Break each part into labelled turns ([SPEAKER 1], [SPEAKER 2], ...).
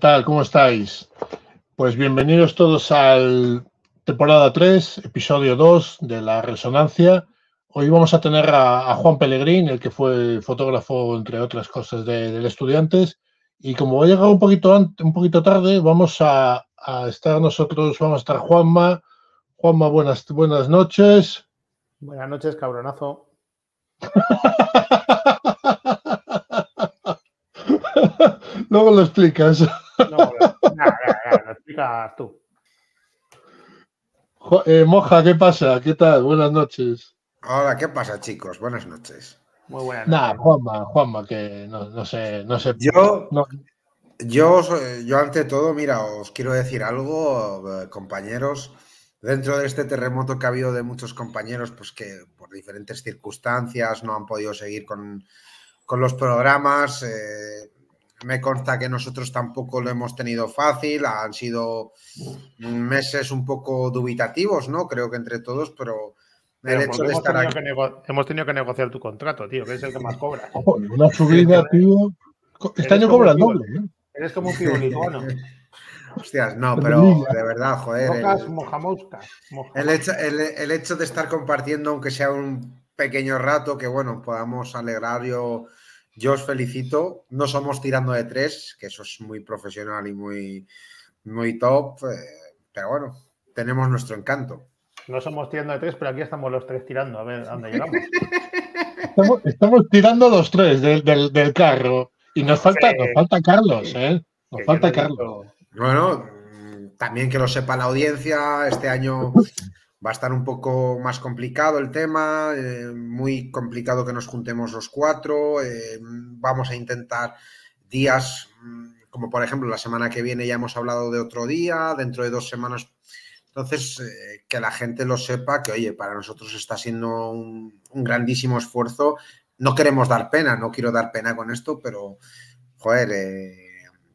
[SPEAKER 1] tal? ¿Cómo estáis? Pues bienvenidos todos al temporada 3, episodio 2 de La Resonancia. Hoy vamos a tener a, Juan Pellegrín, el que fue fotógrafo, entre otras cosas, de, del Estudiantes. Y como voy a llegar un poquito, un poquito tarde, vamos a, estar nosotros, vamos a estar Juanma. Juanma, buenas, buenas noches.
[SPEAKER 2] Buenas noches, cabronazo.
[SPEAKER 1] Luego lo explicas.
[SPEAKER 2] No, lo explicas tú.
[SPEAKER 1] Eh, Moja, ¿qué pasa? ¿Qué tal? Buenas noches.
[SPEAKER 3] Hola, ¿qué pasa, chicos? Buenas noches.
[SPEAKER 2] Muy buenas
[SPEAKER 1] noches. Nada, Juanma, Juanma, que no, sé, no sé.
[SPEAKER 3] Yo, yo, yo, ante todo, mira, os quiero decir algo, eh, compañeros. Dentro de este terremoto que ha habido de muchos compañeros, pues que por diferentes circunstancias no han podido seguir con, los programas. Eh, me consta que nosotros tampoco lo hemos tenido fácil, han sido meses un poco dubitativos, ¿no? Creo que entre todos, pero
[SPEAKER 2] el hecho de estar aquí... hemos tenido que negociar tu contrato, tío, que es el que más cobra.
[SPEAKER 1] una subida, tío. Este año cobra el doble, ¿eh?
[SPEAKER 2] Eres como un fibolicono.
[SPEAKER 3] Hostias, no, pero de verdad, joder.
[SPEAKER 2] el,
[SPEAKER 3] el, hecho, el, hecho de estar compartiendo, aunque sea un pequeño rato, que bueno, podamos alegrar yo yo os felicito. No somos tirando de tres, que eso es muy profesional y muy, muy top. Eh, pero bueno, tenemos nuestro encanto.
[SPEAKER 2] No somos tirando de tres, pero aquí estamos los tres tirando, a ver a dónde llegamos.
[SPEAKER 1] Estamos, tirando los tres del, carro. Y nos falta, nos falta Carlos, ¿eh? Nos falta Carlos.
[SPEAKER 3] Bueno, también que lo sepa la audiencia, este año Va a estar un poco más complicado el tema, eh, muy complicado que nos juntemos los cuatro. Eh, vamos a intentar días, mm, como por ejemplo la semana que viene ya hemos hablado de otro día, dentro de dos semanas. Entonces, eh, que la gente lo sepa, que oye, para nosotros está siendo un, grandísimo esfuerzo. No queremos dar pena, no quiero dar pena con esto, pero, joder,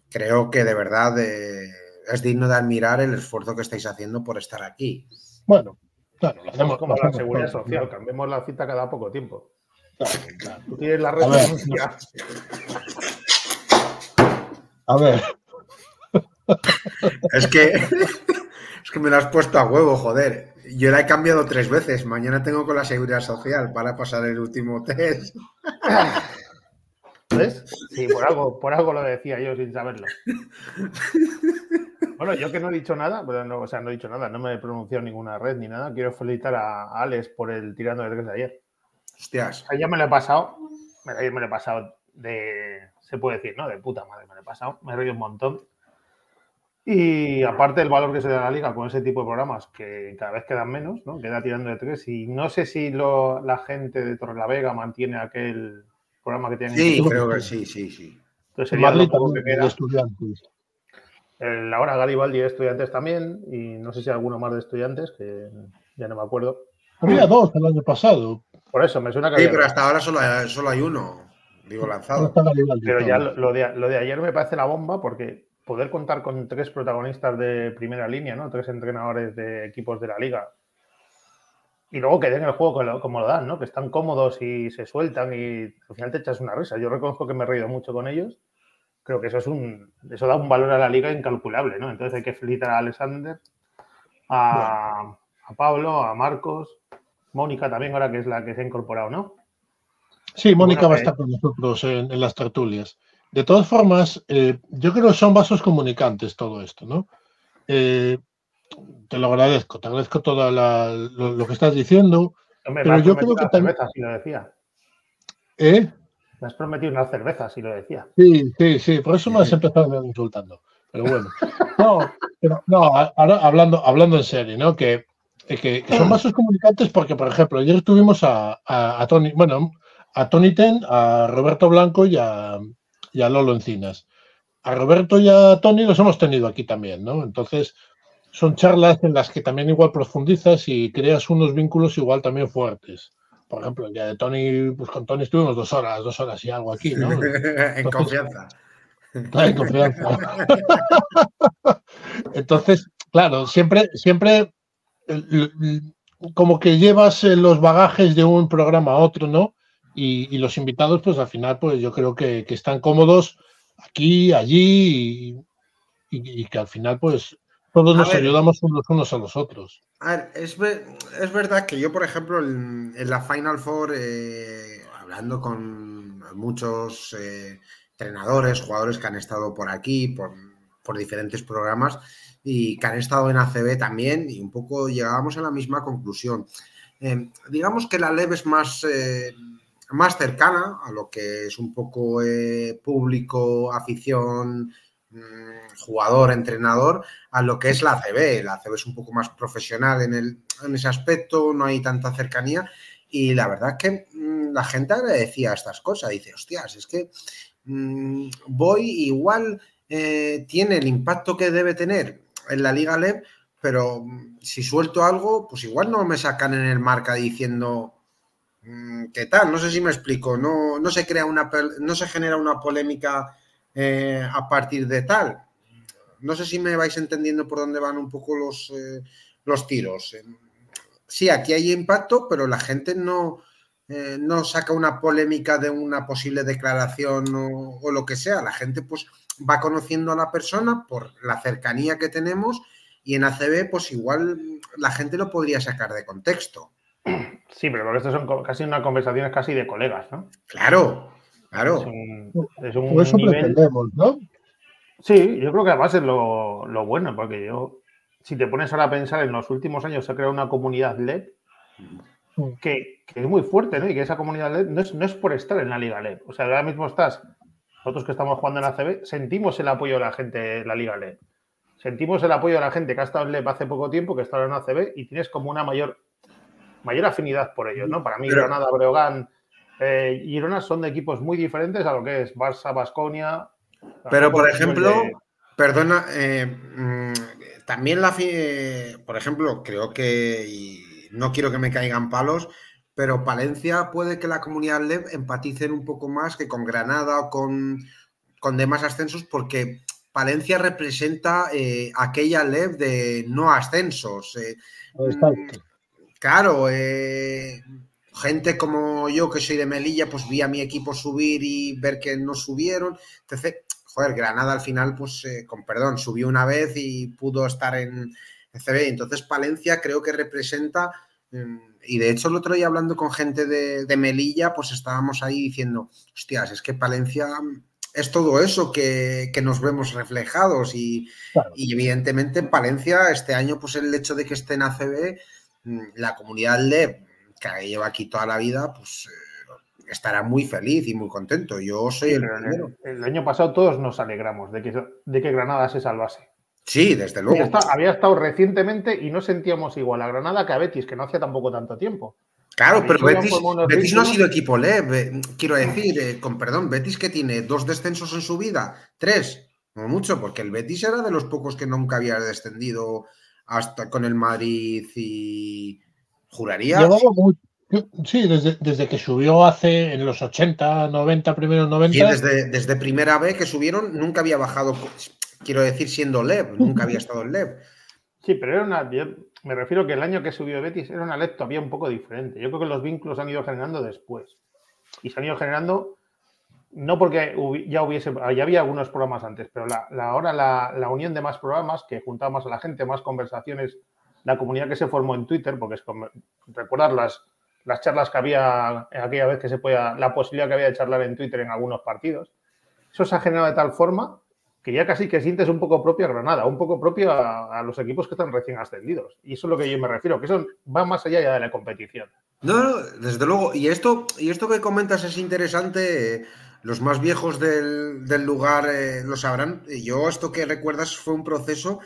[SPEAKER 3] creo que de verdad es digno de admirar el esfuerzo que estáis haciendo por estar aquí.
[SPEAKER 1] Bueno, claro,
[SPEAKER 2] lo hacemos como la seguridad social, cambiemos la cita cada poco tiempo. Claro, Tú tienes la referencia.
[SPEAKER 1] A ver.
[SPEAKER 3] Es que, es que me lo has puesto a huevo, joder. Yo la he cambiado tres veces. Mañana tengo con la seguridad social para pasar el último test.
[SPEAKER 2] ¿Ves? Sí, por algo, por algo lo decía yo sin saberlo. Bueno, yo que no he dicho nada, no, o sea, no he dicho nada, no me he pronunciado ninguna red ni nada. Quiero felicitar a Alex por el tirando de tres de ayer.
[SPEAKER 3] Hostias.
[SPEAKER 2] Ayer me lo he pasado, ayer me lo he pasado de, se puede decir, ¿no? De puta madre me lo he pasado, me he reído un montón. Y aparte el valor que se da a la liga con ese tipo de programas, que cada vez quedan menos, ¿no? Queda tirando de tres. Y no sé si lo, la gente de Torrelavega mantiene aquel programa que tienen.
[SPEAKER 3] Sí, creo que sí, sí, sí.
[SPEAKER 1] Entonces sería Madrid lo que queda. estudiantes.
[SPEAKER 2] El, ahora Garibaldi es estudiantes también, y no sé si alguno más de estudiantes, que ya no me acuerdo.
[SPEAKER 1] Había dos el año pasado.
[SPEAKER 2] Por eso, me suena que.
[SPEAKER 3] Sí, pero hasta ahora solo hay, solo hay uno, digo, lanzado.
[SPEAKER 2] Pero ya lo de, lo de ayer me parece la bomba, porque poder contar con tres protagonistas de primera línea, ¿no? Tres entrenadores de equipos de la liga. Y luego que den el juego como lo dan, ¿no? Que están cómodos y se sueltan y al final te echas una risa. Yo reconozco que me he reído mucho con ellos creo que eso es un eso da un valor a la liga incalculable, ¿no? Entonces hay que felicitar a Alexander, a, Pablo, a Marcos, Mónica también ahora que es la que se ha incorporado, ¿no?
[SPEAKER 1] Sí, Mónica va a estar con nosotros en, las tertulias. De todas formas, eh, yo creo que son vasos comunicantes todo esto, ¿no? Eh, te lo agradezco, te agradezco todo lo, que estás diciendo. pero yo creo que también.
[SPEAKER 2] lo decía.
[SPEAKER 1] ¿Eh?
[SPEAKER 2] Me has prometido una cerveza, si lo decía.
[SPEAKER 1] Sí, sí, sí, por eso me has empezado insultando. Pero bueno. No, pero no, ahora hablando, hablando en serio, ¿no? Que, que, son vasos comunicantes porque, por ejemplo, ayer tuvimos a, a, Tony, bueno, a Tony Ten, a Roberto Blanco y a, Lolo Encinas. A Roberto y a Tony los hemos tenido aquí también, ¿no? Entonces, son charlas en las que también igual profundizas y creas unos vínculos igual también fuertes. Por ejemplo, el día de Tony, pues con Tony estuvimos dos horas, dos horas y algo aquí, ¿no?
[SPEAKER 3] en confianza.
[SPEAKER 1] Claro, en confianza. Entonces, claro, siempre, siempre como que llevas eh, los bagajes de un programa a otro, ¿no? Y, los invitados, pues al final, pues yo creo que, están cómodos aquí, allí y, que al final, pues todos nos ayudamos unos, unos a los otros.
[SPEAKER 3] A ver, es, es, verdad que yo, por ejemplo, en, la Final Four, eh, hablando con muchos eh, entrenadores, jugadores que han estado por aquí, por, por diferentes programas, y que han estado en ACB también y un poco llegábamos a la misma conclusión. Eh, digamos que la LEV es más, eh, más cercana a lo que es un poco eh, público, afición, mm, jugador, entrenador, a lo que es la ACB. La ACB es un poco más profesional en, el, en ese aspecto, no hay tanta cercanía y la verdad es que mm, la gente agradecía estas cosas. Dice, hostias, es que mm, voy igual... tiene el impacto que debe tener en la Liga LEV, pero mm, si suelto algo, pues igual no me sacan en el marca diciendo mm, qué tal, no sé si me explico, no, no se crea una no se genera una polémica eh, a partir de tal. No sé si me vais entendiendo por dónde van un poco los, eh, los tiros. Sí, aquí hay impacto, pero la gente no, eh, no saca una polémica de una posible declaración o, o, lo que sea. La gente, pues, va conociendo a la persona por la cercanía que tenemos y en ACB pues igual la gente lo podría sacar de contexto.
[SPEAKER 2] Sí, pero porque esto son casi unas conversaciones casi de colegas, ¿no?
[SPEAKER 3] Claro, claro.
[SPEAKER 1] Es un, eso pretendemos, ¿no?
[SPEAKER 2] Sí, yo creo que además es lo, bueno, porque yo, si te pones ahora a pensar, en los últimos años se ha creado una comunidad LED mm. que, es muy fuerte, ¿no? Y que esa comunidad LED no es, no es por estar en la Liga LED. O sea, ahora mismo estás nosotros que estamos jugando en la CB, sentimos el apoyo de la gente de la Liga LEP. Sentimos el apoyo de la gente que ha estado en LEP hace poco tiempo, que está en la CB, y tienes como una mayor, mayor afinidad por ellos, ¿no? Para mí, Granada, Breogán eh, Girona son de equipos muy diferentes a lo que es Barça, Basconia.
[SPEAKER 3] Pero, por ejemplo, perdona, eh, mm, también la. por ejemplo, creo que. Y no quiero que me caigan palos, pero Palencia puede que la comunidad LEV empaticen un poco más que con Granada o con, con demás ascensos, porque Palencia representa eh, aquella LEV de no ascensos. Eh, mm, claro, eh, gente como yo que soy de Melilla, pues vi a mi equipo subir y ver que no subieron. Entonces, joder, Granada al final, pues, con perdón, subió una vez y pudo estar en CB. Entonces, Palencia creo que representa mm, y de hecho, el otro día hablando con gente de, Melilla, pues estábamos ahí diciendo, hostias, es que Palencia es todo eso que, nos vemos reflejados y, evidentemente en Palencia este año, pues el hecho de que esté en ACB, mm, la comunidad LEB, que lleva aquí toda la vida, pues eh, estará muy feliz y muy contento. Yo soy el primero.
[SPEAKER 2] El, año pasado todos nos alegramos de que, de que Granada se salvase.
[SPEAKER 3] Sí, desde luego.
[SPEAKER 2] Había estado, recientemente y no sentíamos igual a Granada que a Betis, que no hacía tampoco tanto tiempo.
[SPEAKER 3] Claro, pero Betis, no ha sido equipo LEV, quiero decir, eh, con perdón, Betis que tiene dos descensos en su vida, tres, no mucho, porque el Betis era de los pocos que nunca había descendido hasta con el Madrid y juraría.
[SPEAKER 1] Sí, desde, que subió hace en los 80, 90, primeros 90.
[SPEAKER 3] Y desde, desde primera vez que subieron, nunca había bajado quiero decir, siendo LEV, nunca había estado en LEV.
[SPEAKER 2] Sí, pero era una. me refiero que el año que subió Betis era una LEV todavía un poco diferente. Yo creo que los vínculos han ido generando después. Y se han ido generando no porque ya hubiese, ya había algunos programas antes, pero la, ahora la, unión de más programas que juntaba más a la gente, más conversaciones, la comunidad que se formó en Twitter, porque es como, recordar las, las charlas que había aquella vez que se podía, la posibilidad que había de charlar en Twitter en algunos partidos, eso se ha generado de tal forma que ya casi que sientes un poco propio a Granada, un poco propio a, los equipos que están recién ascendidos. Y eso es lo que yo me refiero, que eso va más allá de la competición.
[SPEAKER 3] No, no, desde luego. Y esto, y esto que comentas es interesante. los más viejos del, lugar eh, lo sabrán. Yo esto que recuerdas fue un proceso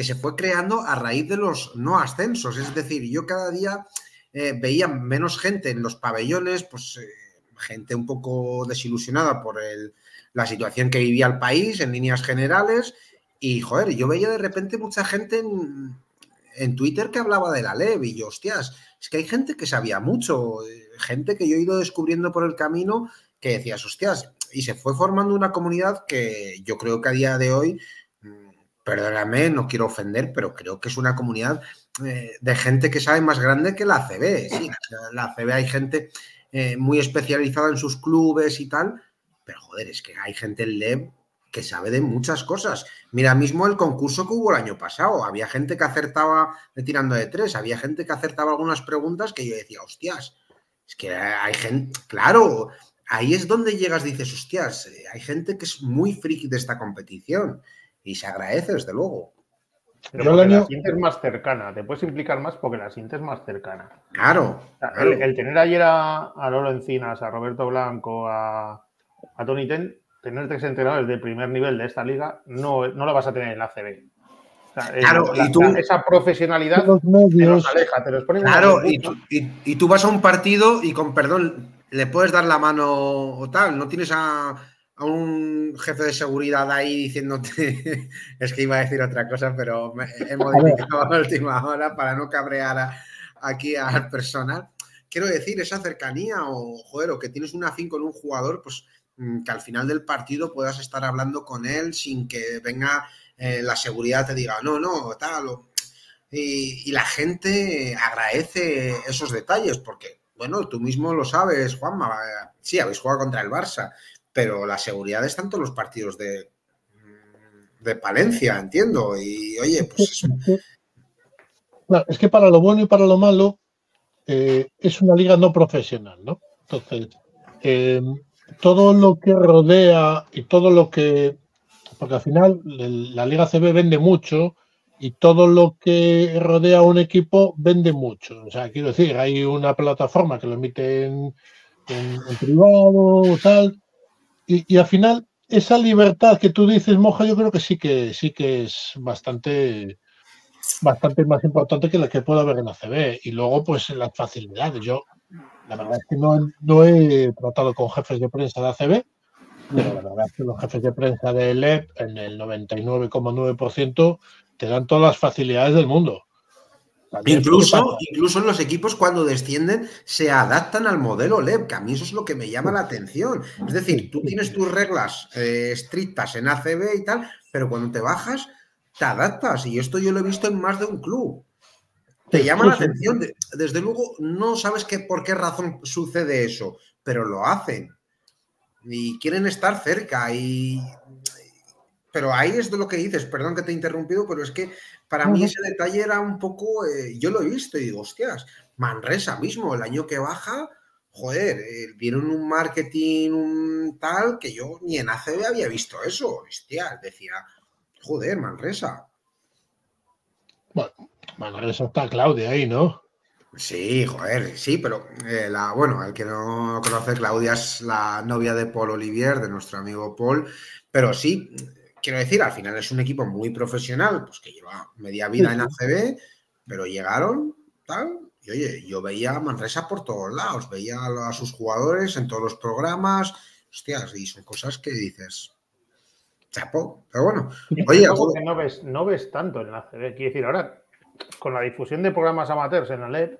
[SPEAKER 3] que se fue creando a raíz de los no ascensos. Es decir, yo cada día eh, veía menos gente en los pabellones, pues eh, gente un poco desilusionada por la situación que vivía el país en líneas generales Y, joder, yo veía de repente mucha gente en, Twitter que hablaba de la LEV y yo, hostias, es que hay gente que sabía mucho, eh, gente que yo he ido descubriendo por el camino que decías, hostias, y se fue formando una comunidad que yo creo que a día de hoy, perdóname, no quiero ofender, pero creo que es una comunidad eh, de gente que sabe más grande que la ACB. Sí, la ACB hay gente eh, muy especializada en sus clubes y tal, pero joder, es que hay gente en LEV que sabe de muchas cosas. Mira mismo el concurso que hubo el año pasado. Había gente que acertaba tirando de tres, había gente que acertaba algunas preguntas que yo decía, hostias, es que hay gente, claro, ahí es donde llegas, dices, hostias, eh, hay gente que es muy friki de esta competición y se agradece, desde luego.
[SPEAKER 2] Pero la sientes más cercana, te puedes implicar más porque la sientes más cercana.
[SPEAKER 3] Claro.
[SPEAKER 2] El, tener ayer a, a, Lolo Encinas, a Roberto Blanco, a, a Tony Ten, tener tres entrenadores de primer nivel de esta liga, no, no lo vas a tener en la CB.
[SPEAKER 3] claro, y tú,
[SPEAKER 2] esa profesionalidad te los aleja, te los pone
[SPEAKER 3] Claro, y tú, y, tú vas a un partido y con perdón, le puedes dar la mano o tal, no tienes a, a un jefe de seguridad ahí diciéndote, es que iba a decir otra cosa, pero me, he modificado a la última hora para no cabrear aquí al personal. Quiero decir, esa cercanía o, joder, o que tienes una fin con un jugador, pues Mm, que al final del partido puedas estar hablando con él sin que venga eh, la seguridad te diga, no, no, tal. Y, la gente agradece esos detalles porque, bueno, tú mismo lo sabes, Juanma, sí, habéis jugado contra el Barça, pero la seguridad está en todos los partidos de, de Palencia, entiendo. Y oye, pues...
[SPEAKER 1] es que para lo bueno y para lo malo eh, es una liga no profesional, ¿no? Entonces, eh, todo lo que rodea y todo lo que. Porque al final la Liga CB vende mucho y todo lo que rodea a un equipo vende mucho. O sea, quiero decir, hay una plataforma que lo emite en, privado o tal. Y, al final, esa libertad que tú dices, Moja, yo creo que sí que sí que es bastante bastante más importante que la que pueda haber en la CB. Y luego, pues las facilidades. Yo la verdad es que no, he tratado con jefes de prensa de ACB, pero la verdad es que los jefes de prensa de LEP en el 99,9% te dan todas las facilidades del mundo.
[SPEAKER 3] Incluso, incluso los equipos cuando descienden se adaptan al modelo LEP, que a mí eso es lo que me llama la atención. Es decir, tú tienes tus reglas eh, estrictas en ACB y tal, pero cuando te bajas, te adaptas. Y esto yo lo he visto en más de un club. Te llama la atención. Desde luego, no sabes qué, por qué razón sucede eso, pero lo hacen. Y quieren estar cerca. Y... Pero ahí es de lo que dices, perdón que te he interrumpido, pero es que para mí ese detalle era un poco. Eh, yo lo he visto y digo, hostias, Manresa mismo, el año que baja, joder, eh, vieron un marketing un tal que yo ni en ACB había visto eso. Hostia, decía, joder, Manresa.
[SPEAKER 1] Bueno, eso está Claudia ahí, ¿no?
[SPEAKER 3] Sí, joder, sí, pero eh, la, bueno, el que no conoce, Claudia es la novia de Paul Olivier, de nuestro amigo Paul, pero sí, quiero decir, al final es un equipo muy profesional, pues que lleva media vida en ACB, pero llegaron, tal, y oye, yo veía a Manresa por todos lados, veía a sus jugadores en todos los programas, hostias, y son cosas que dices, chapo, pero bueno,
[SPEAKER 2] oye, no ves, no ves tanto en la ACB, quiero decir, ahora con la difusión de programas amateurs en la LED,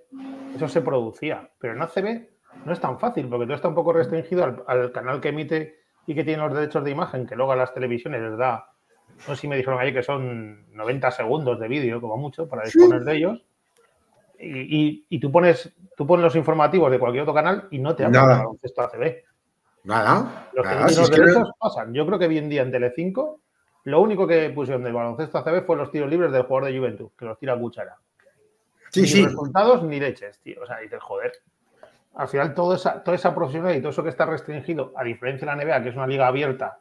[SPEAKER 2] eso se producía. Pero en ACB no es tan fácil, porque todo está un poco restringido al, canal que emite y que tiene los derechos de imagen, que luego a las televisiones les da, no sé si me dijeron ahí que son 90 segundos de vídeo, como mucho, para disponer de ellos. Y, tú, pones, tú pones los informativos de cualquier otro canal y no te hablan de baloncesto ACB.
[SPEAKER 3] Nada.
[SPEAKER 2] Los que tienen los derechos pasan. Yo creo que hoy en día en Telecinco lo único que pusieron del baloncesto ACB fue los tiros libres del jugador de Juventud, que los tira a cuchara.
[SPEAKER 3] Sí, ni
[SPEAKER 2] resultados ni leches, tío. O sea, dices, joder. Al final, toda esa, toda esa profesionalidad y todo eso que está restringido, a diferencia de la NBA, que es una liga abierta,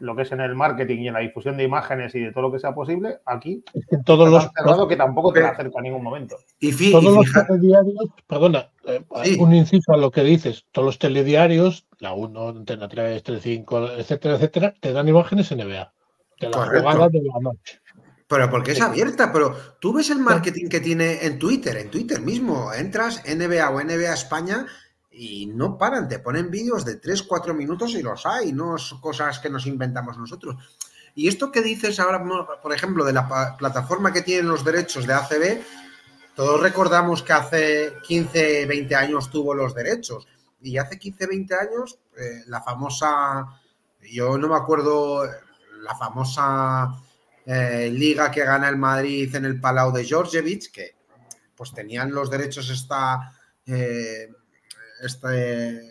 [SPEAKER 2] lo que es en el marketing y en la difusión de imágenes y de todo lo que sea posible, aquí
[SPEAKER 1] es que todos los
[SPEAKER 2] cerrado que tampoco te acerca en ningún momento.
[SPEAKER 1] Y todos los telediarios, perdona, eh, un inciso a lo que dices, todos los telediarios, la 1, Antena 3, 5, etcétera, etcétera, te dan imágenes NBA de la noche.
[SPEAKER 3] Pero porque es abierta, pero tú ves el marketing que tiene en Twitter, en Twitter mismo, entras NBA o NBA España y no paran, te ponen vídeos de 3, 4 minutos y los hay, no son cosas que nos inventamos nosotros. Y esto que dices ahora, por ejemplo, de la plataforma que tienen los derechos de ACB, todos recordamos que hace 15, 20 años tuvo los derechos. Y hace 15, 20 años, eh, la famosa, yo no me acuerdo, la famosa eh, liga que gana el Madrid en el Palau de Georgievich, que pues tenían los derechos esta, eh, este,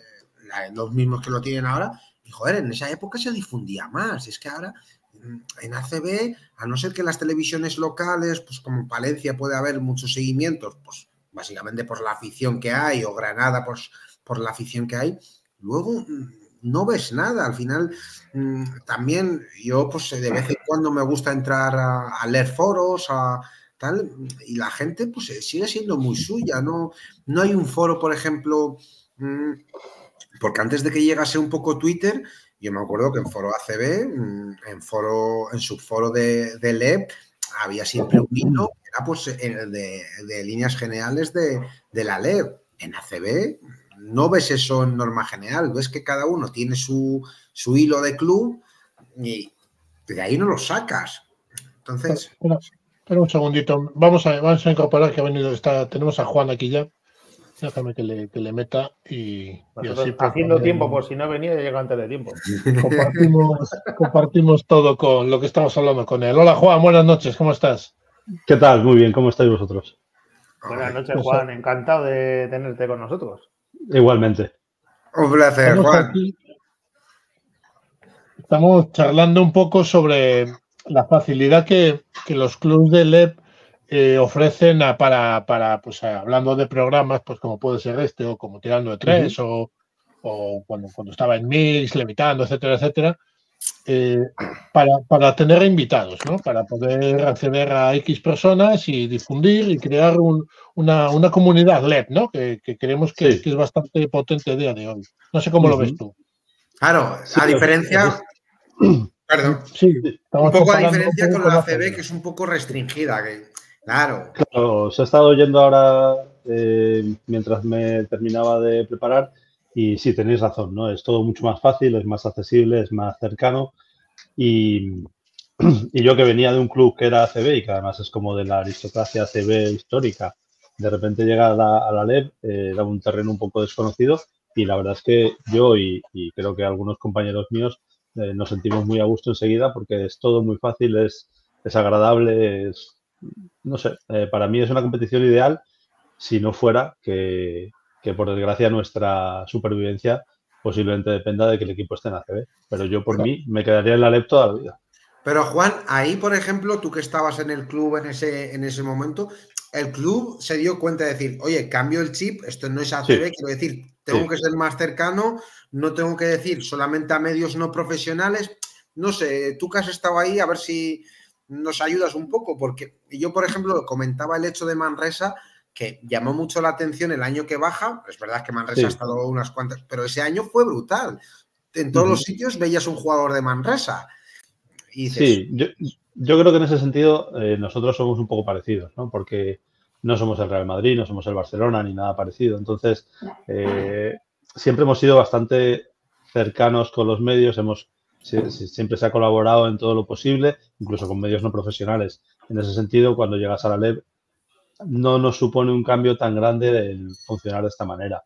[SPEAKER 3] los mismos que lo tienen ahora. Y joder, en esa época se difundía más. Es que ahora mm, en ACB, a no ser que en las televisiones locales, pues como Palencia puede haber muchos seguimientos, pues básicamente por la afición que hay, o Granada pues, por la afición que hay, luego mm, no ves nada. Al final, mm, también yo, pues de vez en cuando me gusta entrar a, leer foros, a tal, y la gente, pues sigue siendo muy suya. No, no hay un foro, por ejemplo, mm, porque antes de que llegase un poco Twitter, yo me acuerdo que en foro ACB, mm, en foro, en subforo de, de LEP, había siempre un hilo era pues de, de líneas generales de, de la LEP. En ACB no ves eso en norma general, ves que cada uno tiene su, hilo de club y de ahí no lo sacas. Entonces.
[SPEAKER 1] Espera, un segundito, vamos a, vamos a incorporar que ha venido, está, tenemos a Juan aquí ya. Déjame que le, que le meta y,
[SPEAKER 2] así, Haciendo tiempo, por si no venía, llega antes de tiempo.
[SPEAKER 1] Compartimos, compartimos todo con lo que estamos hablando con él. Hola Juan, buenas noches, ¿cómo estás?
[SPEAKER 4] ¿Qué tal? Muy bien, ¿cómo estáis vosotros?
[SPEAKER 2] Buenas noches, pues, Juan. Encantado de tenerte con nosotros.
[SPEAKER 4] Igualmente.
[SPEAKER 3] Un placer, Juan.
[SPEAKER 1] estamos charlando un poco sobre la facilidad que, los clubes de LEP eh, ofrecen para, para, pues hablando de programas, pues como puede ser este, o como tirando de tres, o, o cuando, cuando estaba en Mix, Levitando, etcétera, etcétera, eh, para, para, tener invitados, ¿no? Para poder acceder a X personas y difundir y crear una, una, comunidad LED, ¿no? Que, creemos que, es bastante potente a día de hoy. No sé cómo lo ves tú.
[SPEAKER 3] Claro, a diferencia. Perdón. Sí, un poco a diferencia con la ACB, que es un poco restringida. claro.
[SPEAKER 4] Claro, se ha estado oyendo ahora eh, mientras me terminaba de preparar y sí, tenéis razón, ¿no? Es todo mucho más fácil, es más accesible, es más cercano. Y, yo que venía de un club que era ACB y que además es como de la aristocracia ACB histórica, de repente llegar a la, LEB eh, era un terreno un poco desconocido y la verdad es que yo y, creo que algunos compañeros míos eh, nos sentimos muy a gusto enseguida porque es todo muy fácil, es, es agradable, es, no sé, eh, para mí es una competición ideal si no fuera que, que por desgracia nuestra supervivencia posiblemente dependa de que el equipo esté en ACB. Pero yo por mí me quedaría en la LEP toda la vida.
[SPEAKER 3] Pero Juan, ahí por ejemplo, tú que estabas en el club en ese, en ese momento, el club se dio cuenta de decir, oye, cambio el chip, esto no es ACB, quiero decir, tengo que ser más cercano, no tengo que decir solamente a medios no profesionales. No sé, tú que has estado ahí, a ver si nos ayudas un poco, porque yo, por ejemplo, comentaba el hecho de Manresa, que llamó mucho la atención el año que baja. Es verdad que Manresa ha estado unas cuantas, pero ese año fue brutal. En todos los sitios veías un jugador de Manresa.
[SPEAKER 4] sí, yo, creo que en ese sentido eh, nosotros somos un poco parecidos, ¿no? Porque no somos el Real Madrid, no somos el Barcelona ni nada parecido. Entonces, eh, siempre hemos sido bastante cercanos con los medios, hemos siempre se ha colaborado en todo lo posible, incluso con medios no profesionales. En ese sentido, cuando llegas a la LEB, no nos supone un cambio tan grande el funcionar de esta manera.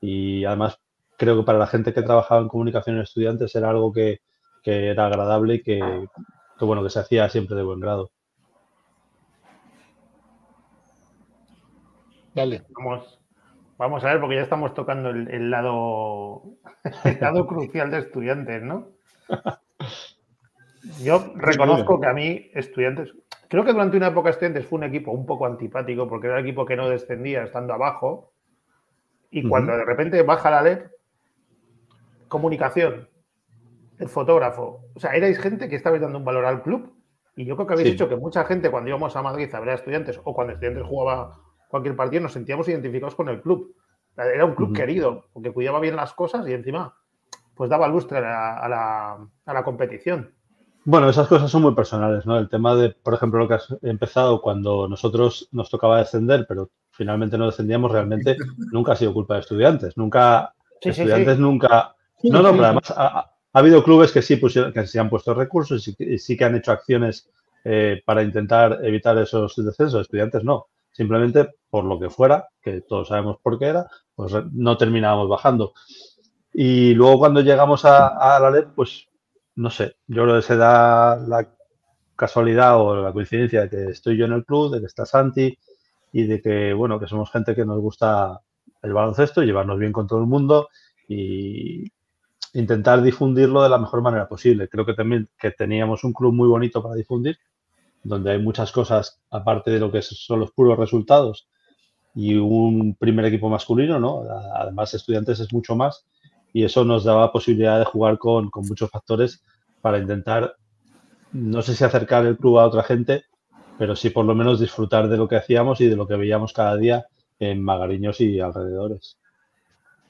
[SPEAKER 4] Y además creo que para la gente que trabajaba en comunicación en estudiantes era algo que, era agradable y que, bueno, que se hacía siempre de buen grado.
[SPEAKER 2] Dale. Vamos, vamos a ver, porque ya estamos tocando el, lado, el lado crucial de estudiantes, ¿no? Yo reconozco que a mí, estudiantes, Creo que durante una época Estudiantes fue un equipo un poco antipático porque era el equipo que no descendía estando abajo. Y cuando de repente baja la LED, comunicación, el fotógrafo. O sea, erais gente que estabais dando un valor al club. Y yo creo que habéis dicho que mucha gente cuando íbamos a Madrid a ver a estudiantes o cuando estudiantes jugaba cualquier partido nos sentíamos identificados con el club. Era un club querido, porque cuidaba bien las cosas y encima pues daba lustre a la competición.
[SPEAKER 4] Bueno, esas cosas son muy personales, ¿no? El tema de, por ejemplo, lo que has empezado cuando nosotros nos tocaba descender, pero finalmente no descendíamos realmente, nunca ha sido culpa de estudiantes. Nunca, estudiantes nunca. no, no, pero además, ha habido clubes que sí, pusieron, que sí han puesto recursos y sí, que han hecho acciones eh, para intentar evitar esos descensos. Estudiantes no. Simplemente por lo que fuera, que todos sabemos por qué era, pues no terminábamos bajando. Y luego cuando llegamos a, la LED, pues no sé, yo creo que se da la casualidad o la coincidencia de que estoy yo en el club, de que está Santi y de que, bueno, que somos gente que nos gusta el baloncesto, llevarnos bien con todo el mundo y intentar difundirlo de la mejor manera posible. Creo que también que teníamos un club muy bonito para difundir, donde hay muchas cosas, aparte de lo que son los puros resultados, y un primer equipo masculino, ¿no? Además, estudiantes es mucho más y eso nos daba posibilidad de jugar con, muchos factores para intentar, no sé si acercar el club a otra gente, pero sí por lo menos disfrutar de lo que hacíamos y de lo que veíamos cada día en Magariños y alrededores.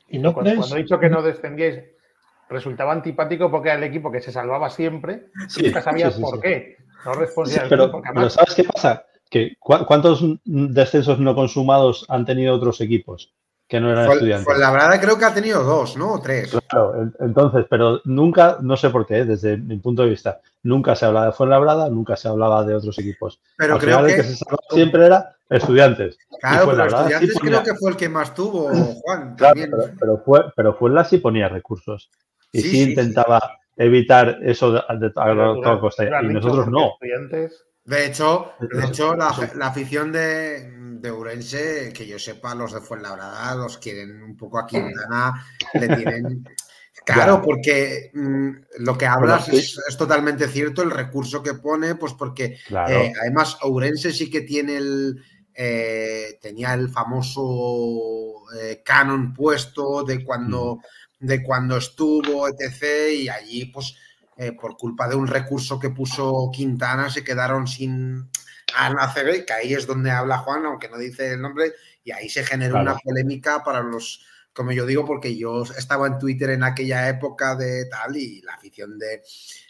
[SPEAKER 2] ¿Y no cuando, cuando he dicho que no descendíais, resultaba antipático porque era el equipo que se salvaba siempre, y nunca sabías por qué. No respondía
[SPEAKER 4] pero, pero ¿sabes qué pasa? Que, ¿Cuántos descensos no consumados han tenido otros equipos? Que no eran estudiantes.
[SPEAKER 3] Pues la verdad creo que ha tenido dos, ¿no? O tres.
[SPEAKER 4] Claro, entonces, pero nunca, no sé por qué, desde mi punto de vista, nunca se hablaba de Fuenlabrada, nunca se hablaba de otros equipos.
[SPEAKER 3] Pero creo que...
[SPEAKER 4] se siempre era estudiantes.
[SPEAKER 3] Claro, pero estudiantes creo que fue el que más tuvo, Juan.
[SPEAKER 4] Claro, pero, fue, pero Fuenla sí ponía recursos. Y sí, intentaba evitar eso de, toda costa. Y nosotros no.
[SPEAKER 3] De hecho, de hecho la, afición de, de, Urense, que yo sepa, los de Fuenlabrada los quieren un poco a Quintana, le tienen... Claro, porque mm, lo que hablas es, totalmente cierto, el recurso que pone, pues porque eh, además Ourense sí que tiene el, eh, tenía el famoso eh, canon puesto de cuando, mm. de cuando estuvo, etc. Y allí, pues eh, por culpa de un recurso que puso Quintana, se quedaron sin ACB, que ahí es donde habla Juan, aunque no dice el nombre, y ahí se generó una polémica para los, como yo digo, porque yo estaba en Twitter en aquella época de tal, y la afición de,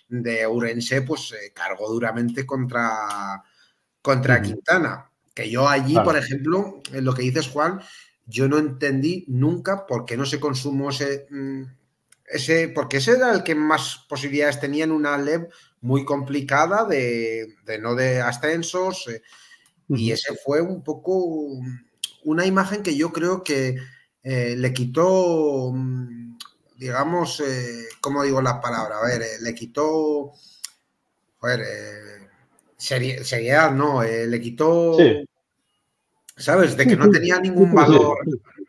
[SPEAKER 3] de Urense, pues se cargó duramente contra, contra Quintana. Que yo allí, por ejemplo, en lo que dices, Juan, yo no entendí nunca por qué no se consumó ese, mm, ese, porque ese era el que más posibilidades tenía en una LEV muy complicada de, no de ascensos. Eh, y ese fue un poco una imagen que yo creo que eh, le quitó, mm, digamos, eh, ¿cómo digo la palabra? A ver, le quitó, joder, seriedad, no, le quitó, ¿sabes? De que no tenía ningún valor.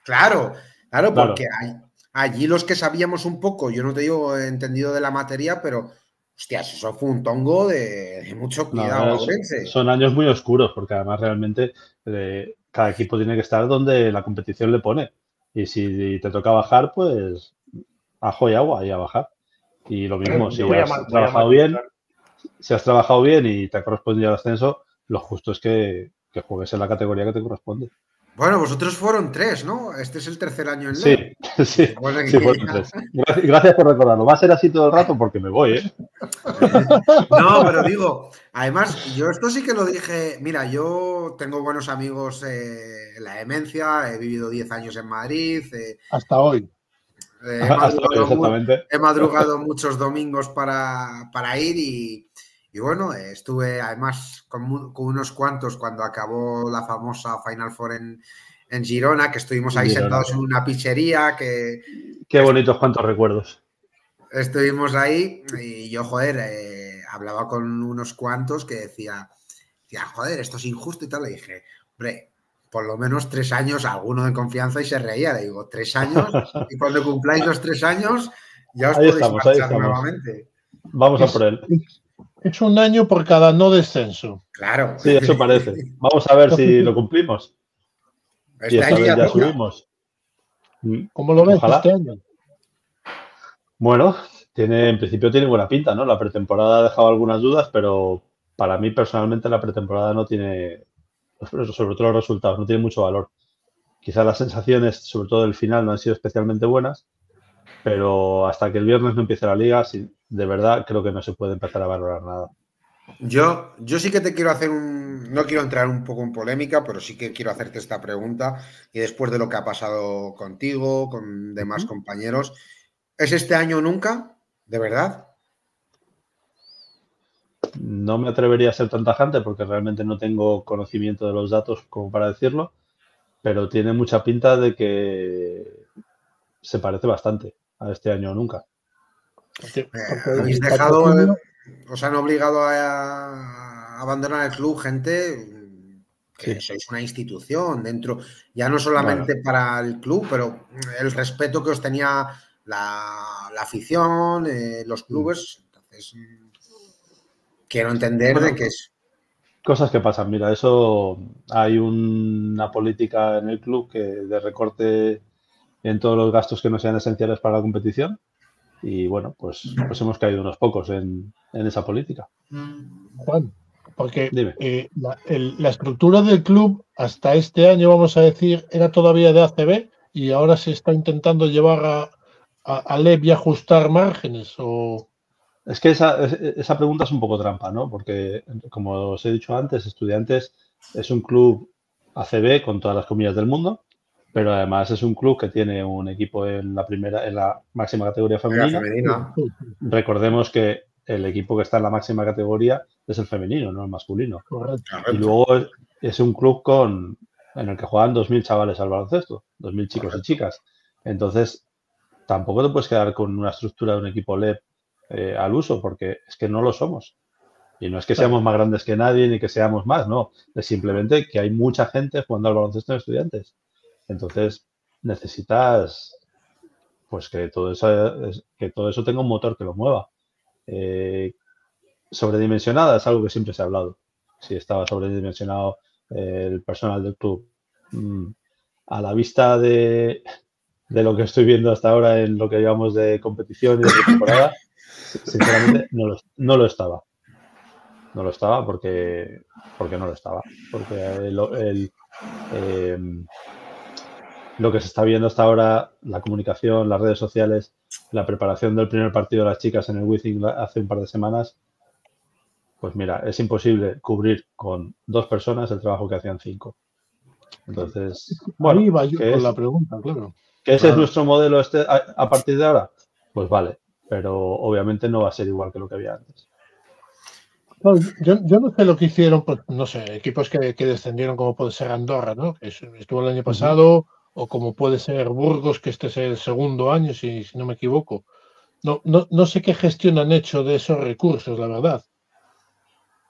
[SPEAKER 3] Claro, claro, porque hay, Allí los que sabíamos un poco, yo no te digo entendido de la materia, pero hostias, eso fue un tongo de, mucho cuidado.
[SPEAKER 4] son, años muy oscuros, porque además realmente eh, cada equipo tiene que estar donde la competición le pone. Y si te toca bajar, pues ajo y agua y a bajar. Y lo mismo, si has trabajado bien, si has trabajado bien y te ha correspondido el ascenso, lo justo es que juegues en la categoría que te corresponde.
[SPEAKER 3] Bueno, vosotros fueron tres, ¿no? Este es el tercer año en
[SPEAKER 4] Sí, sí, fueron tres. Gracias, por recordarlo. Va a ser así todo el rato porque me voy, ¿eh?
[SPEAKER 3] No, pero digo, además, yo esto sí que lo dije. Mira, yo tengo buenos amigos en la demencia, he vivido 10 años en Madrid.
[SPEAKER 1] Eh, Hasta hoy.
[SPEAKER 3] Eh, he, madrugado, he, madrugado, muchos domingos para, para ir y, y bueno, estuve además con, unos cuantos cuando acabó la famosa Final Four en, Girona, que estuvimos ahí sentados en una pizzería. Que,
[SPEAKER 4] Qué bonitos cuantos recuerdos.
[SPEAKER 3] Estuvimos ahí y yo, joder, eh, hablaba con unos cuantos que decía, decía, joder, esto es injusto y tal. Le dije, hombre, por lo menos tres años, alguno de confianza y se reía. Le digo, tres años y cuando cumpláis los tres años ya os podéis marchar nuevamente.
[SPEAKER 4] Vamos a por él.
[SPEAKER 1] Es un año por cada no descenso.
[SPEAKER 3] Claro.
[SPEAKER 4] Sí, eso parece. Vamos a ver si lo cumplimos. Este y ya, subimos.
[SPEAKER 1] ¿Cómo lo ves este año?
[SPEAKER 4] Bueno, tiene, en principio tiene buena pinta, ¿no? La pretemporada ha dejado algunas dudas, pero para mí personalmente la pretemporada no tiene, sobre todo los resultados, no tiene mucho valor. Quizás las sensaciones, sobre todo del final, no han sido especialmente buenas, pero hasta que el viernes no empiece la liga, de verdad creo que no se puede empezar a valorar nada.
[SPEAKER 3] Yo, yo sí que te quiero hacer un. No quiero entrar un poco en polémica, pero sí que quiero hacerte esta pregunta. Y después de lo que ha pasado contigo, con demás compañeros, ¿es este año nunca? ¿De verdad?
[SPEAKER 4] No me atrevería a ser tan tajante porque realmente no tengo conocimiento de los datos como para decirlo, pero tiene mucha pinta de que se parece bastante a este año o
[SPEAKER 3] Eh, habéis dejado, os han obligado a, abandonar el club gente que sois una institución dentro, ya no solamente para el club, pero el respeto que os tenía la, afición, eh, los mm. clubes. Entonces, quiero entender de qué es.
[SPEAKER 4] Cosas que pasan, mira, eso hay una política en el club que de recorte en todos los gastos que no sean esenciales para la competición y bueno, pues, pues hemos caído unos pocos en, esa política.
[SPEAKER 1] Juan, porque eh, la, estructura del club hasta este año, vamos a decir, era todavía de ACB y ahora se está intentando llevar a, a, LEP y ajustar márgenes o...
[SPEAKER 4] Es que esa, esa, pregunta es un poco trampa, ¿no? Porque, como os he dicho antes, Estudiantes es un club ACB con todas las comillas del mundo, pero además es un club que tiene un equipo en la primera, en la máxima categoría femenina. Recordemos que el equipo que está en la máxima categoría es el femenino, no el masculino. Y luego es un club con en el que juegan 2.000 chavales al baloncesto, 2.000 chicos y chicas. Entonces, tampoco te puedes quedar con una estructura de un equipo LEP eh, al uso, porque es que no lo somos. Y no es que seamos más grandes que nadie ni que seamos más, no. Es simplemente que hay mucha gente jugando al baloncesto en estudiantes. Entonces, necesitas pues que todo eso, que todo eso tenga un motor que lo mueva. Eh, sobredimensionada es algo que siempre se ha hablado. Si estaba sobredimensionado eh, el personal del club. Mm, a la vista de, de lo que estoy viendo hasta ahora en lo que llevamos de competición y de temporada, sinceramente no lo, no lo, estaba. No lo estaba porque, porque no lo estaba. Porque el, em, lo que se está viendo hasta ahora, la comunicación, las redes sociales, la preparación del primer partido de las chicas en el Withing hace un par de semanas, pues mira, es imposible cubrir con dos personas el trabajo que hacían cinco. Entonces,
[SPEAKER 1] bueno, Ahí va yo con la pregunta, claro.
[SPEAKER 4] ¿Que ese es nuestro modelo este a, partir de ahora? Pues vale, pero obviamente no va a ser igual que lo que había antes.
[SPEAKER 1] yo, no sé lo que hicieron, pues, no sé, equipos que, descendieron como puede ser Andorra, ¿no? Que estuvo el año pasado, o como puede ser Burgos, que este es el segundo año, si, no me equivoco. No, no, no sé qué gestión han hecho de esos recursos, la verdad.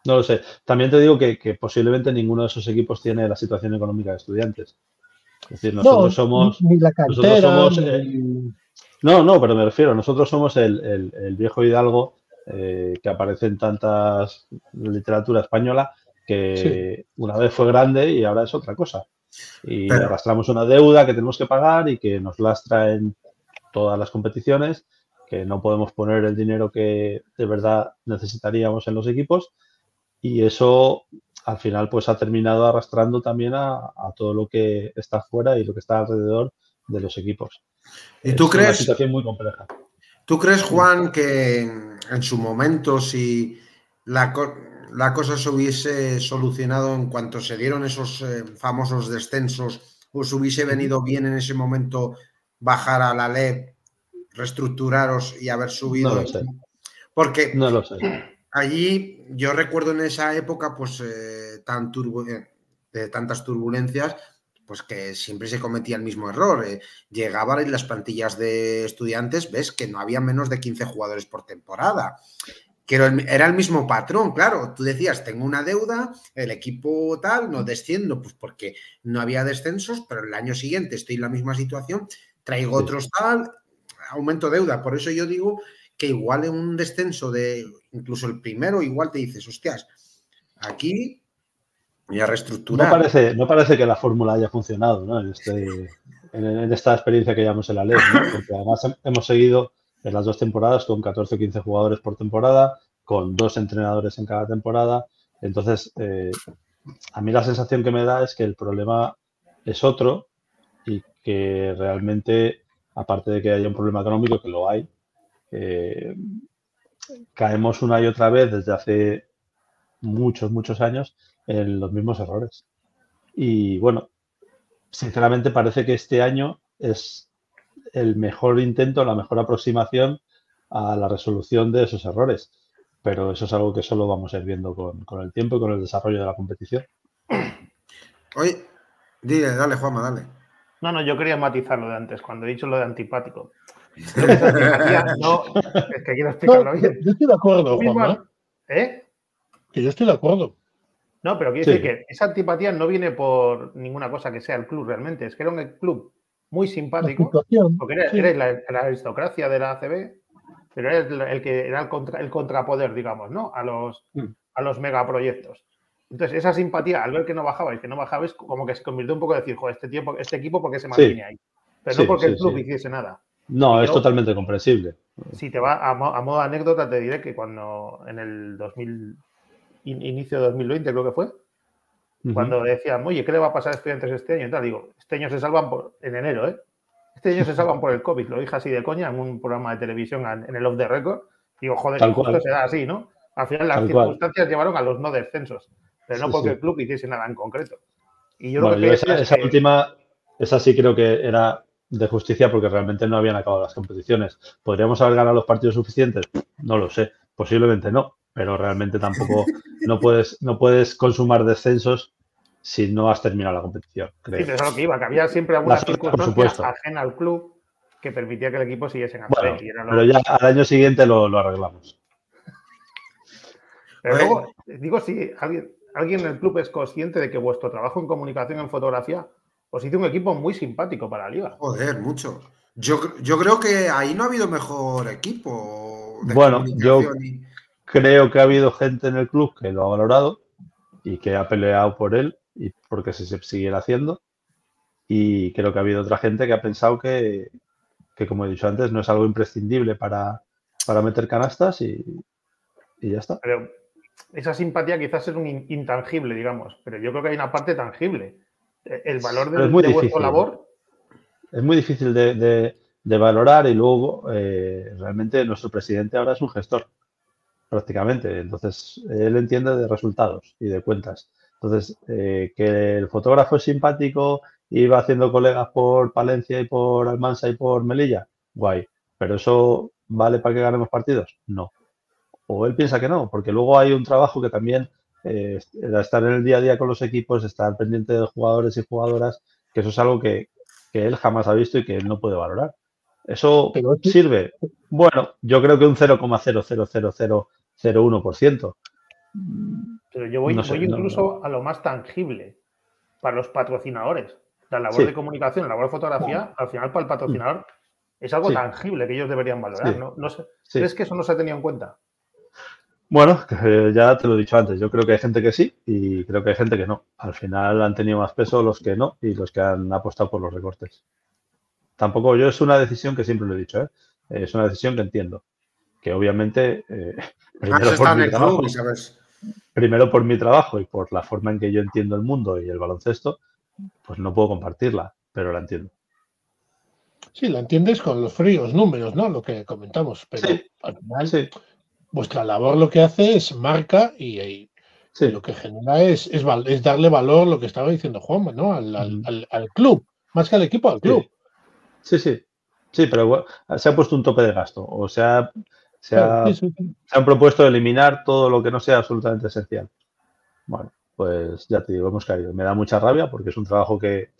[SPEAKER 4] No lo sé. También te digo que, posiblemente ninguno de esos equipos tiene la situación económica de estudiantes. Es decir, nosotros somos.
[SPEAKER 1] Ni la cantera,
[SPEAKER 4] no, no, pero me refiero, nosotros somos el, viejo hidalgo eh, que aparece en tantas literatura española que una vez fue grande y ahora es otra cosa. Y arrastramos una deuda que tenemos que pagar y que nos lastra en todas las competiciones, que no podemos poner el dinero que de verdad necesitaríamos en los equipos. Y eso al final pues ha terminado arrastrando también a, todo lo que está fuera y lo que está alrededor de los equipos.
[SPEAKER 3] ¿Y tú crees? Una
[SPEAKER 4] situación muy compleja.
[SPEAKER 3] ¿Tú crees, Juan, que en su momento, si la, cosa se hubiese solucionado en cuanto se dieron esos eh, famosos descensos, os hubiese venido bien en ese momento bajar a la LED, reestructuraros y haber subido?
[SPEAKER 4] No lo sé.
[SPEAKER 3] Porque
[SPEAKER 4] no lo sé
[SPEAKER 3] allí yo recuerdo en esa época, pues, eh, tan eh, de tantas turbulencias, pues que siempre se cometía el mismo error. Eh. Llegaban las plantillas de estudiantes, ves que no había menos de 15 jugadores por temporada. Que era el mismo patrón, claro. Tú decías, tengo una deuda, el equipo tal, no desciendo, pues porque no había descensos, pero el año siguiente estoy en la misma situación, traigo otros tal, aumento deuda. Por eso yo digo que igual en un descenso de incluso el primero, igual te dices, hostias, aquí voy a reestructurar.
[SPEAKER 4] No parece, no parece que la fórmula haya funcionado ¿no? en, este, en, esta experiencia que llamamos el ALES, ¿no? porque además hemos seguido en las dos temporadas con 14 o 15 jugadores por temporada, con dos entrenadores en cada temporada. Entonces, eh, a mí la sensación que me da es que el problema es otro y que realmente, aparte de que haya un problema económico, que lo hay, eh, caemos una y otra vez desde hace muchos, muchos años en los mismos errores. Y bueno, sinceramente parece que este año es el mejor intento, la mejor aproximación a la resolución de esos errores. Pero eso es algo que solo vamos a ir viendo con, con el tiempo y con el desarrollo de la competición.
[SPEAKER 3] Oye, dile, dale, Juanma, dale.
[SPEAKER 2] No, no, yo quería matizar lo de antes, cuando he dicho lo de antipático. no, es que quiero explicarlo
[SPEAKER 1] No,
[SPEAKER 2] bien.
[SPEAKER 1] yo estoy de acuerdo, Juanma.
[SPEAKER 2] ¿Eh?
[SPEAKER 1] Que yo estoy de acuerdo.
[SPEAKER 2] No, pero quiero
[SPEAKER 4] Sí.
[SPEAKER 2] decir que esa antipatía no viene por ninguna cosa que sea el club realmente. Es que era un club muy simpático, porque
[SPEAKER 1] sí.
[SPEAKER 2] eres la, la aristocracia de la ACB, pero eres el, el que era el, contra- el contrapoder, digamos, ¿no? A los,
[SPEAKER 4] Mm.
[SPEAKER 2] a los megaproyectos. Entonces, esa simpatía, al ver que no bajabais, que no bajabais, como que se convirtió un poco en decir, joder, este, tiempo, este equipo, ¿por qué se mantiene ahí? Pero
[SPEAKER 4] Sí,
[SPEAKER 2] no porque
[SPEAKER 4] sí,
[SPEAKER 2] el club
[SPEAKER 4] sí.
[SPEAKER 2] hiciese nada.
[SPEAKER 4] No, es totalmente comprensible.
[SPEAKER 2] Si te va a, a modo de anécdota, te diré que cuando en el 2000, in- inicio de 2020 creo que fue, cuando decían, oye, ¿qué le va a pasar a estudiantes este año? Y tal, digo, este año se salvan por, en enero, ¿eh? Este año se salvan por el COVID, lo dije así de coña en un programa de televisión en el Off the Record. Digo, joder,
[SPEAKER 4] Tal
[SPEAKER 2] justo
[SPEAKER 4] cual.
[SPEAKER 2] se da así, ¿no? Al final las
[SPEAKER 4] Tal cual.
[SPEAKER 2] circunstancias llevaron a los no descensos, pero no
[SPEAKER 4] Sí,
[SPEAKER 2] porque
[SPEAKER 4] sí.
[SPEAKER 2] el club hiciese nada en concreto. Y yo
[SPEAKER 4] Bueno,
[SPEAKER 2] lo que
[SPEAKER 4] yo
[SPEAKER 2] quería
[SPEAKER 4] esa,
[SPEAKER 2] decir es
[SPEAKER 4] esa
[SPEAKER 2] que-
[SPEAKER 4] última, esa sí creo que era de justicia porque realmente no habían acabado las competiciones. ¿Podríamos haber ganado los partidos suficientes? No lo sé, posiblemente no, pero realmente tampoco no puedes, no puedes consumar descensos si no has terminado la competición,
[SPEAKER 2] Sí,
[SPEAKER 4] creo.
[SPEAKER 2] pero eso es lo que iba, que había siempre alguna
[SPEAKER 4] La suerte, por
[SPEAKER 2] circunstancia
[SPEAKER 4] supuesto.
[SPEAKER 2] ajena al club que permitía que el equipo siguiese en
[SPEAKER 4] Bueno,
[SPEAKER 2] ACB, y era lo-
[SPEAKER 4] pero ya al año siguiente lo, lo arreglamos.
[SPEAKER 2] Pero
[SPEAKER 3] Bueno.
[SPEAKER 2] luego, digo, si alguien, alguien en el club es consciente de que vuestro trabajo en comunicación, en fotografía, os hizo un equipo muy simpático para la liga.
[SPEAKER 3] Joder, mucho. Yo, yo creo que ahí no ha habido mejor equipo. de
[SPEAKER 4] Bueno, yo-
[SPEAKER 3] y-
[SPEAKER 4] Creo que ha habido gente en el club que lo ha valorado y que ha peleado por él y porque se se siguiera haciendo. Y creo que ha habido otra gente que ha pensado que, que, como he dicho antes, no es algo imprescindible para, para meter canastas y, y ya está.
[SPEAKER 2] Pero esa simpatía quizás es un in- intangible, digamos, pero yo creo que hay una parte tangible. Eh, El valor de,
[SPEAKER 4] es muy
[SPEAKER 2] de vuestra
[SPEAKER 4] difícil.
[SPEAKER 2] labor,
[SPEAKER 4] Es muy difícil de, de- de valorar y luego eh, realmente nuestro presidente ahora es un gestor, prácticamente. Entonces, él entiende de resultados y de cuentas. Entonces, eh, que el fotógrafo es simpático y va haciendo colegas por Palencia y por Almansa y por Melilla, guay. Pero eso vale para que ganemos partidos? No. O él piensa que no, porque luego hay un trabajo que también eh, estar en el día a día con los equipos, estar pendiente de jugadores y jugadoras, que eso es algo que, que él jamás ha visto y que él no puede valorar. ¿Eso
[SPEAKER 1] Pero
[SPEAKER 4] sirve? Bueno, yo creo que un 0,00001%.
[SPEAKER 2] Pero yo voy,
[SPEAKER 4] No sé,
[SPEAKER 2] voy
[SPEAKER 4] no,
[SPEAKER 2] incluso a lo más tangible para los patrocinadores. La labor
[SPEAKER 4] Sí.
[SPEAKER 2] de comunicación, la labor de fotografía, al final para el patrocinador es algo
[SPEAKER 4] Sí.
[SPEAKER 2] tangible que ellos deberían valorar.
[SPEAKER 4] Sí.
[SPEAKER 2] ¿no? No sé,
[SPEAKER 4] Sí.
[SPEAKER 2] ¿Crees que eso no se ha tenido en cuenta?
[SPEAKER 4] Bueno, que ya te lo he dicho antes, yo creo que hay gente que sí y creo que hay gente que no. Al final han tenido más peso los que no y los que han apostado por los recortes. Tampoco yo es una decisión que siempre lo he dicho, ¿eh? es una decisión que entiendo. Que obviamente, eh, primero,
[SPEAKER 3] Has
[SPEAKER 4] por
[SPEAKER 3] estado en
[SPEAKER 4] mi
[SPEAKER 3] el
[SPEAKER 4] trabajo,
[SPEAKER 3] club y sabes.
[SPEAKER 4] Primero por mi trabajo y por la forma en que yo entiendo el mundo y el baloncesto, pues no puedo compartirla, pero la entiendo.
[SPEAKER 1] Sí, la entiendes con los fríos números, ¿no? Lo que comentamos. Pero
[SPEAKER 4] Sí.
[SPEAKER 1] al final,
[SPEAKER 4] Sí,
[SPEAKER 1] vuestra labor lo que hace es marca y, y
[SPEAKER 4] sí.
[SPEAKER 1] lo que genera es, es, darle valor, lo que estaba diciendo Juanma, ¿no? Al, al-
[SPEAKER 4] Ujú.
[SPEAKER 1] al- al club, más que al equipo, al club.
[SPEAKER 4] Sí, sí. Sí, pero bueno, se ha puesto un tope de gasto. O sea, se, ha-
[SPEAKER 1] Sí, sí, sí.
[SPEAKER 4] se han propuesto eliminar todo lo que no sea absolutamente esencial. Bueno, pues ya te digo, hemos caído. Me da mucha rabia porque es un trabajo que,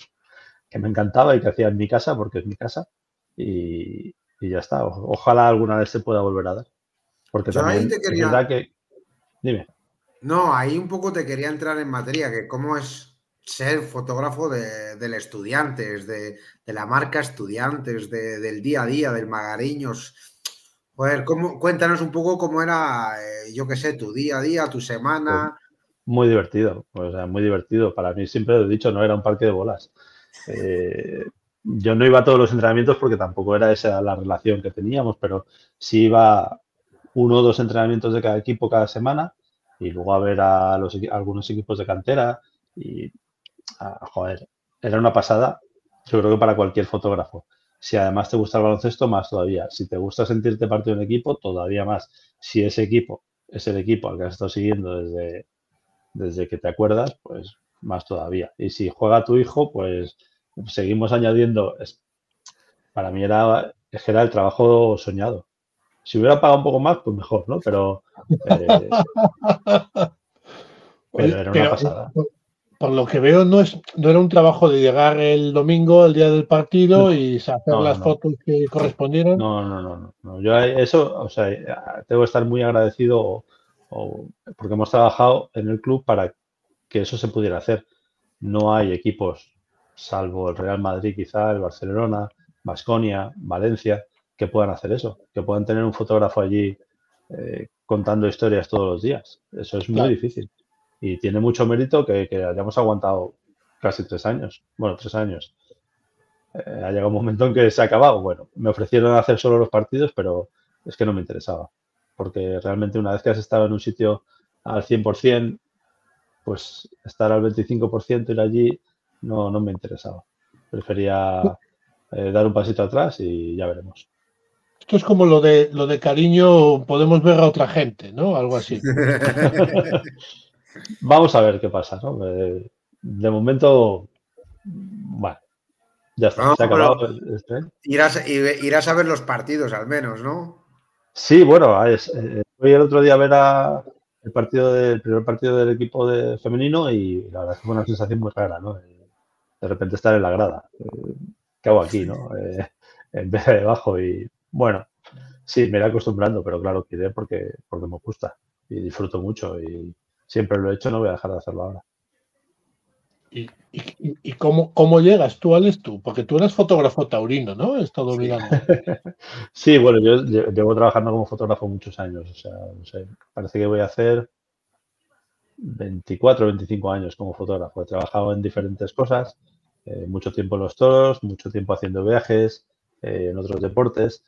[SPEAKER 4] que me encantaba y que hacía en mi casa, porque es mi casa. Y, y ya está. O- ojalá alguna vez se pueda volver a dar. Porque
[SPEAKER 3] Yo ahí
[SPEAKER 4] también
[SPEAKER 3] te
[SPEAKER 4] es
[SPEAKER 3] quería-
[SPEAKER 4] verdad que. Dime.
[SPEAKER 3] No, ahí un poco te quería entrar en materia, que cómo es ser fotógrafo de, del estudiantes, de, de la marca estudiantes, de- del día a día, del Magariños. Joder, ¿cómo, cuéntanos un poco cómo era, eh, yo qué sé, tu día a día, tu semana.
[SPEAKER 4] Muy divertido, o sea, muy divertido. Para mí, siempre lo he dicho, no era un parque de bolas. Eh, yo no iba a todos los entrenamientos porque tampoco era esa la relación que teníamos, pero sí iba uno o dos entrenamientos de cada equipo cada semana y luego a ver a, los, a algunos equipos de cantera y, ah, joder, era una pasada, yo creo que para cualquier fotógrafo. Si además te gusta el baloncesto, más todavía. Si te gusta sentirte parte de un equipo, todavía más. Si ese equipo es el equipo al que has estado siguiendo desde, desde que te acuerdas, pues más todavía. Y si juega tu hijo, pues seguimos añadiendo. para mí era, era el trabajo soñado. Si hubiera pagado un poco más, pues mejor, ¿no? Pero, eh, pero era una pasada.
[SPEAKER 1] Por, lo que veo, no, es, no era un trabajo de llegar el domingo, el día del partido, y hacer las fotos que correspondieran.
[SPEAKER 4] No, no, no, no. Yo eso, o sea, tengo que estar muy agradecido porque hemos trabajado en el club para que eso se pudiera hacer. No hay equipos, salvo el Real Madrid, quizá, el Barcelona, Basconia, Valencia, que puedan hacer eso, que puedan tener un fotógrafo allí eh, contando historias todos los días. Eso es muy difícil. Y tiene mucho mérito que, hayamos aguantado casi tres años. Bueno, tres años. Eh, ha llegado un momento en que se ha acabado. Bueno, me ofrecieron hacer solo los partidos, pero es que no me interesaba. Porque realmente una vez que has estado en un sitio al 100%, pues estar al 25% ir allí no, no me interesaba. Prefería eh, dar un pasito atrás y ya veremos.
[SPEAKER 1] Esto es como lo de lo de cariño, podemos ver a otra gente, ¿no? Algo así.
[SPEAKER 4] Vamos a ver qué pasa, ¿no? Eh, de momento, bueno, ya está. se ha acabado
[SPEAKER 3] este. irás, irás, a ver los partidos al menos, ¿no?
[SPEAKER 4] Sí, bueno, es, eh, fui el otro día a ver a, el partido del primer partido del equipo de femenino y la verdad es que fue una sensación muy rara, ¿no? De repente estar en la grada. ¿Qué hago aquí, no? en vez de debajo y bueno, sí, me iré acostumbrando, pero claro, quiero porque, porque me gusta y disfruto mucho y siempre lo he hecho, no voy a dejar de hacerlo ahora.
[SPEAKER 1] ¿Y, y, cómo, cómo, llegas tú, Alex, tú? Porque tú eres fotógrafo taurino, ¿no? He estado mirando.
[SPEAKER 4] sí, bueno, yo llevo trabajando como fotógrafo muchos años. O sea, no sé, parece que voy a hacer 24 o 25 años como fotógrafo. He trabajado en diferentes cosas, eh, mucho tiempo en los toros, mucho tiempo haciendo viajes, eh, en otros deportes.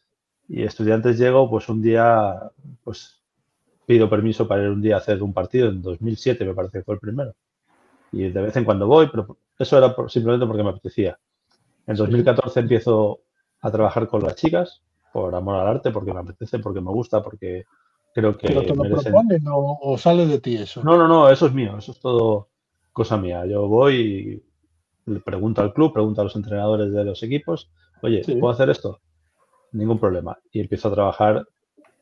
[SPEAKER 4] Y estudiantes llego, pues un día, pues pido permiso para ir un día a hacer un partido, en 2007 me parece que fue el primero. Y de vez en cuando voy, pero eso era simplemente porque me apetecía. En 2014 empiezo a trabajar con las chicas, por amor al arte, porque me apetece, porque me gusta, porque creo que
[SPEAKER 1] ¿Pero te lo proponen o, sale de ti eso?
[SPEAKER 4] No, no, no, eso es mío, eso es todo cosa mía. Yo voy y le pregunto al club, pregunto a los entrenadores de los equipos, oye, ¿puedo hacer esto? Ningún problema. Y empiezo a trabajar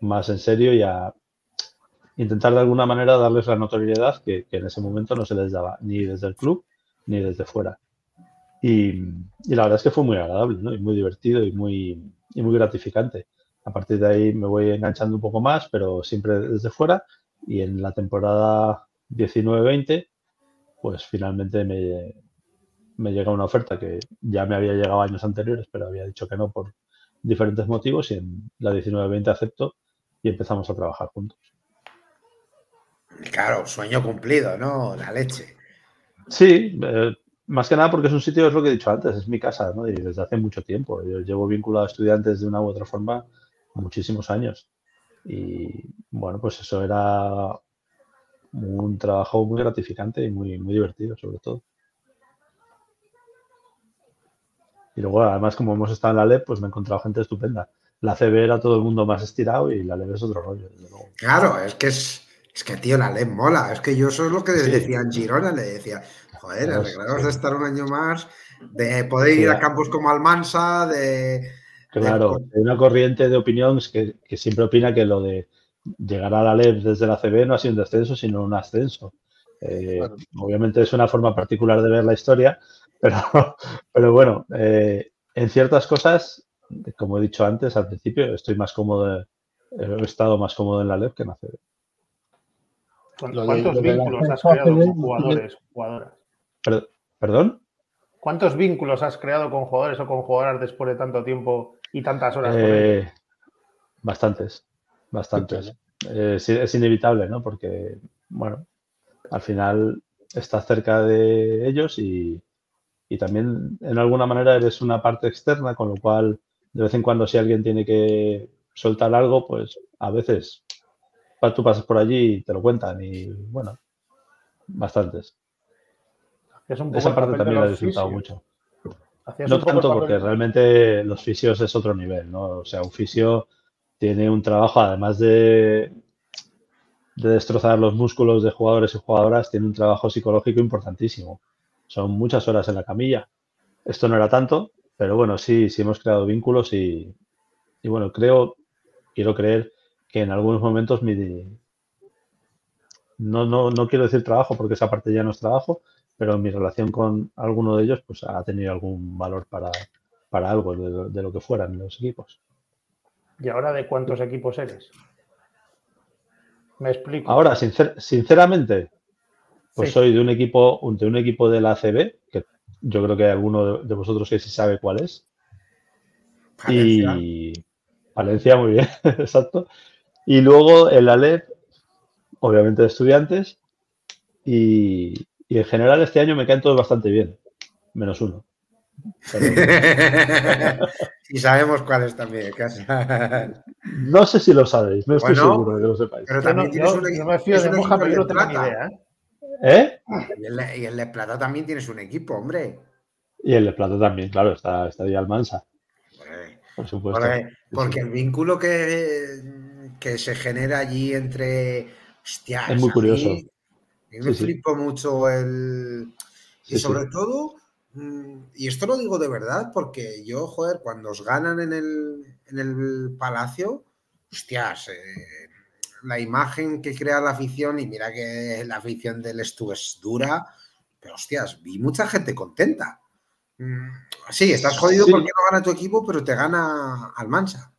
[SPEAKER 4] más en serio y a intentar de alguna manera darles la notoriedad que, en ese momento no se les daba, ni desde el club ni desde fuera. Y, la verdad es que fue muy agradable. Y muy divertido y muy, y muy gratificante. A partir de ahí me voy enganchando un poco más, pero siempre desde fuera. Y en la temporada 19-20, pues finalmente me, me llega una oferta que ya me había llegado años anteriores, pero había dicho que no por diferentes motivos y en la 19-20 acepto y empezamos a trabajar juntos.
[SPEAKER 3] Claro, sueño cumplido, ¿no? La leche.
[SPEAKER 4] Sí, eh, más que nada porque es un sitio, es lo que he dicho antes, es mi casa, ¿no? Y desde hace mucho tiempo. Yo llevo vinculado a estudiantes de una u otra forma muchísimos años. Y bueno, pues eso era un trabajo muy gratificante y muy, muy divertido, sobre todo. Y luego, además, como hemos estado en la LEP, pues me he encontrado gente estupenda. La CB era todo el mundo más estirado y la LEP es otro rollo.
[SPEAKER 3] Claro, es que es, es que, tío, la LEP mola. Es que yo eso es lo que les decía en Girona, le decía, joder, arreglaros de estar un año más, de poder ir a campos como Almansa, de...
[SPEAKER 4] Claro, hay una corriente de opinión que, que, siempre opina que lo de llegar a la LEP desde la CB no ha sido un descenso, sino un ascenso. Eh, obviamente es una forma particular de ver la historia, pero, pero bueno, eh, en ciertas cosas, como he dicho antes, al principio, estoy más cómodo, he estado más cómodo en la LEP que en la CB.
[SPEAKER 2] ¿Cuántos vínculos has creado con jugadores, jugadoras?
[SPEAKER 4] ¿Perdón?
[SPEAKER 2] ¿Cuántos vínculos has creado con jugadores o con jugadoras después de tanto tiempo y tantas horas?
[SPEAKER 4] Eh, bastantes, bastantes. Eh, es inevitable, ¿no? Porque, bueno, al final estás cerca de ellos y, y también en alguna manera eres una parte externa, con lo cual de vez en cuando si alguien tiene que soltar algo, pues a veces tú pasas por allí y te lo cuentan y bueno, bastantes. Esa parte también la he disfrutado mucho. No tanto porque realmente los fisios es otro nivel, ¿no? O sea, un fisio tiene un trabajo, además de, de destrozar los músculos de jugadores y jugadoras, tiene un trabajo psicológico importantísimo son muchas horas en la camilla. Esto no era tanto, pero bueno, sí, sí hemos creado vínculos y, bueno, creo quiero creer que en algunos momentos mi, no, no, no quiero decir trabajo porque esa parte ya no es trabajo, pero mi relación con alguno de ellos pues ha tenido algún valor para, para algo de, lo que fueran los equipos.
[SPEAKER 2] ¿Y ahora de cuántos equipos eres? Me explico.
[SPEAKER 4] Ahora, sinceramente, pues soy de un equipo, de un equipo de la ACB, que yo creo que hay alguno de vosotros que sí sabe cuál es. Y Valencia, muy bien, exacto. Y luego el ALEP, obviamente de estudiantes. Y, en general este año me caen todos bastante bien, menos uno.
[SPEAKER 3] y sabemos cuáles también.
[SPEAKER 4] no sé si lo sabéis, no estoy seguro de que lo sepáis.
[SPEAKER 3] Pero también tienes un, equipo. de ¿Eh? Y el, de Plata también tienes un equipo, hombre.
[SPEAKER 4] Y el de Plata también, claro, está, está ahí Almansa.
[SPEAKER 3] Por supuesto. Porque, el vínculo que, que se genera allí entre. Hostia,
[SPEAKER 4] es muy curioso.
[SPEAKER 3] me flipo mucho el. Y sobre todo, mm, y esto lo digo de verdad, porque yo, joder, cuando os ganan en el, en el palacio, hostias, eh, la imagen que crea la afición, y mira que la afición del Estu es dura, pero hostias, vi mucha gente contenta. Mm, sí, estás jodido porque no gana tu equipo, pero te gana Almansa.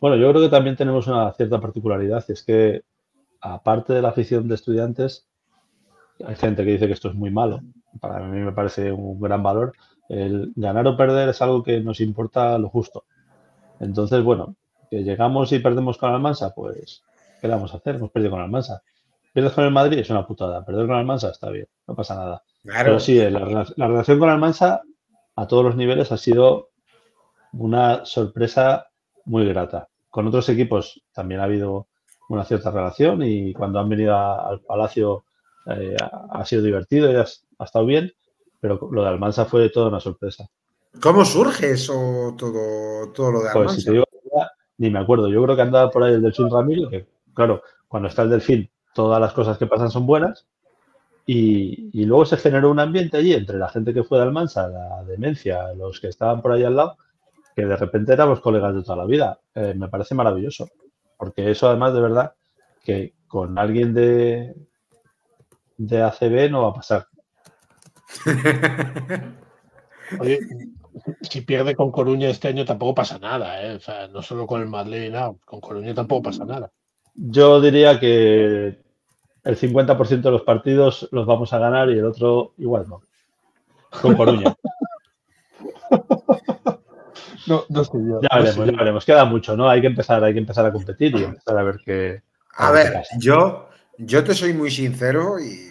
[SPEAKER 4] Bueno, yo creo que también tenemos una cierta particularidad, y es que aparte de la afición de estudiantes, hay gente que dice que esto es muy malo. Para mí me parece un gran valor. El ganar o perder es algo que nos importa lo justo. Entonces, bueno, que llegamos y perdemos con Almansa, pues, ¿qué le vamos a hacer? Hemos perdido con Almansa. Pierdes con el Madrid es una putada. Perder con Almansa está bien, no pasa nada. Pero sí, la, relación con Almansa a todos los niveles ha sido una sorpresa muy grata. Con otros equipos también ha habido una cierta relación y cuando han venido al Palacio eh, ha sido divertido y ha, estado bien, pero lo de Almansa fue toda una sorpresa.
[SPEAKER 3] ¿Cómo surge eso, todo, todo lo de Almansa? Pues si te digo,
[SPEAKER 4] ni me acuerdo. Yo creo que andaba por ahí el Delfín Ramiro, que claro, cuando está el Delfín, todas las cosas que pasan son buenas, y, luego se generó un ambiente allí entre la gente que fue de Almansa, la demencia, los que estaban por ahí al lado, que de repente éramos colegas de toda la vida. Eh, me parece maravilloso, porque eso además de verdad que con alguien de, de ACB no va a pasar.
[SPEAKER 1] Oye, si pierde con Coruña este año tampoco pasa nada, ¿eh? o sea, no solo con el Madrid, no, con Coruña tampoco pasa nada.
[SPEAKER 4] Yo diría que el 50% de los partidos los vamos a ganar y el otro igual no. Con Coruña.
[SPEAKER 1] no, no sé yo.
[SPEAKER 4] Ya veremos, ya veremos. Queda mucho, ¿no? Hay que empezar, hay que empezar a competir y empezar a ver qué.
[SPEAKER 3] A, ver, yo, yo te soy muy sincero y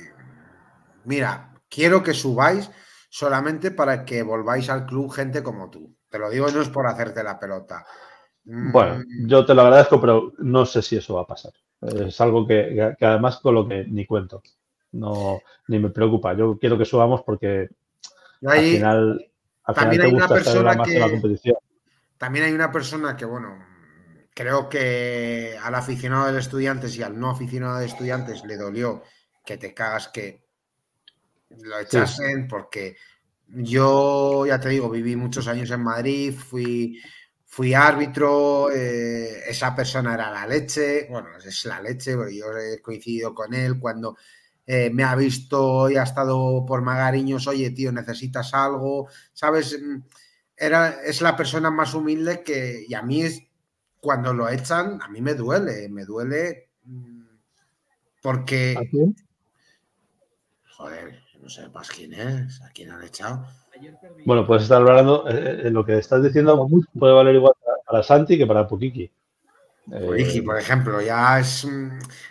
[SPEAKER 3] mira, quiero que subáis solamente para que volváis al club gente como tú. Te lo digo, no es por hacerte la pelota.
[SPEAKER 4] Bueno, mm. yo te lo agradezco, pero no sé si eso va a pasar. Es algo que, además con lo que ni cuento. No, ni me preocupa. Yo quiero que subamos porque al final,
[SPEAKER 3] también hay una persona que. También hay una persona que, bueno, creo que al aficionado de estudiantes y al no aficionado de estudiantes le dolió que te cagas que lo echasen porque yo, ya te digo, viví muchos años en Madrid, fui fui árbitro, eh, esa persona era la leche, bueno, es la leche, porque yo he coincidido con él cuando eh, me ha visto y ha estado por Magariños, oye, tío, necesitas algo, ¿sabes? Mm, era, es la persona más humilde que, y a mí es, cuando lo echan, a mí me duele, me duele mm, porque...
[SPEAKER 1] ¿A quién?
[SPEAKER 3] Joder, no sé más quién es, a quién han echado.
[SPEAKER 4] Bueno, puedes estar hablando, eh, eh, lo que estás diciendo puede valer igual para Santi que para Pukiki.
[SPEAKER 3] Pukiki, por ejemplo, ya es.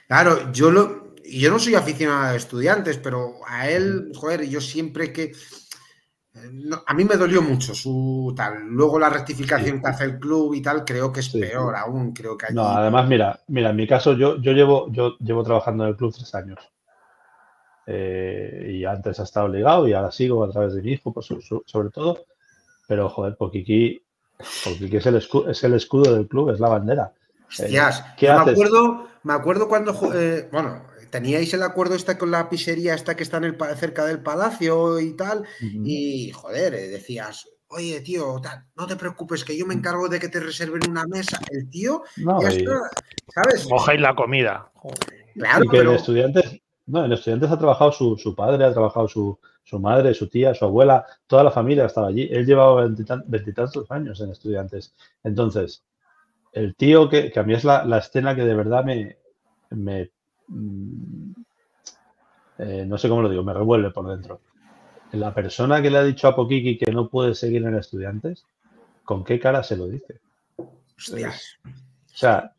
[SPEAKER 3] Claro, yo lo. Yo no soy aficionado a estudiantes, pero a él, joder, yo siempre que. a mí me dolió mucho su tal. Luego la rectificación que hace el club y tal, creo que es peor aún. Creo que
[SPEAKER 4] No, además, mira, mira, en mi caso, yo, yo llevo, yo llevo trabajando en el club tres años. Eh, y antes ha estado ligado y ahora sigo a través de mi hijo, sobre todo. Pero, joder, Pokiki, es el, escudo, es el escudo del club, es la bandera.
[SPEAKER 3] Hostias, me, acuerdo, me acuerdo cuando, eh, bueno, teníais el acuerdo este con la pizzería esta que está en el, cerca del palacio y tal, y joder, eh, decías, oye, tío, no te preocupes, que yo me encargo de que te reserven una mesa. El tío,
[SPEAKER 4] No,
[SPEAKER 3] ya
[SPEAKER 4] y-
[SPEAKER 3] está, ¿sabes?
[SPEAKER 2] Mojáis la comida.
[SPEAKER 3] Claro,
[SPEAKER 4] y que
[SPEAKER 3] pero
[SPEAKER 4] en estudiantes, no, en estudiantes ha trabajado su, su padre, ha trabajado su, su madre, su tía, su abuela, toda la familia estaba allí. Él llevaba veintitan- veintitantos años en estudiantes. Entonces, el tío que, que a mí es la, la escena que de verdad me, me eh, no sé cómo lo digo, me revuelve por dentro. La persona que le ha dicho a Pokiki que no puede seguir en estudiantes, ¿con qué cara se lo dice?
[SPEAKER 3] hostias,
[SPEAKER 4] O sea,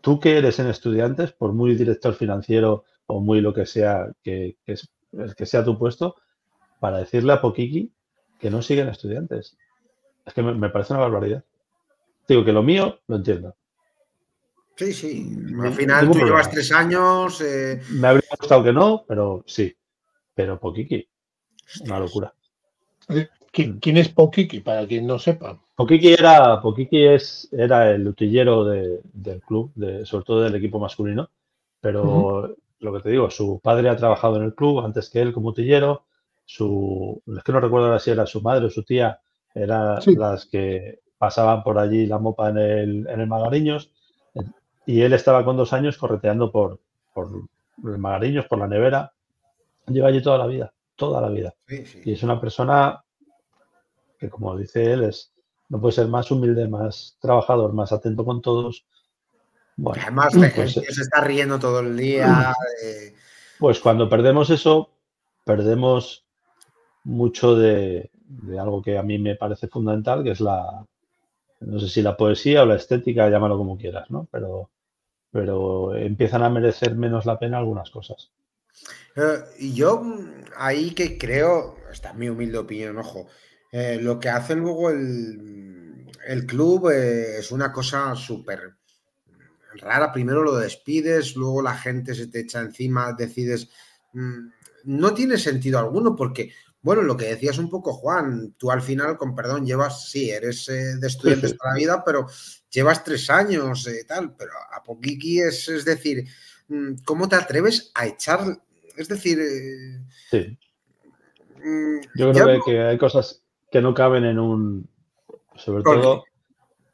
[SPEAKER 4] tú que eres en estudiantes, por muy director financiero o muy lo que sea que, que es- que sea tu puesto, para decirle a Pokiki que no siguen estudiantes. Es que me, me parece una barbaridad. Digo que lo mío lo entiendo.
[SPEAKER 3] Sí, sí. Al final tú
[SPEAKER 4] problema.
[SPEAKER 3] llevas tres años. eh,
[SPEAKER 4] Me habría gustado que no, pero sí. Pero Pokiki, una locura.
[SPEAKER 1] ¿Qui- ¿Quién es Pokiki? Para quien no sepa.
[SPEAKER 4] Pokiki era, Pokiki es, era el utillero de- del club, de, sobre todo del equipo masculino, pero lo que te digo, su padre ha trabajado en el club antes que él como utillero, su, es que no recuerdo ahora si era su madre o su tía, eran
[SPEAKER 1] Sí.
[SPEAKER 4] las que pasaban por allí la mopa en el, en el Magariños, y él estaba con dos años correteando por, por Magariños, por la nevera, lleva allí toda la vida, toda la vida.
[SPEAKER 3] Sí, sí.
[SPEAKER 4] Y es una persona que, como dice él, es, no puede ser más humilde, más trabajador, más atento con todos. Bueno,
[SPEAKER 3] Además, de-
[SPEAKER 4] pues,
[SPEAKER 3] se está riendo todo el día.
[SPEAKER 4] pues cuando perdemos eso, perdemos mucho de, de algo que a mí me parece fundamental, que es la, no sé si la poesía o la estética, llámalo como quieras, ¿no? Pero, pero empiezan a merecer menos la pena algunas cosas.
[SPEAKER 3] Eh, y yo mm, ahí que creo, esta es mi humilde opinión, ojo, eh, lo que hace luego el, el club eh, es una cosa súper rara. Primero lo despides, luego la gente se te echa encima, decides... mm, no tiene sentido alguno porque, bueno, lo que decías un poco, Juan, tú al final, con perdón, llevas, sí, eres eh, de estudiantes toda la vida, pero llevas tres años, eh, tal, pero a Pokiki es, es decir, mm, ¿cómo te atreves a echar es decir, eh,
[SPEAKER 4] Sí.
[SPEAKER 3] mm,
[SPEAKER 4] Yo creo
[SPEAKER 3] no-
[SPEAKER 4] que, hay cosas que no caben en un, sobre todo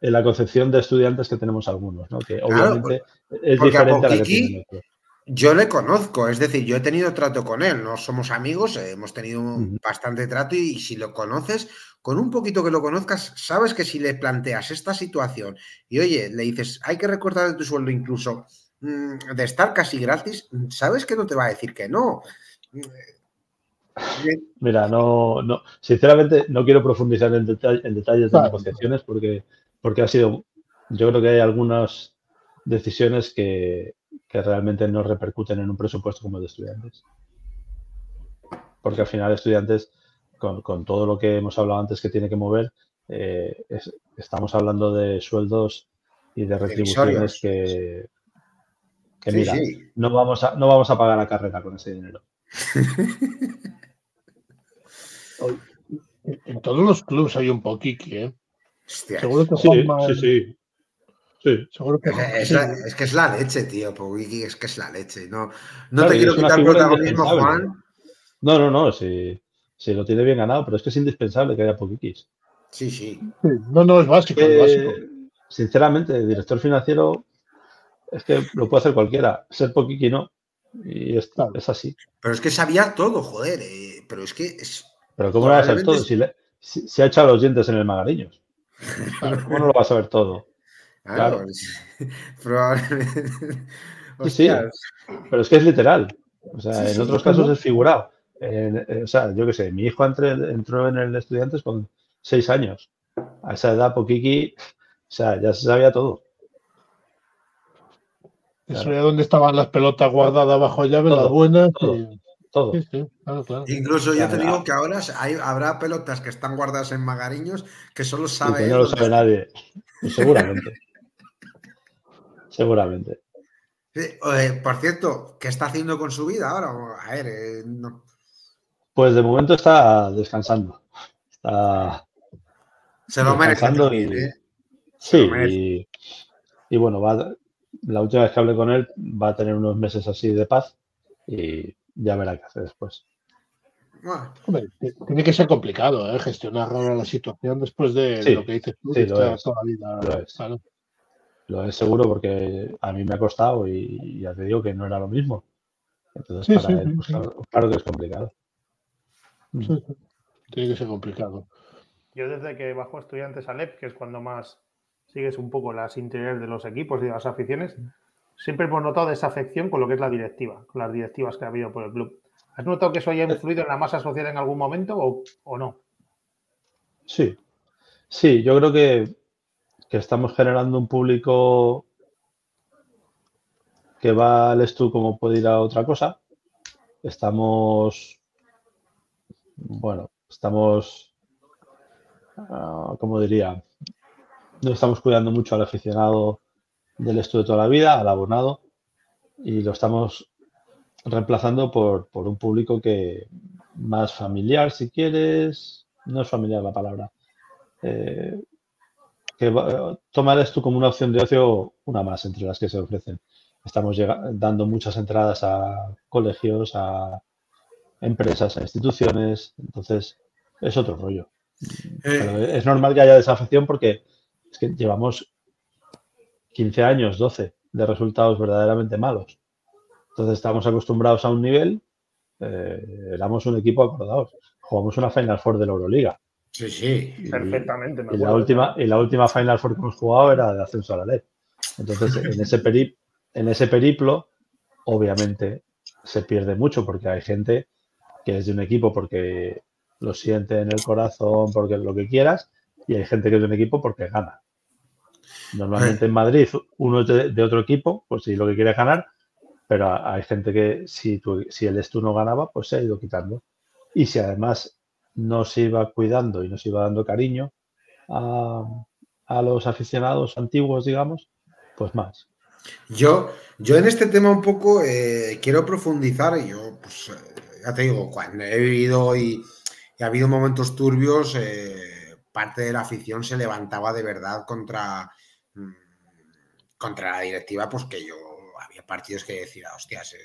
[SPEAKER 4] en la concepción de estudiantes que tenemos algunos, ¿no? Que obviamente es
[SPEAKER 3] porque a
[SPEAKER 4] diferente a la que tienen otros.
[SPEAKER 3] Yo le conozco, es decir, yo he tenido trato con él, no somos amigos, eh, hemos tenido bastante trato y, si lo conoces, con un poquito que lo conozcas, sabes que si le planteas esta situación y oye, le dices, hay que recortar de tu sueldo incluso mm, de estar casi gratis, sabes que no te va a decir que no. Mm,
[SPEAKER 4] Mira, no, no, sinceramente no quiero profundizar en, deta- en detalles de negociaciones porque, porque ha sido, yo creo que hay algunas decisiones que, que realmente no repercuten en un presupuesto como el de estudiantes. Porque al final estudiantes, con, con todo lo que hemos hablado antes que tiene que mover, eh, es- estamos hablando de sueldos y de retribuciones que, que
[SPEAKER 3] Sí,
[SPEAKER 4] mira,
[SPEAKER 3] sí.
[SPEAKER 4] no vamos a, no vamos a pagar la carrera con ese dinero.
[SPEAKER 1] En todos los clubes hay un Pokiki, ¿eh?
[SPEAKER 3] Hostia,
[SPEAKER 1] Seguro que
[SPEAKER 4] Sí,
[SPEAKER 1] Juanma-
[SPEAKER 4] sí, sí. Sí.
[SPEAKER 1] Seguro que
[SPEAKER 3] Es, es
[SPEAKER 1] sí.
[SPEAKER 3] la- es que es la leche, tío. Pogiki es que es la leche. No, no
[SPEAKER 4] Claro,
[SPEAKER 3] te quiero quitar protagonismo. Juan.
[SPEAKER 4] No, no, no, si, si lo tiene bien ganado, pero es que es indispensable que haya poquiquis.
[SPEAKER 3] Sí, sí.
[SPEAKER 1] Sí, No, no, es básico, es básico.
[SPEAKER 4] Eh, sinceramente, director financiero es que lo puede hacer cualquiera. Ser poquiqui no. Y es,
[SPEAKER 1] Claro.
[SPEAKER 4] es así.
[SPEAKER 3] Pero es que sabía todo, joder. eh, pero es que es.
[SPEAKER 4] Pero ¿cómo lo va a saber todo? Si, le- si- si ha echado los dientes en el magariños. ¿Cómo no lo va a saber todo?
[SPEAKER 3] Claro, probablemente.
[SPEAKER 4] Sí. Pero es que es literal. O sea,
[SPEAKER 3] Sí,
[SPEAKER 4] en
[SPEAKER 3] sí,
[SPEAKER 4] otros casos es figurado. En- eh, o sea, yo qué sé, mi hijo entre- entró en el estudiantes con seis años. A esa edad, Poquiqui, o sea, ya se sabía todo.
[SPEAKER 1] Eso
[SPEAKER 4] claro.
[SPEAKER 1] ya donde estaban las pelotas guardadas bajo llave,
[SPEAKER 4] Todo,
[SPEAKER 1] las buenas.
[SPEAKER 4] todo.
[SPEAKER 1] y-
[SPEAKER 4] Todo.
[SPEAKER 1] Sí, sí, claro, claro.
[SPEAKER 3] Incluso yo te
[SPEAKER 4] Claro.
[SPEAKER 3] digo que ahora hay- habrá pelotas que están guardadas en magariños que solo
[SPEAKER 4] Y
[SPEAKER 3] sabe
[SPEAKER 4] que no lo sabe nadie. Seguramente. Seguramente.
[SPEAKER 3] Sí, eh, por cierto, ¿qué está haciendo con su vida ahora? A ver, eh, no-
[SPEAKER 4] Pues de momento está descansando. Está,
[SPEAKER 3] se lo merece
[SPEAKER 4] Descansando
[SPEAKER 3] también,
[SPEAKER 4] y-
[SPEAKER 3] ¿eh?
[SPEAKER 4] sí,
[SPEAKER 3] lo merece.
[SPEAKER 4] y, y bueno, va, la última vez que hablé con él va a tener unos meses así de paz y ya verá qué hace después.
[SPEAKER 1] Hombre, tiene que ser complicado ¿eh? gestionar ahora la situación después de
[SPEAKER 4] Sí,
[SPEAKER 1] lo que dices tú,
[SPEAKER 4] sí,
[SPEAKER 1] que
[SPEAKER 4] lo
[SPEAKER 1] está
[SPEAKER 4] es.
[SPEAKER 1] toda la vida.
[SPEAKER 4] Lo es. seguro porque a mí me ha costado y ya te digo que no era lo mismo. Entonces,
[SPEAKER 1] Sí,
[SPEAKER 4] para
[SPEAKER 1] sí,
[SPEAKER 4] él, pues,
[SPEAKER 1] sí.
[SPEAKER 4] claro, claro que es complicado.
[SPEAKER 1] Sí, sí. Tiene que ser complicado.
[SPEAKER 2] Yo desde que bajo estudiantes a LEP, que es cuando más sigues un poco las interiores de los equipos y de las aficiones, siempre hemos notado desafección con lo que es la directiva, con las directivas que ha habido por el club. ¿Has notado que eso haya influido en la masa social en algún momento o, o no?
[SPEAKER 4] Sí, sí, yo creo que, que estamos generando un público que va al Estu como puede ir a otra cosa. Estamos, bueno, estamos, ah, ¿cómo diría? No estamos cuidando mucho al aficionado del Estu de toda la vida, al abonado, y lo estamos reemplazando por, por un público que más familiar, si quieres, no es familiar la palabra, eh, que va- toma esto como una opción de ocio, una más entre las que se ofrecen. Estamos dando muchas entradas a colegios, a empresas, a instituciones, entonces es otro rollo. Pero
[SPEAKER 3] Eh,
[SPEAKER 4] es normal que haya desafección porque es que llevamos 15 años, 12 de resultados verdaderamente malos. Entonces estamos acostumbrados a un nivel, eh, éramos un equipo acordados, jugamos una Final Four de la Euroliga.
[SPEAKER 3] Sí, sí.
[SPEAKER 2] Perfectamente. me
[SPEAKER 4] y la última, y la última Final Four que hemos jugado era de ascenso a la ley. Entonces, en ese, peri- en ese periplo, obviamente, se pierde mucho porque hay gente que es de un equipo porque lo siente en el corazón, porque lo que quieras, y hay gente que es de un equipo porque gana. Normalmente en Madrid uno es de, de otro equipo, pues si lo que quiere es ganar, pero hay gente que si, tu- si el Estu no ganaba, pues se ha ido quitando. Y si además no se iba cuidando y no se iba dando cariño a, a los aficionados antiguos, digamos, pues más.
[SPEAKER 3] Yo, yo en este tema un poco eh, quiero profundizar. Yo, pues, eh, ya te digo, cuando he vivido y, ha habido momentos turbios, eh, parte de la afición se levantaba de verdad contra, mm, contra la directiva, pues que yo había partidos que decía, hostias,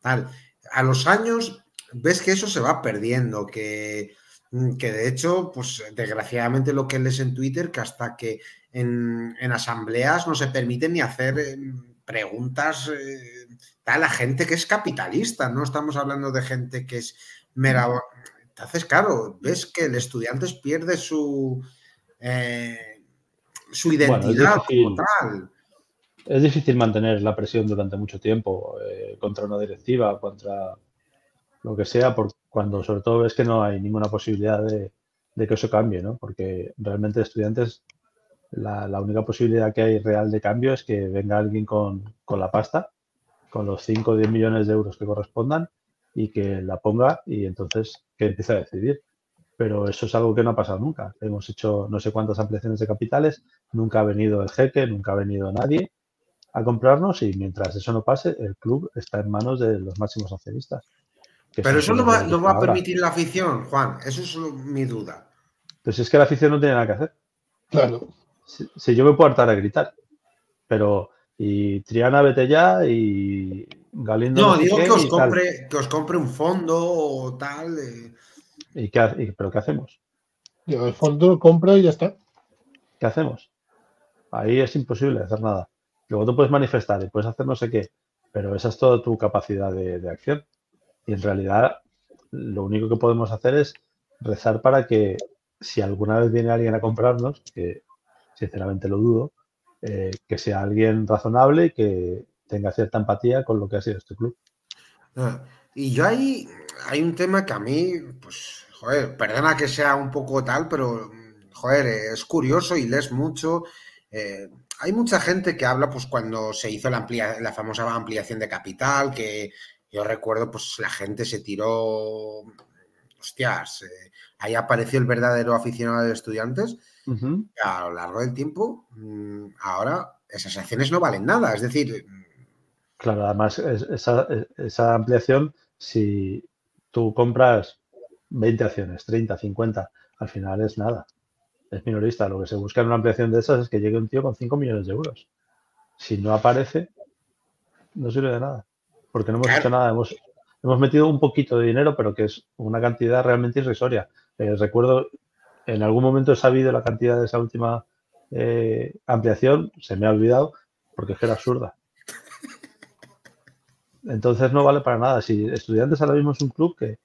[SPEAKER 3] tal. A los años ves que eso se va perdiendo, que, mm, que de hecho, pues desgraciadamente lo que lees en Twitter, que hasta que en, en asambleas no se permite ni hacer eh, preguntas eh, a gente que es capitalista, no estamos hablando de gente que es mera... Entonces, claro, ves que el estudiante pierde su, eh, su
[SPEAKER 4] Bueno,
[SPEAKER 3] identidad como
[SPEAKER 4] difícil.
[SPEAKER 3] tal.
[SPEAKER 4] Es difícil mantener la presión durante mucho tiempo eh, contra una directiva, contra lo que sea, por, cuando sobre todo ves que no hay ninguna posibilidad de, que eso cambie, ¿no? Porque realmente estudiantes, la, la única posibilidad que hay real de cambio es que venga alguien con, con la pasta, con los 5 o 10 millones de euros que correspondan y que la ponga y entonces que empiece a decidir. Pero eso es algo que no ha pasado nunca. Hemos hecho no sé cuántas ampliaciones de capitales, nunca ha venido el jeque, nunca ha venido nadie a comprarnos y mientras eso no pase, el club está en manos de los máximos accionistas.
[SPEAKER 3] Pero eso lo
[SPEAKER 4] quienes
[SPEAKER 3] va,
[SPEAKER 4] lo
[SPEAKER 3] lo va a permitir la afición, Juan. Eso es lo- mi duda.
[SPEAKER 4] Pues es que la afición no tiene nada que hacer.
[SPEAKER 1] Claro.
[SPEAKER 4] Si, si yo me puedo hartar a gritar, pero y Triana vete ya y Galindo
[SPEAKER 3] No,
[SPEAKER 4] no
[SPEAKER 3] digo que os compre, que os compre un fondo o tal. eh.
[SPEAKER 4] ¿Y qué y- ¿Pero qué hacemos?
[SPEAKER 1] Llega el fondo, compra y ya está.
[SPEAKER 4] ¿Qué hacemos? Ahí es imposible hacer nada. Luego tú puedes manifestar y puedes hacer no sé qué, pero esa es toda tu capacidad de, de acción. Y en realidad lo único que podemos hacer es rezar para que si alguna vez viene alguien a comprarnos, que sinceramente lo dudo, eh, que sea alguien razonable y que tenga cierta empatía con lo que ha sido este club.
[SPEAKER 3] Ah, Y yo ahí hay un tema que a mí, pues, joder, perdona que sea un poco tal, pero, joder, es curioso y lees mucho. Eh, hay mucha gente que habla, pues, cuando se hizo la, amplia- la famosa ampliación de capital, que yo recuerdo, pues, la gente se tiró, hostias, eh, ahí apareció el verdadero aficionado de estudiantes. A lo largo del tiempo, mm, ahora esas acciones no valen nada. Es decir,
[SPEAKER 4] Claro, además es- esa, esa ampliación, si tú compras 20 acciones, 30, 50, al final es nada. Es minorista. Lo que se busca en una ampliación de esas es que llegue un tío con 5 millones de euros. Si no aparece, no sirve de nada. Porque no hemos
[SPEAKER 3] Claro.
[SPEAKER 4] hecho nada. Hemos, hemos metido un poquito de dinero, pero que es una cantidad realmente irrisoria. Eh, recuerdo, en algún momento he sabido la cantidad de esa última eh, ampliación, se me ha olvidado, porque es que era absurda. Entonces no vale para nada. Si estudiantes ahora mismo es un club que,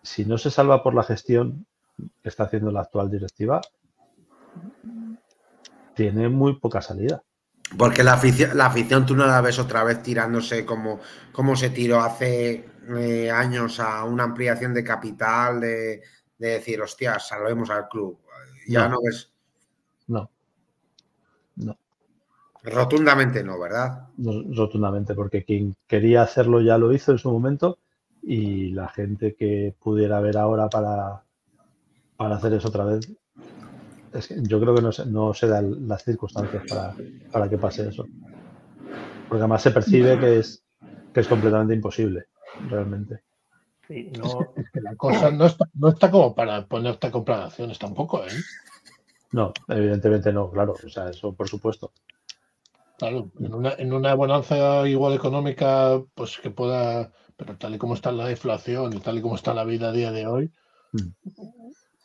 [SPEAKER 4] si no se salva por la gestión que está haciendo la actual directiva, tiene muy poca salida.
[SPEAKER 3] Porque la afición, la afición tú no la ves otra vez tirándose como, como se tiró hace eh, años a una ampliación de capital, de, decir, hostia, salvemos al club. Ya no, ves.
[SPEAKER 4] No. No.
[SPEAKER 3] Rotundamente no, ¿verdad?
[SPEAKER 4] rotundamente, porque quien quería hacerlo ya lo hizo en su momento y la gente que pudiera ver ahora para, para hacer eso otra vez yo creo que no se, no se dan las circunstancias para, que pase eso. Porque además se percibe que es, que es completamente imposible, realmente.
[SPEAKER 1] no, es que la cosa no está, no está como para ponerte a comprar acciones tampoco, ¿eh?
[SPEAKER 4] No, evidentemente no, claro. O sea, eso por supuesto.
[SPEAKER 1] Claro, en una, en una bonanza igual económica, pues que pueda, pero tal y como está la inflación y tal y como está la vida a día de hoy, mm.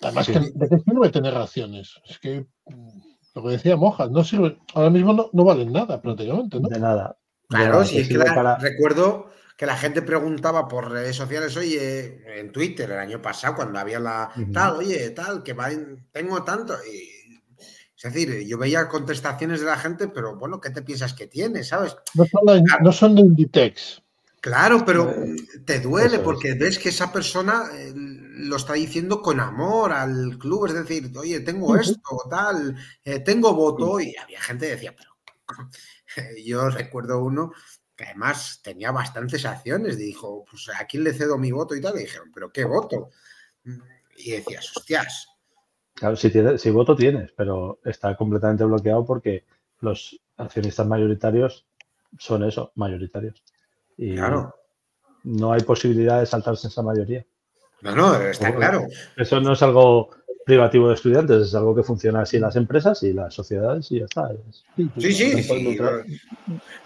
[SPEAKER 1] Además, que, ¿de qué sirve tener raciones? Es que mm, lo que decía Mojas, no sirve, ahora mismo no, no valen nada prácticamente, ¿no?
[SPEAKER 4] De nada.
[SPEAKER 3] Claro, sí, recuerdo que la gente preguntaba por redes sociales, oye, en Twitter el año pasado, cuando había la tal, oye, tal, que va tengo tanto. Y, es decir, yo veía contestaciones de la gente, pero bueno, ¿qué te piensas que tiene? ¿Sabes?
[SPEAKER 1] No son, de, no son de Inditex.
[SPEAKER 3] Claro, pero te duele porque ves que esa persona eh, lo está diciendo con amor al club, es decir, oye, tengo esto, tal, eh, tengo voto, y había gente que decía, pero yo recuerdo uno que además tenía bastantes acciones, dijo, pues a quién le cedo mi voto y tal, y dijeron, pero ¿qué voto? Y decías, hostias.
[SPEAKER 4] Claro, si, si voto tienes, pero está completamente bloqueado porque los accionistas mayoritarios son eso, mayoritarios. Y claro. no hay posibilidad de saltarse esa mayoría.
[SPEAKER 3] No, no, está claro.
[SPEAKER 4] Eso no es algo privativo de estudiantes, es algo que funciona así en las empresas y las sociedades y ya está.
[SPEAKER 3] Sí, sí, sí.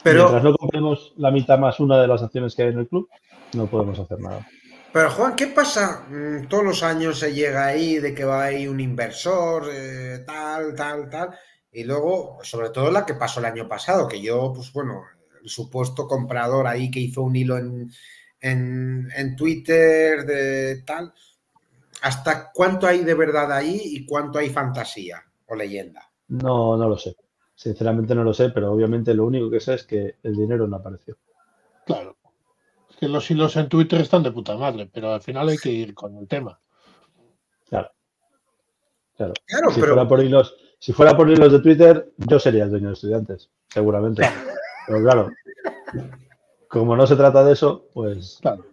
[SPEAKER 4] pero mientras no compremos la mitad más una de las acciones que hay en el club, no podemos hacer nada.
[SPEAKER 3] Pero Juan, ¿qué pasa? Mm, todos los años se llega ahí de que va ahí un inversor, eh, tal, tal, tal. Y luego, sobre todo la que pasó el año pasado, que yo, pues bueno, el supuesto comprador ahí que hizo un hilo en, en, Twitter, de tal. ¿Hasta cuánto hay de verdad ahí y cuánto hay fantasía o leyenda?
[SPEAKER 4] No, no lo sé. Sinceramente no lo sé, pero obviamente lo único que sé es que el dinero no apareció.
[SPEAKER 1] Claro. Es que los hilos en Twitter están de puta madre, pero al final hay que ir con el tema.
[SPEAKER 4] Claro. Claro. si, fuera por hilos, si fuera por hilos de Twitter, yo sería el dueño de estudiantes, seguramente. Pero claro, como no se trata de eso, pues, claro.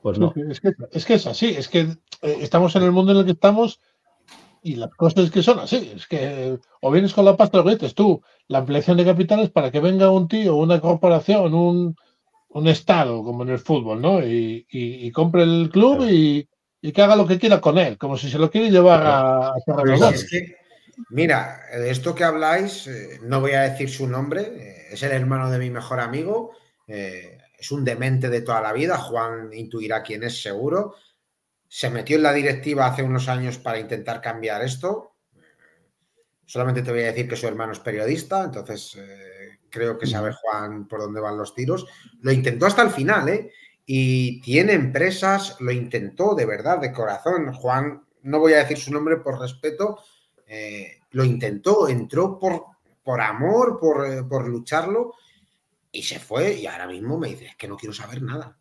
[SPEAKER 4] pues no.
[SPEAKER 1] Es que, es así, es que eh, estamos en el mundo en el que estamos y las cosas que son así. Es que o vienes con la pasta o dices tú, la ampliación de capitales para que venga un tío, una corporación, un, estado, como en el fútbol, ¿no? Y, compre el club y, que haga lo que quiera con él, como si se lo quiere llevar a,
[SPEAKER 3] a es que, Mira, esto que habláis, eh, no voy a decir su nombre, eh, es el hermano de mi mejor amigo eh, es un demente de toda la vida, Juan intuirá quién es seguro. Se metió en la directiva hace unos años para intentar cambiar esto. Solamente te voy a decir que su hermano es periodista, entonces eh, creo que sabe Juan por dónde van los tiros. Lo intentó hasta el final, ¿eh? Y tiene empresas, lo intentó de verdad, de corazón. Juan, no voy a decir su nombre por respeto, eh, lo intentó, entró por, por amor, por, por lucharlo y se fue y ahora mismo me dice, es que no quiero saber nada.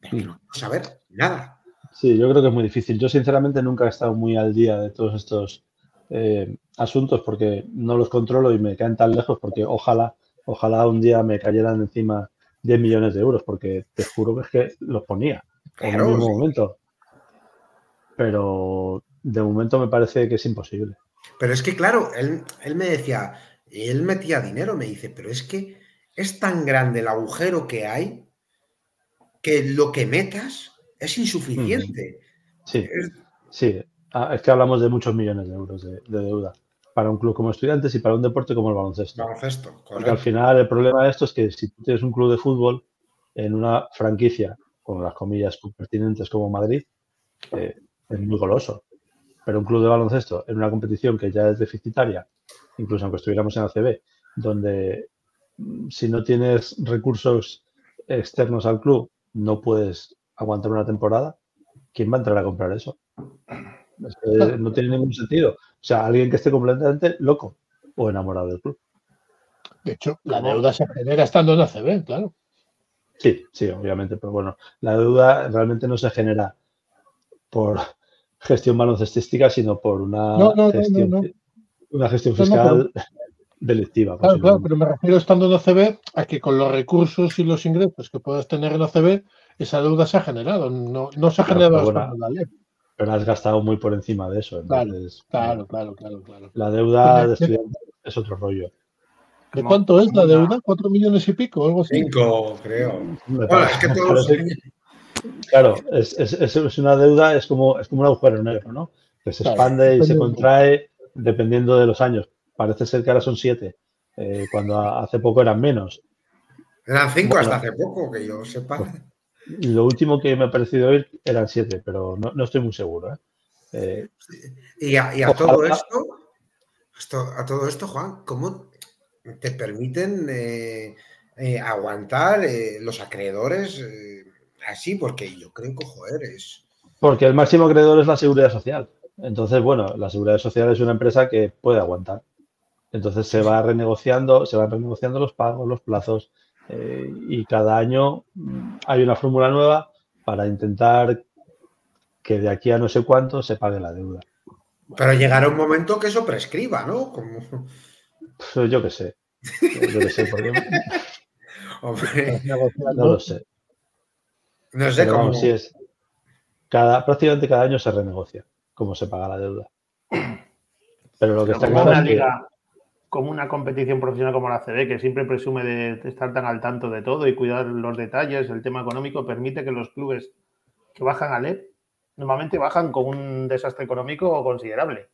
[SPEAKER 3] Pero que no quiero saber nada.
[SPEAKER 4] Sí, yo creo que es muy difícil. Yo sinceramente nunca he estado muy al día de todos estos eh, asuntos porque no los controlo y me caen tan lejos porque ojalá, ojalá un día me cayeran encima 10 millones de euros porque te juro que es que los ponía en el mismo momento. Pero de momento me parece que es imposible.
[SPEAKER 3] Pero es que, claro, él, él me decía, él metía dinero, me dice, pero es que es tan grande el agujero que hay que lo que metas es insuficiente.
[SPEAKER 4] Sí, sí. Ah, es que hablamos de muchos millones de euros de, deuda para un club como estudiantes y para un deporte como el baloncesto.
[SPEAKER 3] Baloncesto,
[SPEAKER 4] Porque al final el problema de esto es que si tú tienes un club de fútbol en una franquicia con las comillas pertinentes como Madrid, eh, es muy goloso. Pero un club de baloncesto en una competición que ya es deficitaria, incluso aunque estuviéramos en ACB, donde si no tienes recursos externos al club, no puedes aguantar una temporada, ¿quién va a entrar a comprar eso? no tiene ningún sentido. O sea, alguien que esté completamente loco o enamorado del club.
[SPEAKER 1] De hecho, la deuda se genera estando en ACB, claro.
[SPEAKER 4] Sí, sí, obviamente, pero bueno, la deuda realmente no se genera por gestión baloncestística, sino por una gestión, una gestión fiscal delictiva.
[SPEAKER 1] Claro, claro, pero me refiero estando en ACB a que con los recursos y los ingresos que puedas tener en ACB, esa deuda se ha generado, no, no se ha generado
[SPEAKER 4] la ley. Pero has gastado muy por encima de eso.
[SPEAKER 1] Entonces, claro, claro, claro, claro,
[SPEAKER 4] La deuda de estudiantes es otro rollo.
[SPEAKER 1] ¿De cuánto es la deuda? ¿Cuatro millones y pico? Algo así.
[SPEAKER 3] Cinco, creo. Bueno, es que todos...
[SPEAKER 4] Claro, es, es, es, una deuda, es como, es como un agujero negro, ¿no? Que se expande y se contrae dependiendo de los años. Parece ser que ahora son siete, eh, cuando hace poco eran menos.
[SPEAKER 3] Eran cinco hasta hace poco, que yo sepa. Pues,
[SPEAKER 4] lo último que me ha parecido oír eran siete, pero no, estoy muy seguro. ¿eh?
[SPEAKER 3] Eh, y a, todo esto, a todo esto, Juan, ¿cómo te permiten aguantar los acreedores así? Porque yo creo que, joder, es...
[SPEAKER 4] Porque el máximo acreedor es la seguridad social. Entonces, bueno, la seguridad social es una empresa que puede aguantar. Entonces se va renegociando, se van renegociando los pagos, los plazos, eh, y cada año mm, hay una fórmula nueva para intentar que de aquí a no sé cuánto se pague la deuda.
[SPEAKER 3] Pero llegará un momento que eso prescriba, ¿no? Como...
[SPEAKER 4] Pues yo qué sé. Yo qué sé, porque... No lo sé.
[SPEAKER 3] No sé cómo.
[SPEAKER 4] Si es, cada, prácticamente cada año se renegocia cómo se paga la deuda.
[SPEAKER 2] Pero lo que está claro una liga, como una competición profesional como la CB, que siempre presume de estar tan al tanto de todo y cuidar los detalles, el tema económico, permite que los clubes que bajan a LED normalmente bajan con un desastre económico considerable.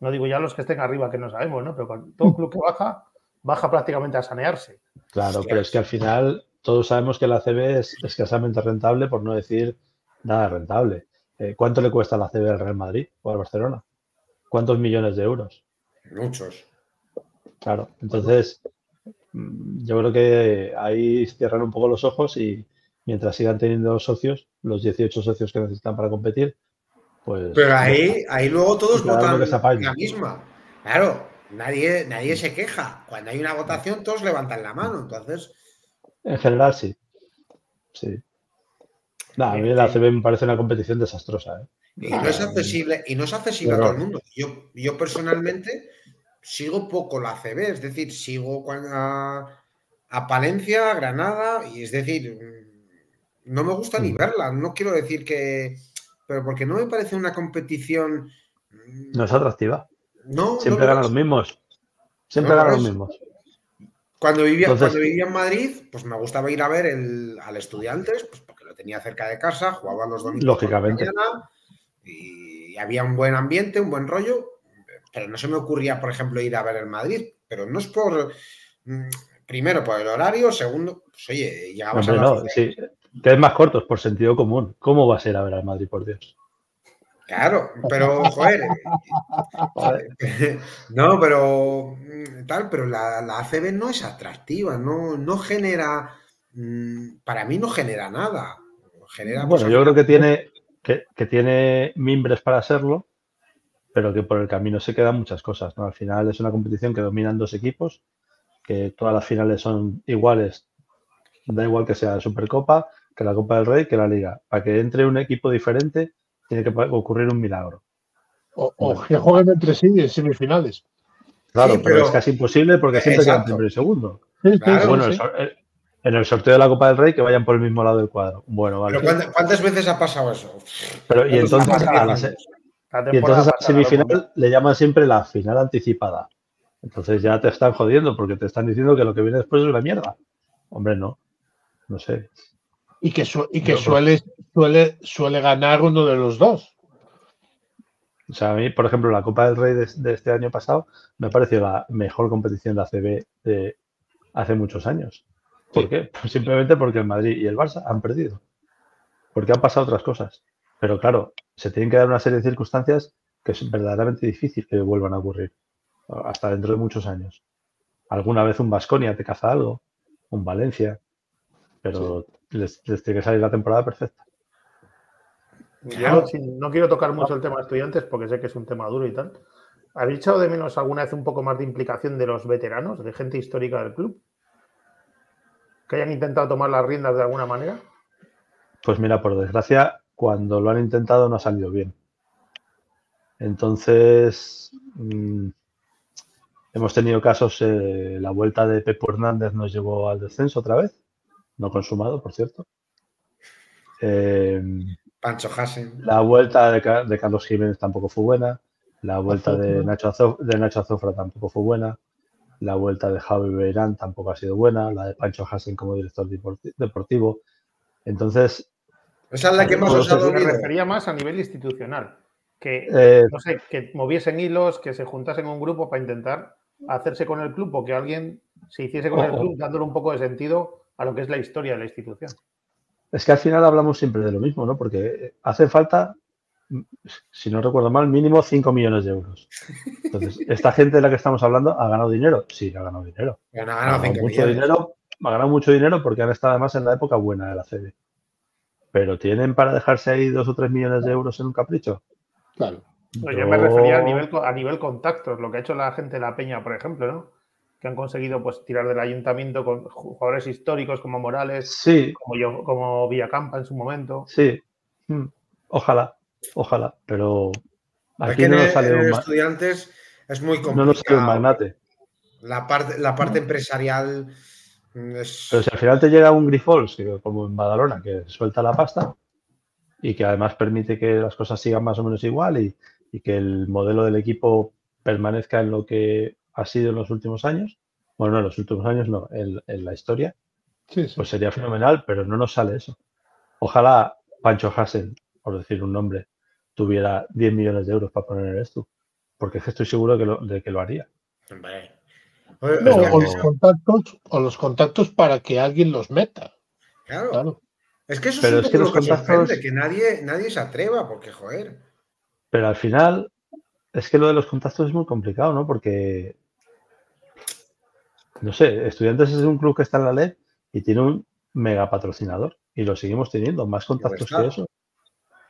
[SPEAKER 2] No digo ya los que estén arriba, que no sabemos, ¿no? Pero todo club que baja, baja prácticamente a sanearse.
[SPEAKER 4] Claro, pero es que al final todos sabemos que la CB es escasamente rentable, por no decir nada rentable. Eh, ¿Cuánto le cuesta la CB al Real Madrid o al Barcelona? ¿Cuántos millones de euros?
[SPEAKER 3] Muchos.
[SPEAKER 4] Claro, entonces mm, yo creo que ahí cierran un poco los ojos y mientras sigan teniendo socios, los 18 socios que necesitan para competir, pues...
[SPEAKER 3] Pero ahí, ahí luego todos votan la misma. Claro, nadie, nadie se queja. Cuando hay una votación, todos levantan la mano. Entonces...
[SPEAKER 4] En general, sí. Sí a mí la ACB me parece una competición desastrosa. ¿eh?
[SPEAKER 3] Y no es accesible, y no es accesible a todo el mundo. Yo, yo personalmente sigo poco la ACB, es decir, sigo a, a Palencia, a Granada, y es decir, no me gusta ni mm. verla. No quiero decir que. Pero porque no me parece una competición.
[SPEAKER 4] Mm, no es atractiva. No. Siempre ganan los mismos. Siempre ganan los mismos.
[SPEAKER 3] Cuando vivía, cuando vivía en Madrid, pues me gustaba ir a ver el, al Estudiantes, pues tenía cerca de casa, jugaba los domingos.
[SPEAKER 4] Lógicamente.
[SPEAKER 3] y había un buen ambiente, un buen rollo, pero no se me ocurría, por ejemplo, ir a ver el Madrid. Pero no es por. Mm, primero, por el horario, segundo, pues oye, llegamos a.
[SPEAKER 4] No, sí. Que es más cortos, por sentido común. ¿Cómo va a ser a ver al Madrid, por Dios?
[SPEAKER 3] Claro, pero, joder. no, pero. Mm, tal, pero la, la ACB no es atractiva, no, no genera. Mm, para mí no genera nada
[SPEAKER 4] bueno, yo creo que tiene, que, tiene mimbres para serlo, pero que por el camino se quedan muchas cosas. ¿no? Al final es una competición que dominan dos equipos, que todas las finales son iguales, da igual que sea la Supercopa, que la Copa del Rey, que la Liga. Para que entre un equipo diferente, tiene que ocurrir un milagro.
[SPEAKER 1] O, que jueguen entre sí en semifinales.
[SPEAKER 4] Claro, pero, es casi imposible porque siempre quedan primero y segundo. bueno, en el sorteo de la Copa del Rey que vayan por el mismo lado del cuadro. Bueno, vale.
[SPEAKER 3] ¿cuántas, veces ha pasado eso?
[SPEAKER 4] Pero, y entonces, a la, y entonces a la semifinal le llaman siempre la final anticipada. Entonces ya te están jodiendo porque te están diciendo que lo que viene después es una mierda. Hombre, no. No sé.
[SPEAKER 1] Y que, y que suele, suele, suele ganar uno de los dos.
[SPEAKER 4] O sea, a mí, por ejemplo, la Copa del Rey de, de este año pasado me pareció la mejor competición de ACB de hace muchos años. ¿Por qué? Pues simplemente porque el Madrid y el Barça han perdido. porque han pasado otras cosas. Pero claro, se tienen que dar una serie de circunstancias que es verdaderamente difícil que vuelvan a ocurrir hasta dentro de muchos años. Alguna vez un Vasconia te caza algo, un Valencia, pero les, les tiene que salir la temporada perfecta.
[SPEAKER 2] Yo no quiero tocar mucho el tema de estudiantes porque sé que es un tema duro y tal. ¿Habéis echado de menos alguna vez un poco más de implicación de los veteranos, de gente histórica del club? ¿Que hayan intentado tomar las riendas de alguna manera?
[SPEAKER 4] Pues mira, por desgracia, cuando lo han intentado no ha salido bien. Entonces, mmm, hemos tenido casos, eh, la vuelta de Pepo Hernández nos llevó al descenso otra vez, no consumado, por cierto. Eh,
[SPEAKER 3] Pancho Hasen.
[SPEAKER 4] La vuelta de, de, Carlos Jiménez tampoco fue buena. La vuelta de Nacho, Azof de Nacho Azofra tampoco fue buena. La vuelta de Javi Beirán tampoco ha sido buena. La de Pancho Hasen como director deportivo. Entonces.
[SPEAKER 3] Esa es la que más os ha dolido.
[SPEAKER 2] Me refería más a nivel institucional. Que, eh, no sé, que moviesen hilos, que se juntasen un grupo para intentar hacerse con el club o que alguien se hiciese con el club dándole un poco de sentido a lo que es la historia de la institución.
[SPEAKER 4] Es que al final hablamos siempre de lo mismo, ¿no? Porque hace falta, si no recuerdo mal, mínimo 5 millones de euros. Entonces, esta gente de la que estamos hablando ha ganado dinero. Sí, ha ganado dinero.
[SPEAKER 3] Ha ganado,
[SPEAKER 4] mucho millones. dinero. Ha ganado mucho dinero porque han estado además en la época buena de la CB. Pero ¿tienen para dejarse ahí 2 o 3 millones de euros en un capricho?
[SPEAKER 1] Claro.
[SPEAKER 2] Yo, yo me refería a nivel, a nivel contactos, lo que ha hecho la gente de La Peña, por ejemplo, ¿no? que han conseguido pues tirar del ayuntamiento con jugadores históricos como Morales,
[SPEAKER 4] sí.
[SPEAKER 2] como yo, como Villacampa en su momento.
[SPEAKER 4] Sí, mm, ojalá, ojalá, pero
[SPEAKER 3] aquí no nos sale un estudiantes es muy complicado.
[SPEAKER 4] No nos sale un magnate.
[SPEAKER 3] La parte, la parte empresarial es...
[SPEAKER 4] Pero si al final te llega un Grifols, como en Badalona, que suelta la pasta y que además permite que las cosas sigan más o menos igual y, y que el modelo del equipo permanezca en lo que ha sido en los últimos años, bueno, no en los últimos años, no, en, en la historia,
[SPEAKER 1] sí, sí.
[SPEAKER 4] pues sería fenomenal, pero no nos sale eso. Ojalá Pancho Hassen, por decir un nombre, tuviera 10 millones de euros para poner esto, porque es que estoy seguro de que lo, de que lo haría.
[SPEAKER 3] Hombre.
[SPEAKER 1] No, o, los contactos, o los contactos para que alguien los meta.
[SPEAKER 3] Claro. claro. Es que eso
[SPEAKER 4] pero
[SPEAKER 3] es,
[SPEAKER 4] es que los
[SPEAKER 3] que
[SPEAKER 4] contactos...
[SPEAKER 3] que nadie, nadie se atreva, porque joder.
[SPEAKER 4] Pero al final, es que lo de los contactos es muy complicado, ¿no? Porque no sé, Estudiantes es un club que está en la ley y tiene un mega patrocinador y lo seguimos teniendo, más contactos que eso.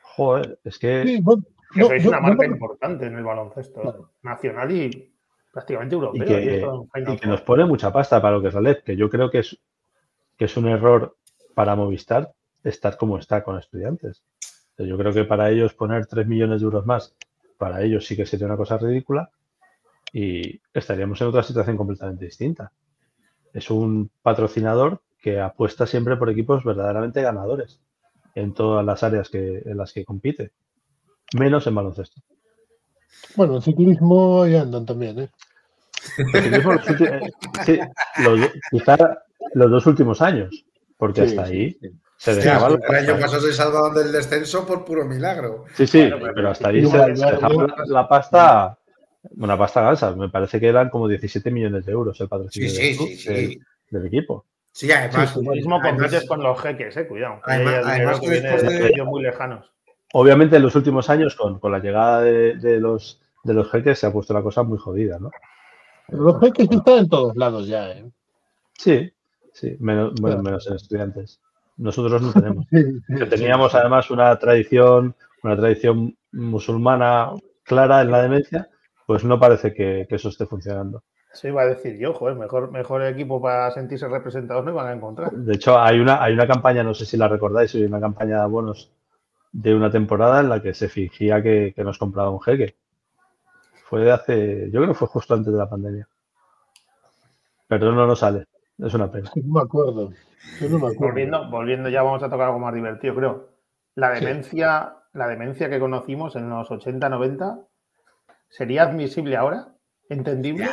[SPEAKER 4] Joder, es que.
[SPEAKER 1] Sí, bueno,
[SPEAKER 2] sois una marca importante en el baloncesto nacional y prácticamente europeo.
[SPEAKER 4] Y que, y que, nos pone mucha pasta para lo que es la LED, que yo creo que es, que es un error para Movistar estar como está con estudiantes. Yo creo que para ellos poner 3 millones de euros más, para ellos sí que sería una cosa ridícula y estaríamos en otra situación completamente distinta. Es un patrocinador que apuesta siempre por equipos verdaderamente ganadores en todas las áreas que, en las que compite, menos en baloncesto.
[SPEAKER 1] Bueno, en ciclismo ya andan también, ¿eh?
[SPEAKER 4] El ciclismo, los últimos, sí, los, quizá los dos últimos años, porque
[SPEAKER 1] Sí,
[SPEAKER 4] hasta
[SPEAKER 1] sí,
[SPEAKER 4] ahí
[SPEAKER 1] sí.
[SPEAKER 4] se dejaba
[SPEAKER 3] el año pasado se salvaban del descenso por puro milagro.
[SPEAKER 4] Sí, sí,
[SPEAKER 2] Bueno, pero-
[SPEAKER 4] pero hasta ahí se, dejaba la, la pasta, una pasta gansa. Me parece que eran como 17 millones de euros el patrocinio
[SPEAKER 3] Sí,
[SPEAKER 4] del,
[SPEAKER 3] sí,
[SPEAKER 4] club,
[SPEAKER 3] sí, sí.
[SPEAKER 4] del- del equipo.
[SPEAKER 3] Sí, además,
[SPEAKER 1] Sí,
[SPEAKER 2] compites con los jeques, eh, cuidado. que
[SPEAKER 3] Además-
[SPEAKER 2] hay dinero
[SPEAKER 3] además
[SPEAKER 2] que
[SPEAKER 3] que
[SPEAKER 2] viene
[SPEAKER 3] después
[SPEAKER 2] de
[SPEAKER 3] de-
[SPEAKER 2] ellos muy lejanos.
[SPEAKER 4] Obviamente en los últimos años, con, con la llegada de, de los, de los jeques, se ha puesto la cosa muy jodida, ¿no?
[SPEAKER 1] Los jeques están en todos lados ya, ¿eh?
[SPEAKER 4] Sí, sí, menos, bueno, menos en estudiantes. Nosotros no tenemos. Teníamos además una tradición, una tradición musulmana clara en la demencia, pues no parece que, que eso esté funcionando.
[SPEAKER 2] Eso iba a decir yo, joder, mejor, mejor equipo para sentirse representados no iban a encontrar.
[SPEAKER 4] De hecho, hay una, hay una campaña, no sé si la recordáis, hay una campaña de abonos de una temporada en la que se fingía que, que nos compraba un jeque. Fue de hace, yo creo que fue justo antes de la pandemia. Pero no nos sale, es una pena.
[SPEAKER 1] No me acuerdo. Yo no me acuerdo.
[SPEAKER 2] Volviendo, volviendo ya vamos a tocar algo más divertido, creo. La
[SPEAKER 1] Sí.
[SPEAKER 2] demencia, la demencia que conocimos en los 80-90, ¿sería admisible ahora? ¿Entendible?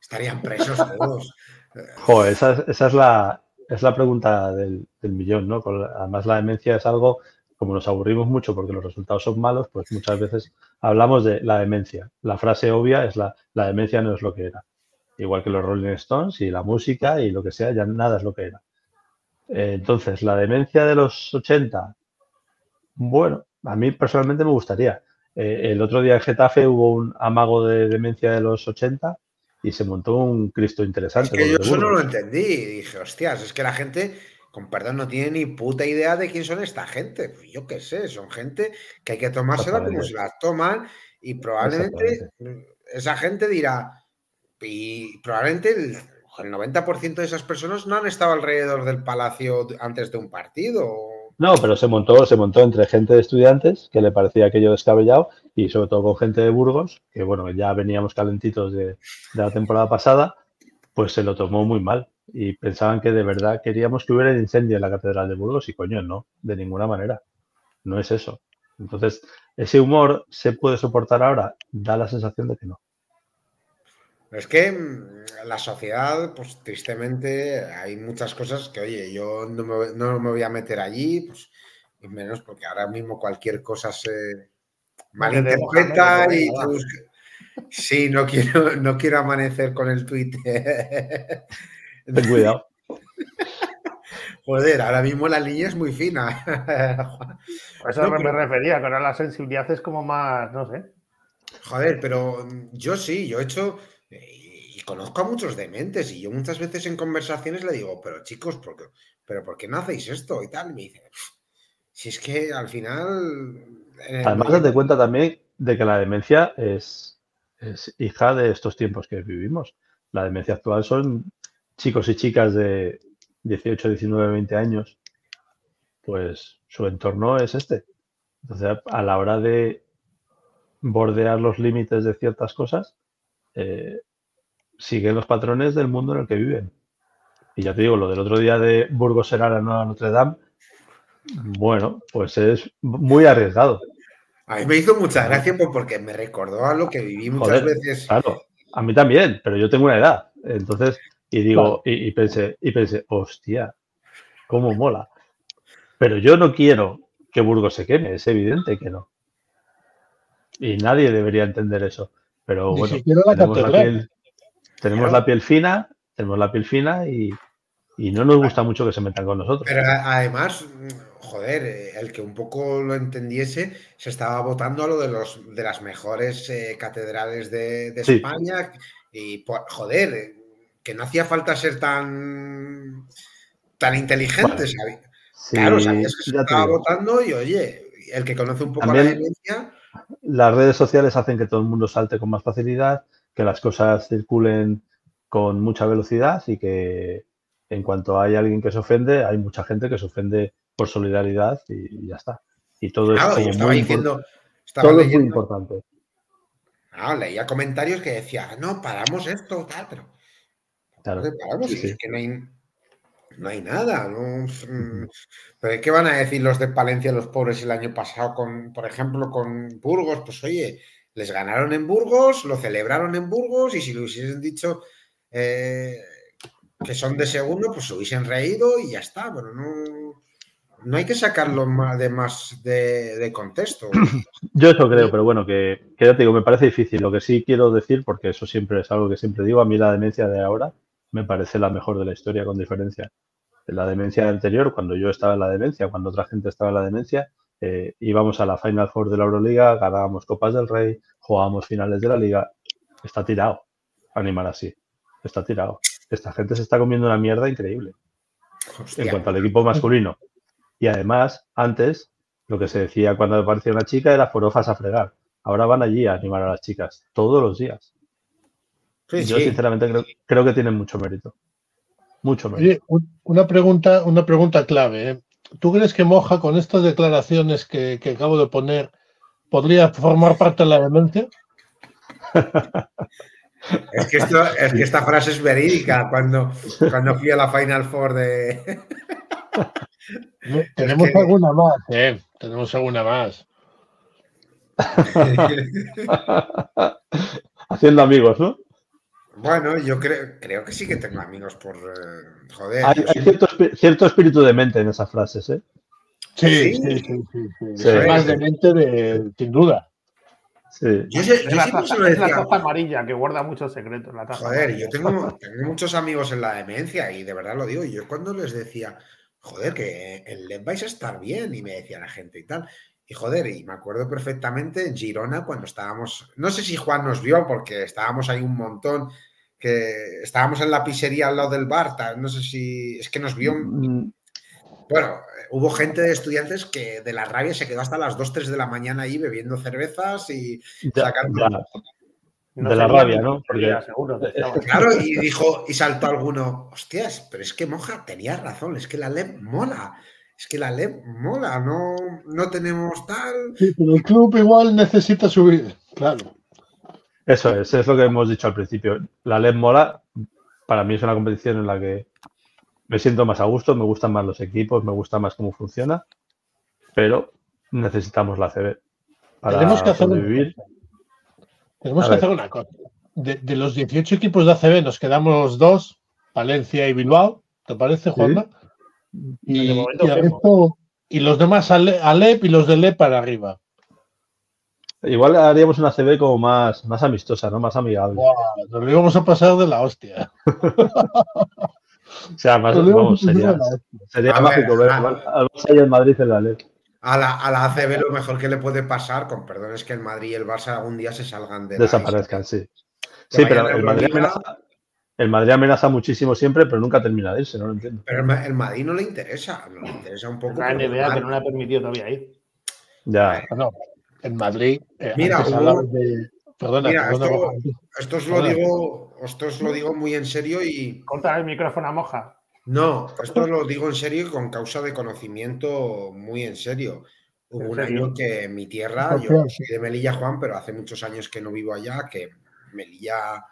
[SPEAKER 3] Estarían presos todos.
[SPEAKER 4] Joder, esa, es- esa es, la, es la pregunta del, del millón, ¿no? Además, la demencia es algo, como nos aburrimos mucho porque los resultados son malos, pues muchas veces hablamos de la demencia. La frase obvia es la, la demencia no es lo que era. Igual que los Rolling Stones y la música y lo que sea, ya nada es lo que era. Eh, entonces, la demencia de los 80, Bueno, a mí personalmente me gustaría. Eh, el otro día en Getafe hubo un amago de demencia de los 80 y se montó un Cristo interesante.
[SPEAKER 3] Es que yo eso no lo entendí. Dije, hostias, es que la gente, con perdón, no tiene ni puta idea de quién son esta gente. Pues yo qué sé, son gente que hay que tomársela como se la toman y probablemente esa gente dirá, y probablemente el, el 90% de esas personas no han estado alrededor del palacio antes de un partido.
[SPEAKER 4] No, pero se montó, se montó entre gente de estudiantes que le parecía aquello descabellado y sobre todo con gente de Burgos, que bueno, ya veníamos calentitos de, la temporada pasada, pues se lo tomó muy mal y pensaban que de verdad queríamos que hubiera el incendio en la Catedral de Burgos y coño, no, de ninguna manera. No es eso. Entonces, ese humor se puede soportar ahora, da la sensación de que no.
[SPEAKER 3] Es que mm, la sociedad, pues tristemente, hay muchas cosas que, oye, yo no me, voy a meter allí, pues, y menos porque ahora mismo cualquier cosa se malinterpreta y Sí, no quiero, no quiero amanecer con el Twitter.
[SPEAKER 4] Ten cuidado.
[SPEAKER 3] Joder, ahora mismo la línea es muy fina.
[SPEAKER 2] eso me refería, que ahora la sensibilidad es como más, no sé.
[SPEAKER 3] Joder, pero yo sí, yo he hecho y conozco a muchos dementes y yo muchas veces en conversaciones le digo, pero chicos, ¿por qué, pero ¿por qué no hacéis esto? Y tal, y me dice, si es que al final...
[SPEAKER 4] Además, date cuenta también de que la demencia es, es hija de estos tiempos que vivimos. La demencia actual son chicos y chicas de 18, 19, 20 años, pues su entorno es este. Entonces, a la hora de bordear los límites de ciertas cosas, eh, siguen los patrones del mundo en el que viven. Y ya te digo, lo del otro día de Burgos será la nueva Notre Dame, bueno, pues es muy arriesgado.
[SPEAKER 3] A mí me hizo mucha gracia porque me recordó a lo que viví muchas veces.
[SPEAKER 4] Claro, a mí también, pero yo tengo una edad. Entonces, y digo, y, pensé, y pensé, hostia, cómo mola. Pero yo no quiero que Burgos se queme, es evidente que no. Y nadie debería entender eso. Pero bueno, tenemos, la piel, tenemos la piel, fina, tenemos la piel fina y, no nos gusta mucho que se metan con nosotros.
[SPEAKER 3] Pero además, joder, el que un poco lo entendiese, se estaba votando a lo de los de las mejores eh, catedrales de, España. Y joder, que no hacía falta ser tan tan inteligentes. claro, sabías que se estaba votando y oye, el que conoce un poco la evidencia
[SPEAKER 4] las redes sociales hacen que todo el mundo salte con más facilidad, que las cosas circulen con mucha velocidad y que en cuanto hay alguien que se ofende, hay mucha gente que se ofende por solidaridad y, ya está. Y todo es muy,
[SPEAKER 3] diciendo,
[SPEAKER 4] todo es muy importante.
[SPEAKER 3] leía comentarios que decían, no, paramos esto, tal, pero. Claro, paramos, es que no hay, no hay nada. ¿no? Mm, ¿Pero qué van a decir los de Palencia, los pobres, el año pasado, con, por ejemplo, con Burgos? Pues oye, les ganaron en Burgos, lo celebraron en Burgos y si lo hubiesen dicho eh, que son de segundo, pues se hubiesen reído y ya está. Pero no, no hay que sacarlo más de más de, contexto.
[SPEAKER 4] Yo eso creo, pero bueno, que, que, ya te digo, me parece difícil. Lo que sí quiero decir, porque eso siempre es algo que siempre digo, a mí la demencia de ahora me parece la mejor de la historia con diferencia. La demencia anterior, cuando yo estaba en la demencia, cuando otra gente estaba en la demencia, eh, íbamos a la Final Four de la Euroliga, ganábamos Copas del Rey, jugábamos finales de la Liga. Está tirado animar así. Está tirado. Esta gente se está comiendo una mierda increíble. En cuanto al equipo masculino. Y además, antes, lo que se decía cuando aparecía una chica era forofas a fregar. Ahora van allí a animar a las chicas, todos los días. Yo sinceramente creo, que tienen mucho mérito. Mucho mérito.
[SPEAKER 1] una pregunta, una pregunta clave. ¿eh? ¿Tú crees que Moja, con estas declaraciones que, acabo de poner, podría formar parte de la demencia?
[SPEAKER 3] Es que, esto, es que esta frase es verídica cuando, cuando fui a la Final Four de.
[SPEAKER 1] Tenemos alguna más, ¿eh? Tenemos alguna más.
[SPEAKER 4] Haciendo amigos, ¿no?
[SPEAKER 3] Bueno, yo creo, creo que sí que tengo amigos por eh, joder.
[SPEAKER 4] Hay, cierto, espíritu de mente en esas frases, ¿eh?
[SPEAKER 1] Sí, sí, sí, sí, Más de mente, de, sin duda.
[SPEAKER 2] Sí. Yo, sé, es, la taza, amarilla que guarda muchos secretos.
[SPEAKER 3] joder, yo tengo, tengo, muchos amigos en la demencia y de verdad lo digo. Yo cuando les decía, joder, que el LEP vais a estar bien, y me decía la gente y tal. Y joder, y me acuerdo perfectamente en Girona cuando estábamos, no sé si Juan nos vio porque estábamos ahí un montón, que estábamos en la pizzería al lado del bar, no sé si es que nos vio. Mm. Bueno, hubo gente de estudiantes que de la rabia se quedó hasta las 2, 3 de la mañana ahí bebiendo cervezas y sacando.
[SPEAKER 4] de la rabia, ¿no?
[SPEAKER 3] Porque... Seguro, claro, y dijo, y saltó alguno, hostias, pero es que Moja tenía razón, es que la LEP mola es que la LEP mola, no, no tenemos tal.
[SPEAKER 1] Sí, pero el club igual necesita subir, claro.
[SPEAKER 4] Eso es, es lo que hemos dicho al principio. La LEP mola, para mí es una competición en la que me siento más a gusto, me gustan más los equipos, me gusta más cómo funciona, pero necesitamos la CB
[SPEAKER 1] para Tenemos que hacer sobrevivir. Tenemos que hacer una cosa. De, los 18 equipos de ACB nos quedamos dos, Valencia y Bilbao, ¿te parece, Juanma? Y, los demás Alep y los de Lep para arriba.
[SPEAKER 4] Igual haríamos una CB como más, más amistosa, ¿no? Más amigable.
[SPEAKER 1] nos lo íbamos a pasar de la hostia.
[SPEAKER 4] o sea, más, vamos, sería, sería mágico ver al Barça y el Madrid en la Lep.
[SPEAKER 3] A la, a la ACB lo mejor que le puede pasar, con perdón, es que el Madrid y el Barça algún día se salgan de
[SPEAKER 4] Desaparezcan, sí. Sí, pero el Madrid, amenaza, el Madrid amenaza muchísimo siempre, pero nunca termina de irse, no lo entiendo.
[SPEAKER 3] Pero el, Madrid no le interesa, no le interesa un poco.
[SPEAKER 2] La NBA que no le ha permitido todavía ir.
[SPEAKER 1] Ya. No, el Madrid.
[SPEAKER 3] Eh, mira, perdona, esto, os lo digo, esto os lo digo muy en serio y.
[SPEAKER 2] Corta el micrófono a moja.
[SPEAKER 3] No, esto os lo digo en serio y con causa de conocimiento muy en serio. Hubo un año que en mi tierra, yo soy de Melilla, Juan, pero hace muchos años que no vivo allá, que Melilla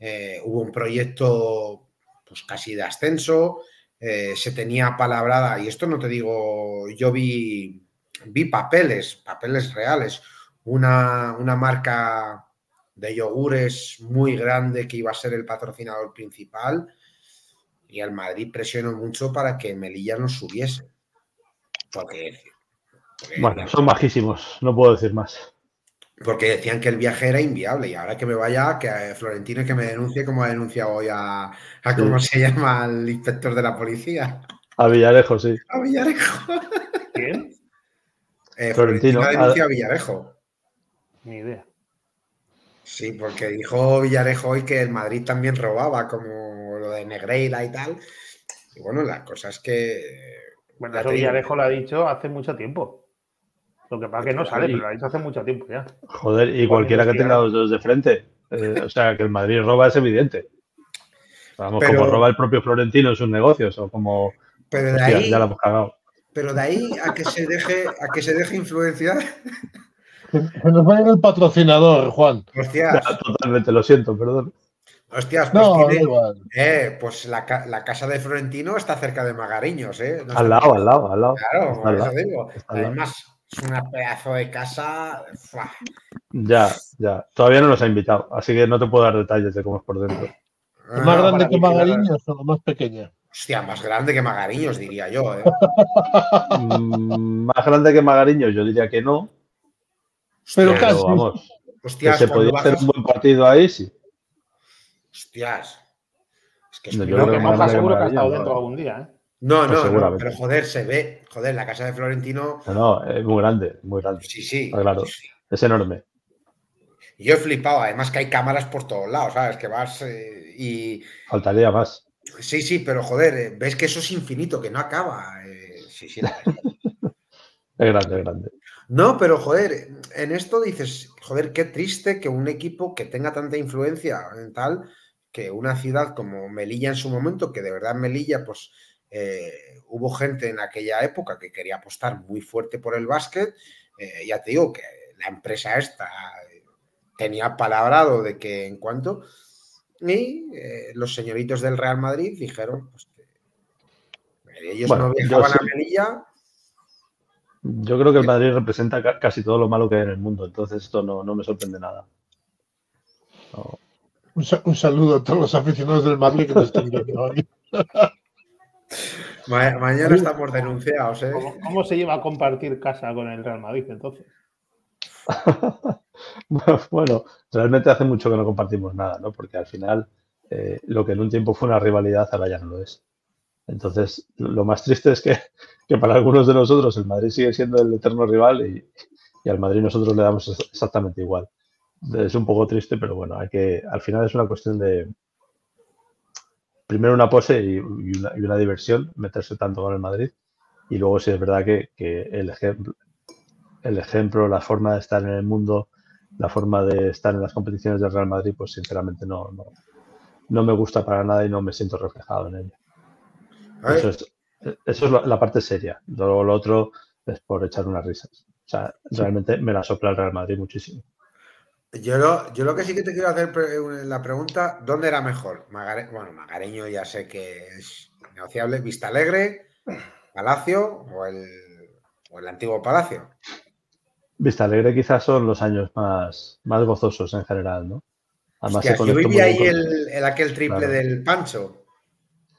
[SPEAKER 3] eh, hubo un proyecto pues casi de ascenso, eh, se tenía palabrada, y esto no te digo, yo vi, vi papeles, papeles reales, una, una marca de yogures muy grande que iba a ser el patrocinador principal y el Madrid presionó mucho para que Melilla no subiese.
[SPEAKER 4] porque bueno, son bajísimos, no puedo decir más
[SPEAKER 3] porque decían que el viaje era inviable y ahora que me vaya, que Florentino que me denuncie como ha denunciado hoy a, cómo se llama el inspector de la policía.
[SPEAKER 4] A Villarejo, sí.
[SPEAKER 3] A Villarejo.
[SPEAKER 2] ¿Quién?
[SPEAKER 3] Eh, Florentino, ha denunciado a Villarejo.
[SPEAKER 2] Ni idea.
[SPEAKER 3] Sí, porque dijo Villarejo hoy que el Madrid también robaba, como lo de Negreira y tal. Y bueno, la cosa es que.
[SPEAKER 2] Bueno, eso Villarejo lo ha dicho hace mucho tiempo. Lo que pasa es que no sale, pero lo ha dicho hace mucho tiempo ya.
[SPEAKER 4] Joder, y cualquiera que tenga los dos de frente. Eh, o sea, que el Madrid roba es evidente. Vamos, como roba el propio Florentino en sus negocios, o como.
[SPEAKER 3] Pero de ahí. Ya lo hemos cagado. Pero de ahí a que se deje, a que se deje influenciar.
[SPEAKER 1] Se nos va a ir el patrocinador, Juan.
[SPEAKER 3] Hostias.
[SPEAKER 4] totalmente, lo siento, perdón.
[SPEAKER 3] Hostias, pues, no, eh, pues la, casa de Florentino está cerca de Magariños, ¿eh?
[SPEAKER 4] al lado, al lado, al lado.
[SPEAKER 3] Claro, al lado. digo. Además, es una pedazo de casa.
[SPEAKER 4] Ya, ya. Todavía no nos ha invitado, así que no te puedo dar detalles de cómo es por dentro.
[SPEAKER 1] ¿Es más grande que Magariños o más pequeña?
[SPEAKER 3] Hostia, más grande que Magariños, diría yo. ¿eh?
[SPEAKER 4] Mm, más grande que Magariños, yo diría que no.
[SPEAKER 1] Pero, casi.
[SPEAKER 4] Vamos, Hostias, que se podía hacer un buen partido ahí, sí.
[SPEAKER 3] Hostias.
[SPEAKER 2] Es que, es yo creo que, seguro que ha estado dentro algún día, ¿eh?
[SPEAKER 3] No, pues no, no, pero joder, se ve, joder, la casa de Florentino.
[SPEAKER 4] No, no, es muy grande, muy grande.
[SPEAKER 3] Sí, sí.
[SPEAKER 4] claro, es enorme.
[SPEAKER 3] Yo he flipado, además que hay cámaras por todos lados, ¿sabes? Que vas eh, y.
[SPEAKER 4] Faltaría más.
[SPEAKER 3] Sí, sí, pero joder, eh, ves que eso es infinito, que no acaba. Eh, sí, sí.
[SPEAKER 4] es grande, es grande.
[SPEAKER 3] No, pero joder, en esto dices, joder, qué triste que un equipo que tenga tanta influencia en tal, que una ciudad como Melilla en su momento, que de verdad Melilla, pues eh, hubo gente en aquella época que quería apostar muy fuerte por el básquet. Eh, ya te digo que la empresa esta eh, tenía palabrado de que en cuanto. Y los señoritos del Real Madrid dijeron pues, que ellos no viajaban a Melilla.
[SPEAKER 4] Yo creo que el Madrid representa casi todo lo malo que hay en el mundo, entonces esto no, me sorprende nada.
[SPEAKER 1] Un, saludo a todos los aficionados del Madrid que nos están viendo hoy.
[SPEAKER 3] mañana estamos denunciados, ¿eh?
[SPEAKER 2] ¿Cómo, se lleva a compartir casa con el Real Madrid entonces?
[SPEAKER 4] bueno, realmente hace mucho que no compartimos nada, ¿no? Porque al final eh, lo que en un tiempo fue una rivalidad ahora ya no lo es. Entonces, lo más triste es que, para algunos de nosotros el Madrid sigue siendo el eterno rival y, al Madrid nosotros le damos exactamente igual. Es un poco triste, pero bueno, hay que, al final es una cuestión de primero una pose y, una, diversión, meterse tanto con el Madrid, y luego si es verdad que, el ejemplo, el ejemplo, la forma de estar en el mundo, la forma de estar en las competiciones del Real Madrid, pues sinceramente no, no, me gusta para nada y no me siento reflejado en ella. Eso es, eso es la parte seria. Luego lo otro es por echar unas risas. O sea, realmente me la sopla el Real Madrid muchísimo.
[SPEAKER 3] Yo lo, yo lo que sí que te quiero hacer la pregunta, ¿dónde era mejor? bueno, Magareño ya sé que es negociable. ¿Vista Alegre, Palacio o el, o el antiguo Palacio?
[SPEAKER 4] Vista Alegre quizás son los años más, más gozosos en general, ¿no?
[SPEAKER 3] Además, yo viví ahí el, aquel triple del Pancho.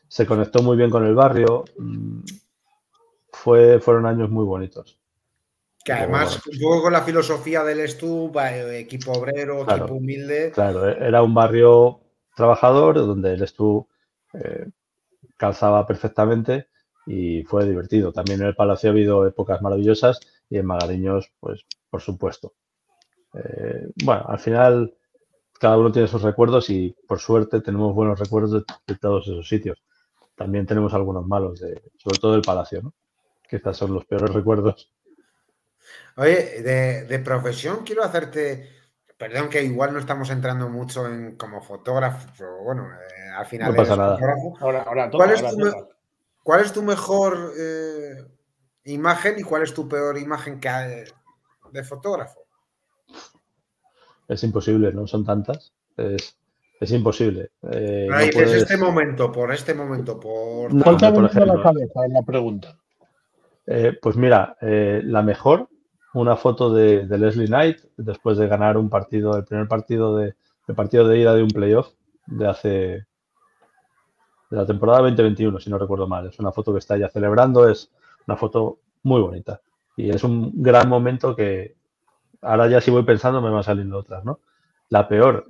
[SPEAKER 4] Se conectó muy bien con el barrio. Mm, fue, fueron años muy bonitos.
[SPEAKER 3] Que además, un poco con la filosofía del Stup, equipo obrero, equipo humilde.
[SPEAKER 4] Claro, era un barrio trabajador donde el Stup eh, calzaba perfectamente y fue divertido. También en el Palacio ha habido épocas maravillosas y en Magariños, pues por supuesto. Eh, bueno, al final cada uno tiene sus recuerdos y por suerte tenemos buenos recuerdos de, todos esos sitios. También tenemos algunos malos, de, sobre todo del Palacio, ¿no? Quizás son los peores recuerdos.
[SPEAKER 3] Oye, de, profesión quiero hacerte, perdón que igual no estamos entrando mucho en como fotógrafo, pero bueno, eh, al final...
[SPEAKER 4] No pasa nada.
[SPEAKER 3] ¿Cuál, es tu, mejor eh, imagen y cuál es tu peor imagen que de fotógrafo?
[SPEAKER 4] Es imposible, no son tantas. Es, imposible.
[SPEAKER 3] Eh, este momento, por este momento, por.
[SPEAKER 1] ¿Cuál te ha la cabeza en la pregunta?
[SPEAKER 4] Eh, pues mira, eh, la mejor, una foto de, Leslie Knight después de ganar un partido, el primer partido de, partido de ida de un playoff de hace de la temporada 2021, si no recuerdo mal. Es una foto que está ya celebrando, es una foto muy bonita. Y es un gran momento que ahora ya si voy pensando me van saliendo otras, ¿no? La peor,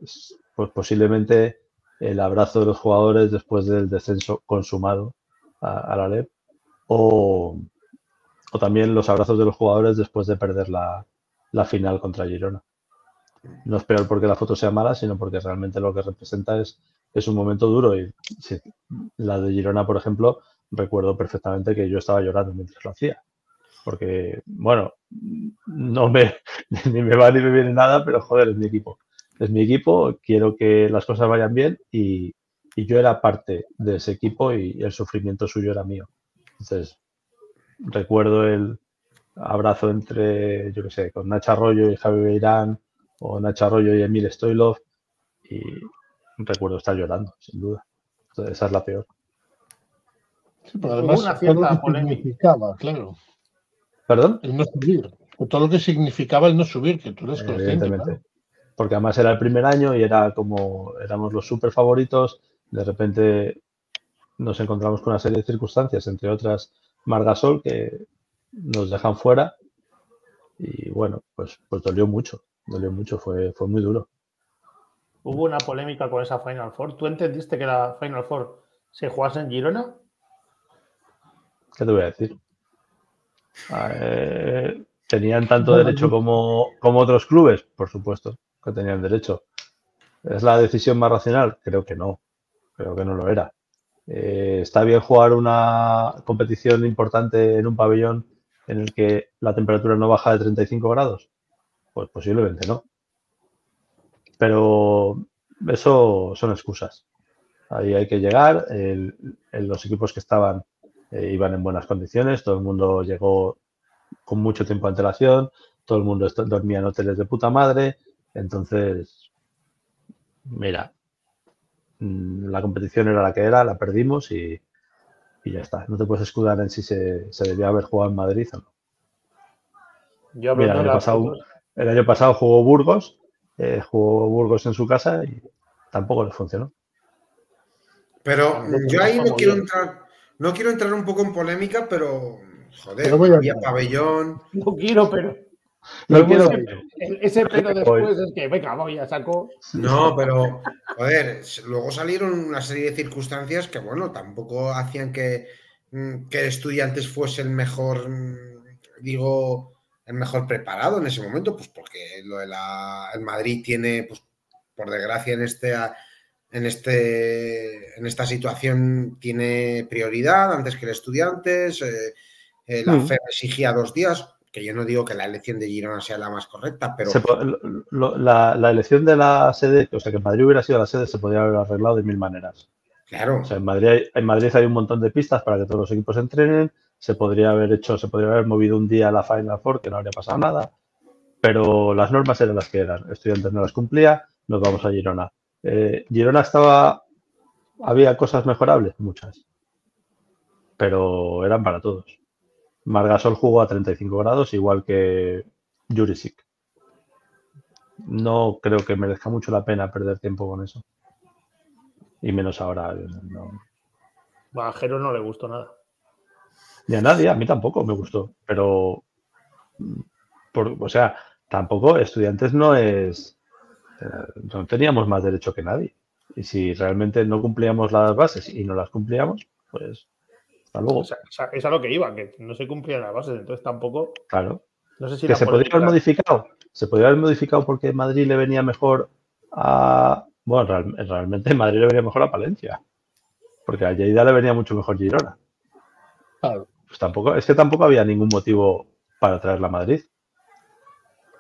[SPEAKER 4] pues posiblemente el abrazo de los jugadores después del descenso consumado a, la LEP o, también los abrazos de los jugadores después de perder la, final contra Girona. No es peor porque la foto sea mala, sino porque realmente lo que representa es, es un momento duro. Y la de Girona, por ejemplo, recuerdo perfectamente que yo estaba llorando mientras lo hacía. Porque, bueno, no me, ni me va ni me viene nada, pero joder, es mi equipo. Es mi equipo, quiero que las cosas vayan bien y, yo era parte de ese equipo y el sufrimiento suyo era mío. Entonces, recuerdo el abrazo entre, yo qué sé, con Nacha Arroyo y Javi Beirán o Nacha Arroyo y Emil Stoilov y recuerdo estar llorando, sin duda. Entonces, esa es la peor.
[SPEAKER 1] Sí, pero además, una cierta polémica, claro.
[SPEAKER 4] ¿Perdón?
[SPEAKER 1] El no subir. Todo lo que significaba el no subir, que tú eres
[SPEAKER 4] consciente. Porque además era el primer año y era como éramos los super favoritos. De repente nos encontramos con una serie de circunstancias, entre otras Margasol, que nos dejan fuera. Y bueno, pues, pues dolió mucho. Dolió mucho, fue, fue muy duro.
[SPEAKER 2] Hubo una polémica con esa Final Four. ¿Tú entendiste que la Final Four se jugase en Girona?
[SPEAKER 4] ¿Qué te voy a decir? Eh, ¿Tenían tanto derecho como, como otros clubes? Por supuesto que tenían derecho. ¿Es la decisión más racional? Creo que no. Creo que no lo era. Eh, ¿Está bien jugar una competición importante en un pabellón en el que la temperatura no baja de 35 grados? Pues posiblemente no. Pero eso son excusas. Ahí hay que llegar. los equipos que estaban eh, iban en buenas condiciones, todo el mundo llegó con mucho tiempo de antelación, todo el mundo dormía en hoteles de puta madre, entonces, mira, la competición era la que era, la perdimos y, ya está. No te puedes escudar en si se, se debía haber jugado en Madrid o no. Yo Mira, el, año pasado, el año pasado jugó Burgos, eh, jugó Burgos en su casa y tampoco le funcionó.
[SPEAKER 3] Pero yo ahí no quiero entrar, no quiero entrar un poco en polémica, pero joder, había pabellón.
[SPEAKER 2] No quiero, pero.
[SPEAKER 4] No quiero
[SPEAKER 2] ese, ese pero después es que, venga, voy a saco.
[SPEAKER 3] No, pero, joder, luego salieron una serie de circunstancias que, bueno, tampoco hacían que, mm, que estudiantes fuese el mejor, mm, digo, el mejor preparado en ese momento, pues porque lo de la, el Madrid tiene, pues, por desgracia, en este en, este, en esta situación tiene prioridad antes que el estudiantes. Eh, eh, la. FED exigía dos días, que yo no digo que la elección de Girona sea la más correcta, pero...
[SPEAKER 4] la, elección de la sede, o sea, que en Madrid hubiera sido la sede, se podría haber arreglado de mil maneras.
[SPEAKER 3] Claro.
[SPEAKER 4] O sea, en Madrid, hay, en Madrid hay un montón de pistas para que todos los equipos entrenen, se podría haber hecho, se podría haber movido un día a la Final Four, que no habría pasado nada, pero las normas eran las que eran. Estudiantes no las cumplía, nos vamos a Girona. Eh, Girona estaba, había cosas mejorables, muchas, pero eran para todos. Margasol jugó a 35 grados, igual que Jurisic. No creo que merezca mucho la pena perder tiempo con eso. Y menos ahora. No.
[SPEAKER 2] A Jero no le gustó nada.
[SPEAKER 4] Ni a nadie, a mí tampoco me gustó. Pero, por, o sea, tampoco estudiantes no es no teníamos más derecho que nadie. Y si realmente no cumplíamos las bases y no las cumplíamos, pues hasta luego.
[SPEAKER 2] es a lo que iba, que no se cumplían las bases, entonces tampoco.
[SPEAKER 4] Claro. No sé si que se podría haber modificado. Se podría haber modificado porque Madrid le venía mejor a. Bueno, realmente Madrid le venía mejor a Palencia. Porque a Lleida le venía mucho mejor Girona. Claro. Pues tampoco, es que tampoco había ningún motivo para traerla a Madrid.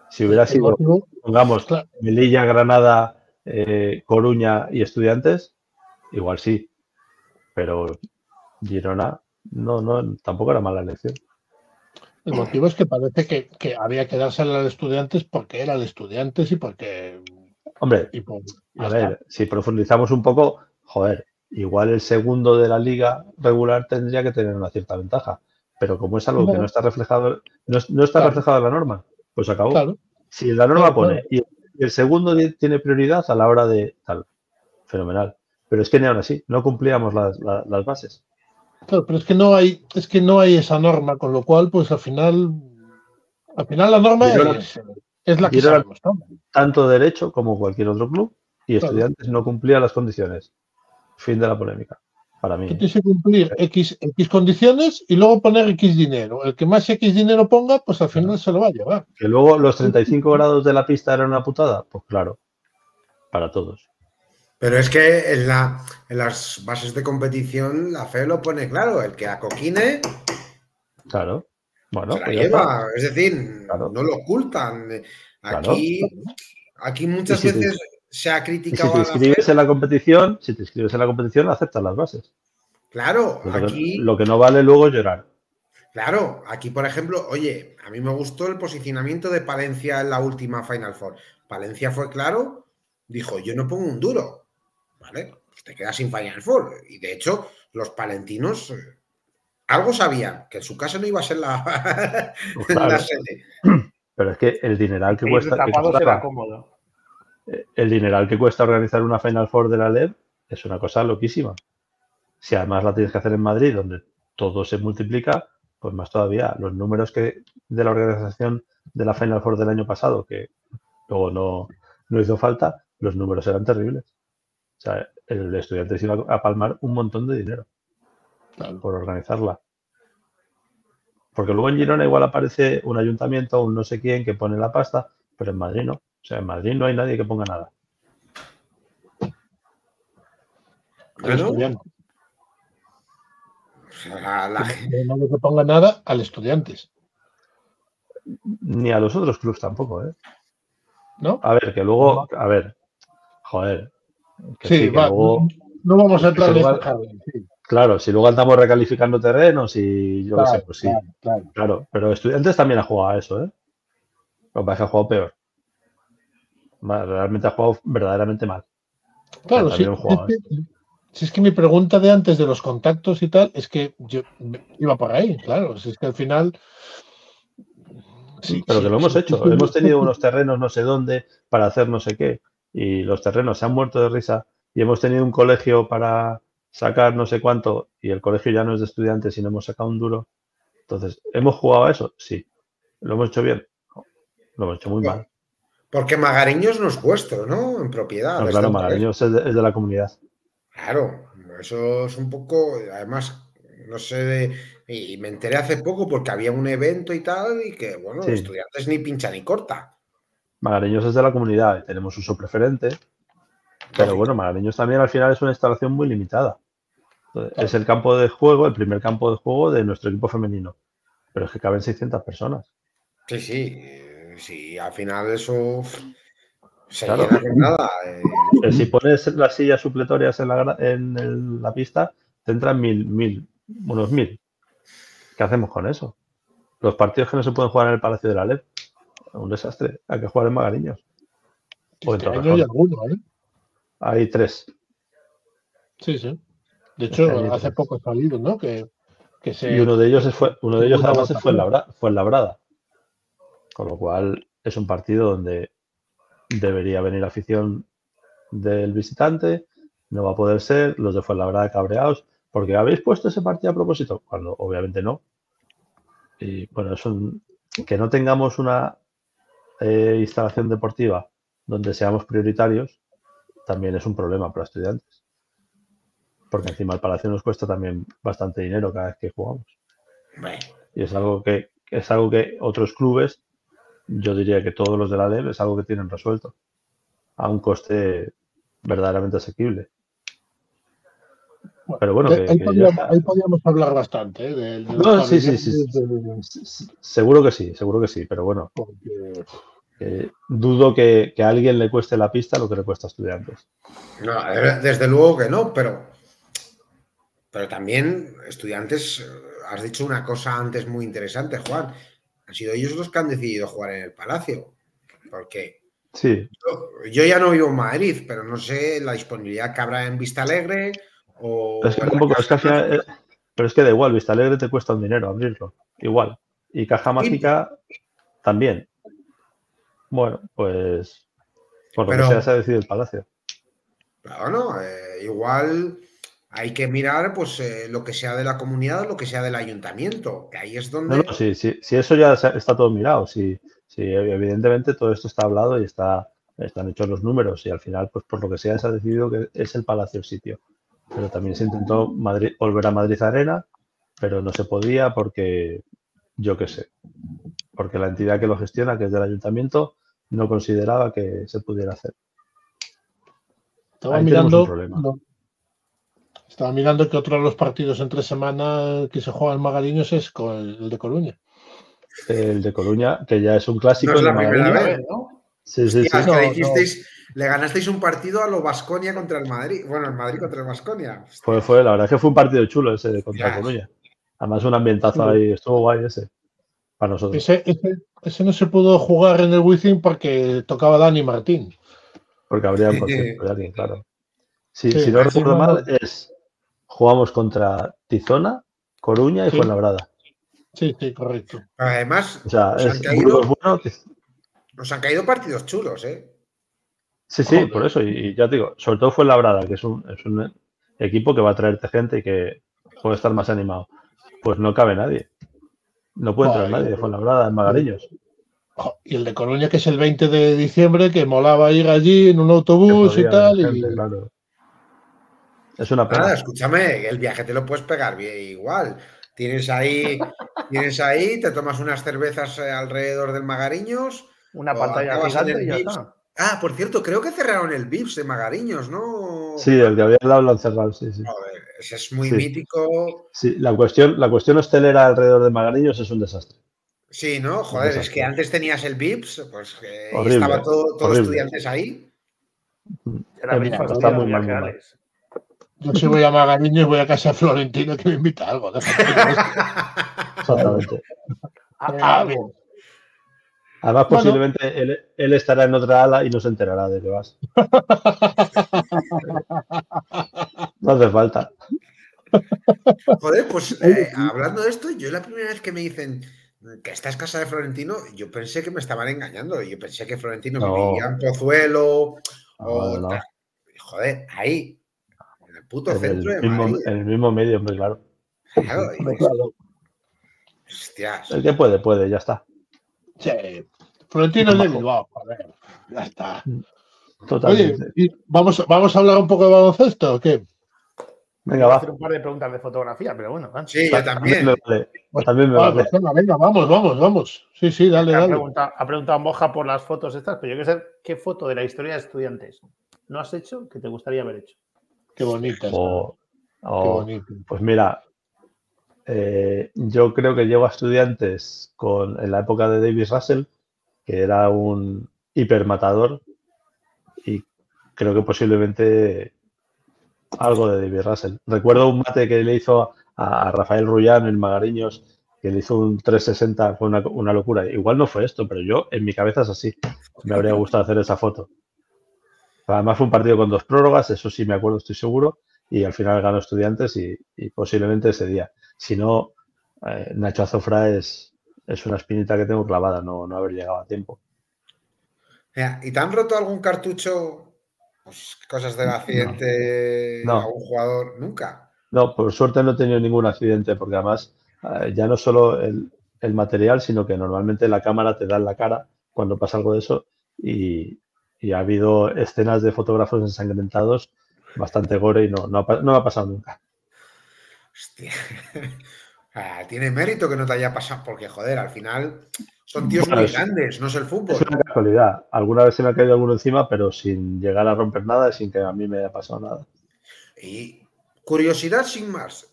[SPEAKER 4] Si hubiera sido, pongamos, Melilla, Granada, eh, Coruña y Estudiantes, igual sí. Pero Girona no, no, tampoco era mala elección.
[SPEAKER 1] El motivo es que parece que, había que dársela al estudiantes porque era el estudiantes y porque.
[SPEAKER 4] Hombre, a ver, si profundizamos un poco, joder, igual el segundo de la liga regular tendría que tener una cierta ventaja. Pero como es algo que no está reflejado, no, está reflejado en la norma, pues acabó. Si la norma pone y el segundo tiene prioridad a la hora de tal, fenomenal. Pero es que ni aún así, no cumplíamos las, bases.
[SPEAKER 1] Claro, pero es que no hay, es que no hay esa norma, con lo cual, pues al final, al final la norma es, la que sabemos,
[SPEAKER 4] Tanto derecho como cualquier otro club y estudiantes no cumplían las condiciones. Fin de la polémica para mí.
[SPEAKER 1] Tienes que cumplir X, X condiciones y luego poner X dinero. El que más X dinero ponga, pues al final se lo va a llevar.
[SPEAKER 4] Que luego los 35 grados de la pista eran una putada, pues claro, para todos.
[SPEAKER 3] Pero es que en, la, en las bases de competición la fe lo pone claro, el que acoquine.
[SPEAKER 4] Claro. Bueno,
[SPEAKER 3] la pues lleva, es decir, no lo ocultan. Aquí, aquí muchas veces se ha criticado.
[SPEAKER 4] si te inscribes en la competición, si te inscribes en la competición, aceptas las bases.
[SPEAKER 3] Claro,
[SPEAKER 4] lo
[SPEAKER 3] aquí.
[SPEAKER 4] Que, lo que no vale luego es llorar.
[SPEAKER 3] Claro, aquí, por ejemplo, oye, a mí me gustó el posicionamiento de Palencia en la última Final Four. Palencia fue claro, dijo: Yo no pongo un duro, ¿vale? Pues te quedas sin Final Four. Y de hecho, los palentinos eh, algo sabían, que en su casa no iba a ser la,
[SPEAKER 4] pues sede. Pero es que el dineral que cuesta. Que
[SPEAKER 2] cómodo
[SPEAKER 4] el dineral que cuesta organizar una Final Four de la LED es una cosa loquísima. Si además la tienes que hacer en Madrid, donde todo se multiplica, pues más todavía. Los números que de la organización de la Final Four del año pasado, que luego no, no hizo falta, los números eran terribles. O sea, el estudiante se iba a palmar un montón de dinero por organizarla. Porque luego en Girona igual aparece un ayuntamiento, un no sé quién que pone la pasta, pero en Madrid no. O sea, en Madrid no hay nadie que ponga nada.
[SPEAKER 1] Bueno, No hay que ponga nada al estudiantes.
[SPEAKER 4] Ni a los otros clubs tampoco, ¿eh?
[SPEAKER 1] ¿No?
[SPEAKER 4] A ver, que luego, a ver, joder.
[SPEAKER 1] Sí, va, no vamos a entrar en
[SPEAKER 4] Claro, si luego andamos recalificando terrenos y yo qué sé, pues sí. Claro, pero estudiantes también ha jugado a eso, ¿eh? Lo que pasa es que ha jugado peor realmente ha jugado verdaderamente mal.
[SPEAKER 1] Claro, sí. si es que mi pregunta de antes de los contactos y tal, es que yo iba por ahí, claro. Si es que al final.
[SPEAKER 4] Sí, pero que lo hemos hecho. hemos tenido unos terrenos no sé dónde para hacer no sé qué. Y los terrenos se han muerto de risa. Y hemos tenido un colegio para sacar no sé cuánto. Y el colegio ya no es de estudiantes, sino hemos sacado un duro. Entonces, ¿hemos jugado a eso? Sí. ¿Lo hemos hecho bien? Lo hemos hecho muy mal.
[SPEAKER 3] Porque Magariños no es vuestro, ¿no? En propiedad.
[SPEAKER 4] No, claro,
[SPEAKER 3] el
[SPEAKER 4] Magariños es de, es de la comunidad.
[SPEAKER 3] Claro, eso es un poco, además, no sé, y me enteré hace poco porque había un evento y tal, y que, bueno,
[SPEAKER 4] Sí.
[SPEAKER 3] estudiantes ni pincha ni corta.
[SPEAKER 4] Magariños es de la comunidad y tenemos uso preferente. Pero bueno, Magariños también al final es una instalación muy limitada. Entonces, Es el campo de juego, el primer campo de juego de nuestro equipo femenino. Pero es que caben 600 personas.
[SPEAKER 3] Sí, sí, eh, sí, al final eso se
[SPEAKER 4] Claro.
[SPEAKER 3] nada. eh.
[SPEAKER 4] Eh, Si pones las sillas supletorias en la, en el- la pista, te entran mil, mil, unos mil. ¿Qué hacemos con eso? Los partidos que no se pueden jugar en el Palacio de la LEP, un desastre. Hay que jugar en Magariños. O en
[SPEAKER 1] Este año hay alguno, ¿eh?
[SPEAKER 4] Hay tres.
[SPEAKER 1] Sí, sí. De hecho,
[SPEAKER 4] año
[SPEAKER 1] hace
[SPEAKER 4] tres.
[SPEAKER 1] poco ha salido, ¿no? Que, que se.
[SPEAKER 4] Y uno de ellos fue, uno de ellos además es
[SPEAKER 1] votación.
[SPEAKER 4] Fuenlabra- Fuenlabrada. Con lo cual es un partido donde debería venir afición del visitante, no va a poder ser, los de Fuenlabrada cabreados, porque habéis puesto ese partido a propósito, cuando obviamente no. Y bueno, es un, que no tengamos una eh, instalación deportiva donde seamos prioritarios, también es un problema para estudiantes. Porque encima el Palacio nos cuesta también bastante dinero cada vez que jugamos.
[SPEAKER 3] Bueno,
[SPEAKER 4] Y es algo que es algo que otros clubes, yo diría que todos los de la LEB, es algo que tienen resuelto a un coste verdaderamente asequible. Pero bueno, que-
[SPEAKER 1] ahí,
[SPEAKER 4] que
[SPEAKER 1] podríamos,
[SPEAKER 4] está.
[SPEAKER 1] ahí podríamos hablar bastante, ¿eh? De, de los
[SPEAKER 4] No, sí, sí, sí,
[SPEAKER 1] de-
[SPEAKER 4] Seguro que sí, seguro que sí, pero bueno,
[SPEAKER 1] porque,
[SPEAKER 4] eh, dudo que, que a alguien le cueste la pista lo que le cuesta a estudiantes.
[SPEAKER 3] no, desde luego que no, pero, pero también estudiantes, has dicho una cosa antes muy interesante, Juan. Han sido ellos los que han decidido jugar en el Palacio. Porque
[SPEAKER 4] Sí,
[SPEAKER 3] yo, yo ya no vivo en Madrid, pero no sé la disponibilidad que habrá en Vista Alegre o.
[SPEAKER 4] es que tampoco, es que final, eh, pero es que da igual, Vista Alegre te cuesta un dinero abrirlo, igual. Y Caja Mágica también. Bueno, pues por lo
[SPEAKER 3] Pero-
[SPEAKER 4] que sea se ha decidido el Palacio.
[SPEAKER 3] Pero bueno, eh, igual hay que mirar pues eh, lo que sea de la comunidad o lo que sea del ayuntamiento, que ahí es donde...
[SPEAKER 4] No, no, sí, sí, sí, eso ya está todo mirado. Sí, sí, evidentemente todo esto está hablado y está, están hechos los números. Y al final, pues por lo que sea, se ha decidido que es el Palacio el sitio. Pero también se intentó Madrid, volver a Madrid Arena, pero no se podía porque, yo qué sé, porque la entidad que lo gestiona, que es del ayuntamiento, no consideraba que se pudiera hacer.
[SPEAKER 1] estaba
[SPEAKER 4] Ahí
[SPEAKER 1] mirando.
[SPEAKER 4] un problema.
[SPEAKER 1] no, estaba mirando que otro de los partidos entre semana que se juega en Magariños es con el, de Coruña.
[SPEAKER 4] El de Coruña, que ya es un clásico.
[SPEAKER 3] No es la
[SPEAKER 4] de
[SPEAKER 3] primera vez, ¿no?
[SPEAKER 4] Sí, sí, sí.
[SPEAKER 3] Hostia, es
[SPEAKER 1] no,
[SPEAKER 3] que le,
[SPEAKER 1] no.
[SPEAKER 3] hicisteis- le ganasteis un partido a lo Vasconia contra el Madrid. Bueno, el Madrid contra el Vasconia.
[SPEAKER 4] Fue, fue, la verdad es que fue un partido chulo ese de contra
[SPEAKER 3] Ya.
[SPEAKER 4] Coruña. Además, un ambientazo ahí, estuvo guay ese. Para nosotros.
[SPEAKER 1] Ese, ese, ese no se pudo jugar en el Wizzing porque tocaba Dani Martín.
[SPEAKER 4] Porque habría un concierto de alguien, claro. Si,
[SPEAKER 1] Sí,
[SPEAKER 4] si no recuerdo mal, es jugamos contra Tizona, Coruña y
[SPEAKER 1] Sí.
[SPEAKER 4] Fuenlabrada.
[SPEAKER 1] Sí, sí, correcto.
[SPEAKER 3] Además,
[SPEAKER 4] O sea,
[SPEAKER 3] Nos han caído-
[SPEAKER 4] bueno.
[SPEAKER 3] Nos han caído partidos chulos, ¿eh?
[SPEAKER 4] Sí, sí,
[SPEAKER 1] Joder.
[SPEAKER 4] por eso. Y, y ya te digo, sobre todo Fuenlabrada, que es un, es un equipo que va a traerte gente y que puede estar más animado. Pues no cabe nadie. No puede entrar nadie de Fuenlabrada en Magariños.
[SPEAKER 1] Jo, Y el de Coruña, que es el 20 de diciembre, que molaba ir allí en un autobús y tal. y-
[SPEAKER 4] claro. Es una pena.
[SPEAKER 3] Nada, escúchame, el viaje te lo puedes pegar bien igual. Tienes ahí, tienes ahí, te tomas unas cervezas eh, alrededor del Magariños.
[SPEAKER 2] Una pantalla gigante y ya
[SPEAKER 3] Vips.
[SPEAKER 2] está.
[SPEAKER 3] Ah, por cierto, creo que cerraron el Vips de Magariños, ¿no?
[SPEAKER 4] Sí, el que había lo han cerrado, sí, sí.
[SPEAKER 3] Joder, ese es muy
[SPEAKER 4] Sí.
[SPEAKER 3] mítico.
[SPEAKER 4] Sí, la cuestión, la cuestión hostelera alrededor de Magariños es un desastre.
[SPEAKER 3] Sí, ¿no? Joder, es que antes tenías el Vips, pues que
[SPEAKER 4] Horrible,
[SPEAKER 3] estaba todo, todos estudiantes ahí.
[SPEAKER 2] Era
[SPEAKER 4] Está
[SPEAKER 2] misma
[SPEAKER 1] muy
[SPEAKER 4] mal.
[SPEAKER 1] Yo si voy a Magariños voy a casa de Florentino que me invita a algo.
[SPEAKER 4] Exactamente.
[SPEAKER 2] A- algo.
[SPEAKER 4] Además,
[SPEAKER 1] Bueno.
[SPEAKER 4] posiblemente él, él estará en otra ala y no se enterará de que vas. No hace falta.
[SPEAKER 3] Joder, pues eh, hablando de esto, yo la primera vez que me dicen que esta es casa de Florentino, yo pensé que me estaban engañando. Yo pensé que Florentino
[SPEAKER 4] No.
[SPEAKER 3] vivía en Pozuelo. o
[SPEAKER 4] No.
[SPEAKER 3] Joder, ahí, en el puto
[SPEAKER 4] En el,
[SPEAKER 3] centro de
[SPEAKER 4] mismo,
[SPEAKER 3] Madrid.
[SPEAKER 4] en el mismo medio, hombre, claro.
[SPEAKER 3] Claro,
[SPEAKER 1] Hombre, claro.
[SPEAKER 3] hostias.
[SPEAKER 4] El que puede, puede, ya está.
[SPEAKER 1] Sí. Florentino es de Bilbao, joder, ya está. Oye,
[SPEAKER 4] Totalmente.
[SPEAKER 1] y vamos, vamos a hablar un poco de baloncesto, ¿o qué?
[SPEAKER 4] Venga,
[SPEAKER 2] Voy a
[SPEAKER 4] va.
[SPEAKER 2] hacer un par de preguntas de fotografía, pero bueno, va.
[SPEAKER 3] Sí, yo
[SPEAKER 4] También me vale. También me vale.
[SPEAKER 1] venga, vamos, vamos, vamos. Sí, sí, dale,
[SPEAKER 2] ha,
[SPEAKER 1] dale.
[SPEAKER 2] preguntado, ha preguntado Moja por las fotos estas, pero yo quiero saber qué foto de la historia de estudiantes no has hecho que te gustaría haber hecho.
[SPEAKER 1] Qué bonita. está,
[SPEAKER 4] O-
[SPEAKER 1] Qué bonito.
[SPEAKER 4] pues mira, eh, yo creo que llevo a estudiantes con, en la época de Davis Russell, que era un hipermatador, y creo que posiblemente algo de David Russell. Recuerdo un mate que le hizo a, Rafael Rullán en Magariños, que le hizo un 360, fue una, una locura. Igual no fue esto, pero yo en mi cabeza es así. Me habría gustado hacer esa foto. Además fue un partido con dos prórrogas, eso sí me acuerdo, estoy seguro, y al final ganó Estudiantes y, posiblemente ese día. Si no, eh, Nacho Azofra es, es una espinita que tengo clavada, no, no haber llegado a tiempo.
[SPEAKER 3] ¿Y te han roto algún cartucho? Pues cosas del accidente
[SPEAKER 4] No.
[SPEAKER 3] a un jugador. Nunca.
[SPEAKER 4] No, por suerte no he tenido ningún accidente, porque además eh, ya no solo el, el material, sino que normalmente la cámara te da en la cara cuando pasa algo de eso y, y ha habido escenas de fotógrafos ensangrentados bastante gore y no, no, ha, pa- no me ha pasado nunca.
[SPEAKER 3] Hostia. Tiene mérito que no te haya pasado, porque joder, al final son tíos
[SPEAKER 4] Bueno,
[SPEAKER 3] muy
[SPEAKER 4] es-
[SPEAKER 3] grandes, no es el fútbol.
[SPEAKER 4] Es una casualidad. Alguna vez se me ha caído alguno encima, pero sin llegar a romper nada y sin que a mí me haya pasado nada.
[SPEAKER 3] Y curiosidad sin más.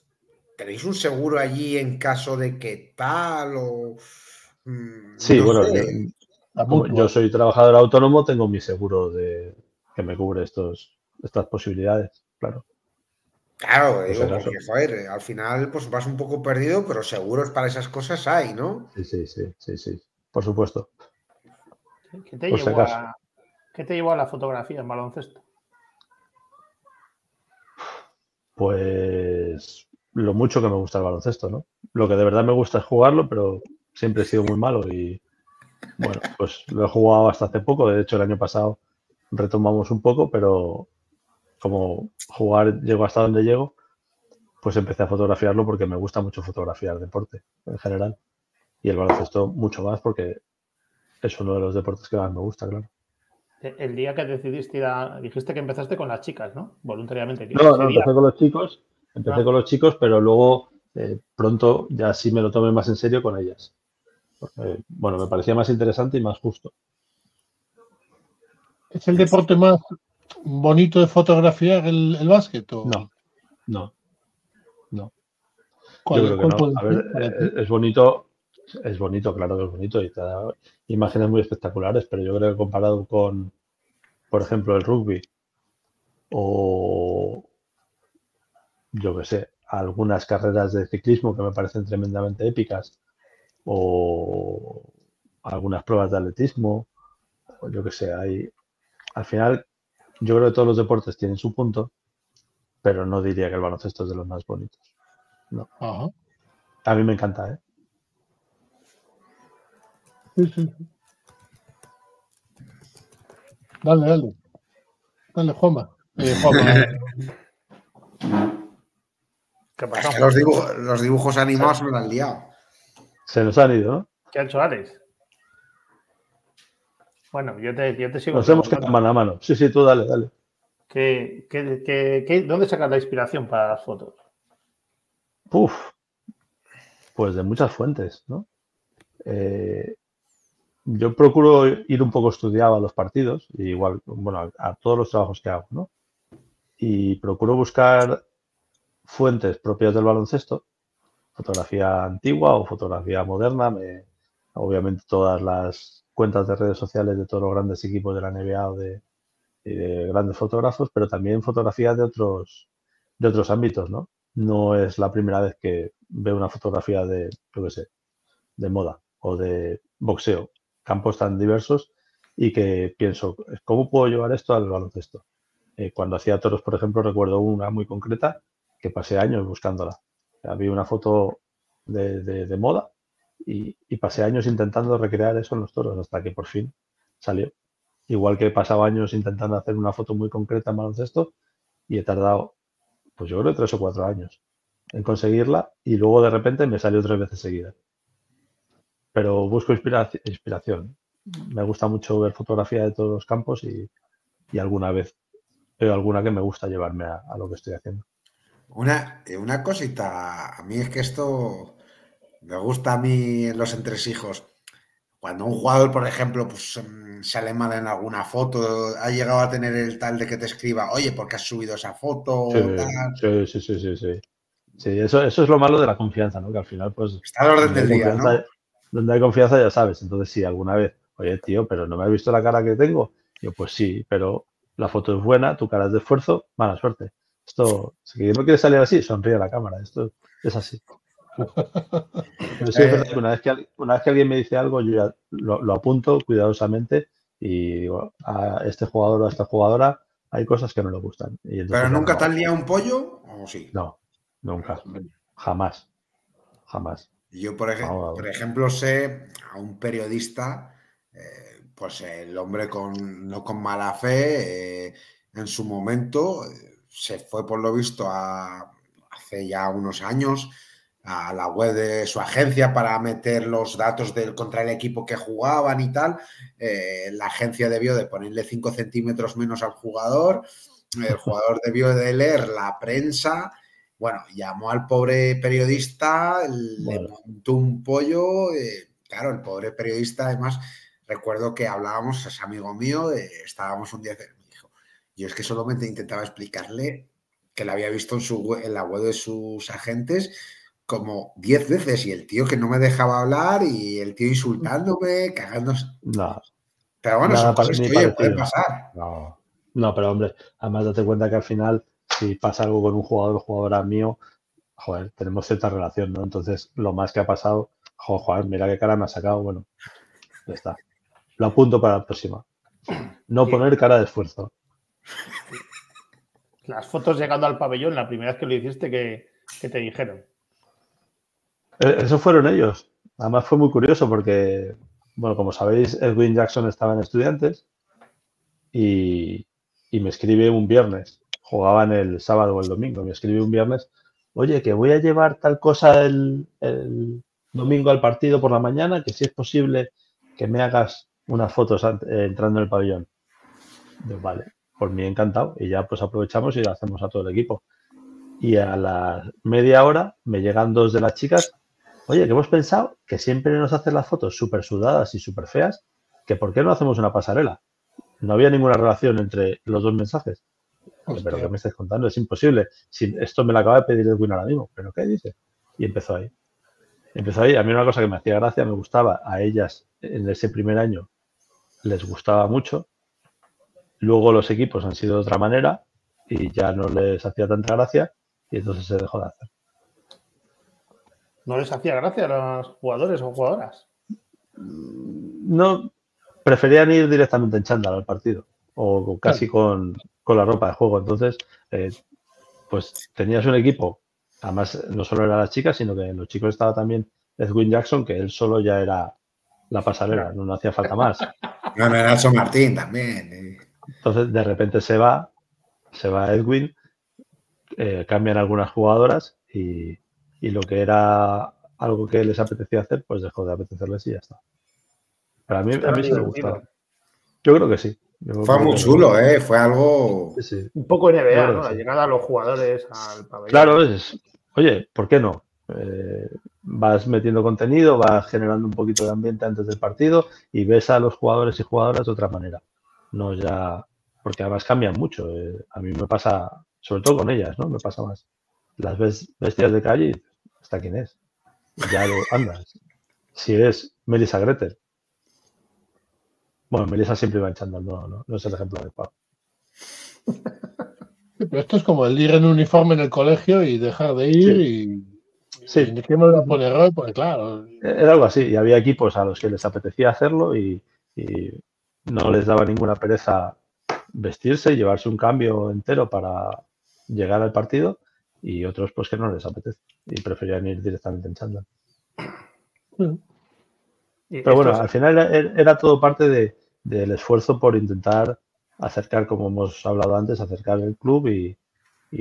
[SPEAKER 3] ¿Tenéis un seguro allí en caso de que tal o.? mm,
[SPEAKER 4] Sí,
[SPEAKER 3] no
[SPEAKER 4] bueno,
[SPEAKER 3] sé.
[SPEAKER 4] yo, yo soy trabajador autónomo, tengo mi seguro de que me cubre estos, estas posibilidades, claro.
[SPEAKER 3] Claro,
[SPEAKER 4] si
[SPEAKER 3] digo, porque joder, al final pues vas un poco perdido, pero seguros para esas cosas hay, ¿no?
[SPEAKER 4] Sí, sí, sí, sí, sí. Por supuesto.
[SPEAKER 2] ¿Qué te,
[SPEAKER 4] Por
[SPEAKER 2] llevó a, ¿Qué te llevó a la fotografía en baloncesto?
[SPEAKER 4] Pues lo mucho que me gusta el baloncesto, ¿no? Lo que de verdad me gusta es jugarlo, pero siempre he sido muy malo y bueno, pues lo he jugado hasta hace poco. De hecho, el año pasado retomamos un poco, pero como jugar llego hasta donde llego, pues empecé a fotografiarlo porque me gusta mucho fotografiar deporte en general. Y el baloncesto mucho más porque es uno de los deportes que más me gusta, claro.
[SPEAKER 2] E- El día que decidiste ir a. Dijiste que empezaste con las chicas, ¿no? Voluntariamente.
[SPEAKER 4] No, no, empecé con los chicos, empecé
[SPEAKER 2] Ah.
[SPEAKER 4] con los chicos, pero luego eh, pronto ya sí me lo tomé más en serio con ellas. Porque, bueno, me parecía más interesante y más justo.
[SPEAKER 1] ¿Es el deporte más bonito de fotografiar el, el básquet? o
[SPEAKER 4] No, no, no.
[SPEAKER 1] ¿Cuál,
[SPEAKER 4] Yo creo que
[SPEAKER 1] cuál
[SPEAKER 4] no.
[SPEAKER 1] puede
[SPEAKER 4] A
[SPEAKER 1] ser
[SPEAKER 4] ver,
[SPEAKER 1] para ti?
[SPEAKER 4] eh, es bonito, es bonito, claro que es bonito y te da imágenes muy espectaculares, pero yo creo que comparado con, por ejemplo, el rugby o yo qué sé, algunas carreras de ciclismo que me parecen tremendamente épicas o algunas pruebas de atletismo, o yo qué sé, hay al final yo creo que todos los deportes tienen su punto, pero no diría que el baloncesto es de los más bonitos.
[SPEAKER 1] Ajá.
[SPEAKER 4] A mí me encanta, ¿eh?
[SPEAKER 1] Sí, sí, sí. Dale, dale. Dale, Juanma. Eh, Juanma.
[SPEAKER 2] ¿Qué
[SPEAKER 3] Es que los, dibuj- los dibujos animados me lo han liado.
[SPEAKER 4] Se nos han ido, ¿no?
[SPEAKER 2] ¿Qué ha hecho Alex? Bueno, yo te, yo te sigo.
[SPEAKER 4] Nos hemos quedado mano a mano. Sí, sí, tú dale, dale.
[SPEAKER 2] ¿Qué, qué- qué- qué- dónde sacas la inspiración para las fotos?
[SPEAKER 4] Uf, pues de muchas fuentes, ¿no? Eh, yo procuro ir un poco estudiado a los partidos, igual, bueno, a, a todos los trabajos que hago, ¿no? Y procuro buscar fuentes propias del baloncesto, fotografía antigua o fotografía moderna, me- obviamente todas las cuentas de redes sociales de todos los grandes equipos de la NBA o de, grandes fotógrafos, pero también fotografía de otros, de otros ámbitos, ¿no? No es la primera vez que veo una fotografía de, yo qué sé, de moda o de boxeo, campos tan diversos y que pienso, ¿cómo puedo llevar esto al baloncesto? Eh, cuando hacía toros, por ejemplo, recuerdo una muy concreta que pasé años buscándola. Había una foto de- de moda y, y pasé años intentando recrear eso en los toros hasta que por fin salió. Igual que he pasado años intentando hacer una foto muy concreta en baloncesto y he tardado, pues yo creo, tres o cuatro años en conseguirla y luego de repente me salió tres veces seguida. Pero busco inspira- inspiración. me gusta mucho ver fotografía de todos los campos y, alguna vez veo alguna que me gusta llevarme a, lo que estoy haciendo.
[SPEAKER 3] Una, eh, una cosita, a mí es que esto me gusta a mí los entresijos. Cuando un jugador, por ejemplo, pues mm, sale mal en alguna foto, ha llegado a tener el tal de que te escriba, oye, ¿por qué has subido esa foto?
[SPEAKER 4] Sí, sí, sí, sí, sí. Sí, eso, eso es lo malo de la confianza, ¿no? Que al final, pues.
[SPEAKER 3] Está al orden del día, ¿no?
[SPEAKER 4] Donde hay confianza, ya sabes. Entonces, sí, alguna vez, oye, tío, pero no me has visto la cara que tengo. Yo, pues sí, pero la foto es buena, tu cara es de esfuerzo, mala suerte. Esto, si no quieres salir así, sonríe a la cámara. Esto es así. Pero sí, es una vez, que, una vez que alguien me dice algo, yo ya lo, apunto cuidadosamente y digo, a este jugador o a esta jugadora hay cosas que no le gustan.
[SPEAKER 3] ¿Pero nunca te han liado un pollo o sí?
[SPEAKER 4] No, nunca. Jamás. Jamás.
[SPEAKER 3] Yo, por, ejemplo, por ejemplo, sé a un periodista, eh, pues el hombre con, no con mala fe, eh, en su momento eh, se fue, por lo visto, a, hace ya unos años, a la web de su agencia para meter los datos del, contra el equipo que jugaban y tal. Eh, la agencia debió de ponerle 5 centímetros menos al jugador. El jugador debió de leer la prensa. Bueno, llamó al pobre periodista, le montó un pollo. Eh, claro, el pobre periodista, además, recuerdo que hablábamos, es amigo mío, estábamos un día, me dijo, yo es que solamente intentaba explicarle que la había visto en, su, en la web de sus agentes como diez veces y el tío que no me dejaba hablar y el tío insultándome, cagándose.
[SPEAKER 4] No.
[SPEAKER 3] Pero bueno, eso puede pasar.
[SPEAKER 4] No. no, pero hombre, además date cuenta que al final, si pasa algo con un jugador o jugadora mío, joder, tenemos cierta relación, ¿no? Entonces, lo más que ha pasado, joder, mira qué cara me ha sacado, bueno, ya está. Lo apunto para la próxima. No poner cara de esfuerzo.
[SPEAKER 2] Las fotos llegando al pabellón, la primera vez que lo hiciste, que, que te dijeron?
[SPEAKER 4] Eh, Eso fueron ellos. Además fue muy curioso porque, bueno, como sabéis, Edwin Jackson estaba en estudiantes y, me escribe un viernes. Jugaban el sábado o el domingo. Me escribe un viernes, oye, que voy a llevar tal cosa el, domingo al partido por la mañana, que si es posible que me hagas unas fotos eh, entrando en el pabellón. vale, por mí encantado. Y ya pues aprovechamos y lo hacemos a todo el equipo. Y a la media hora me llegan dos de las chicas Oye, que hemos pensado que siempre nos hacen las fotos súper sudadas y súper feas, que ¿por qué no hacemos una pasarela? No había ninguna relación entre los dos mensajes. Pero ¿qué me estás contando? Es imposible. Si esto me lo acaba de pedir Edwin ahora mismo. ¿Pero qué dice? Y empezó ahí. Empezó ahí. A mí una cosa que me hacía gracia, me gustaba. A ellas en ese primer año les gustaba mucho. Luego los equipos han sido de otra manera y ya no les hacía tanta gracia y entonces se dejó de hacer.
[SPEAKER 2] ¿No les hacía gracia a los jugadores o jugadoras?
[SPEAKER 4] No, preferían ir directamente en chándal al partido o casi con, la ropa de juego. Entonces, eh, pues tenías un equipo, además no solo era las chicas, sino que en los chicos estaba también Edwin Jackson, que él solo ya era la pasarela, no, hacía falta más.
[SPEAKER 3] No, no, Nelson Martín también. Eh.
[SPEAKER 4] Entonces, de repente se va, se va Edwin, eh, cambian algunas jugadoras y, y lo que era algo que les apetecía hacer, pues dejó de apetecerles y ya está. Pero a mí, a mí sí me gustaba. Yo creo que sí.
[SPEAKER 3] Fue muy chulo, ¿eh? Fue algo...
[SPEAKER 2] Un poco NBA, ¿no? La llegada a los jugadores al pabellón.
[SPEAKER 4] Claro, es... Oye, ¿por qué no? Eh, vas metiendo contenido, vas generando un poquito de ambiente antes del partido y ves a los jugadores y jugadoras de otra manera. No ya... Porque además cambian mucho. Eh, a mí me pasa, sobre todo con ellas, ¿no? Me pasa más. Las ves vestidas de calle ¿Hasta quién es? Ya lo andas. Si es Melissa Gretel. Bueno, Melissa siempre va echando, no, no, no es el ejemplo de Pau.
[SPEAKER 1] Pero esto es como el ir en uniforme en el colegio y dejar de ir y.
[SPEAKER 4] Sí.
[SPEAKER 1] ¿Y qué me lo pone Roy? Pues claro.
[SPEAKER 4] Era algo así. Y había equipos a los que les apetecía hacerlo y, y no les daba ninguna pereza vestirse y llevarse un cambio entero para llegar al partido y otros pues que no les apetece y preferían ir directamente en chándal. Pero bueno, al final era, todo parte de, del esfuerzo por intentar acercar, como hemos hablado antes, acercar el club y,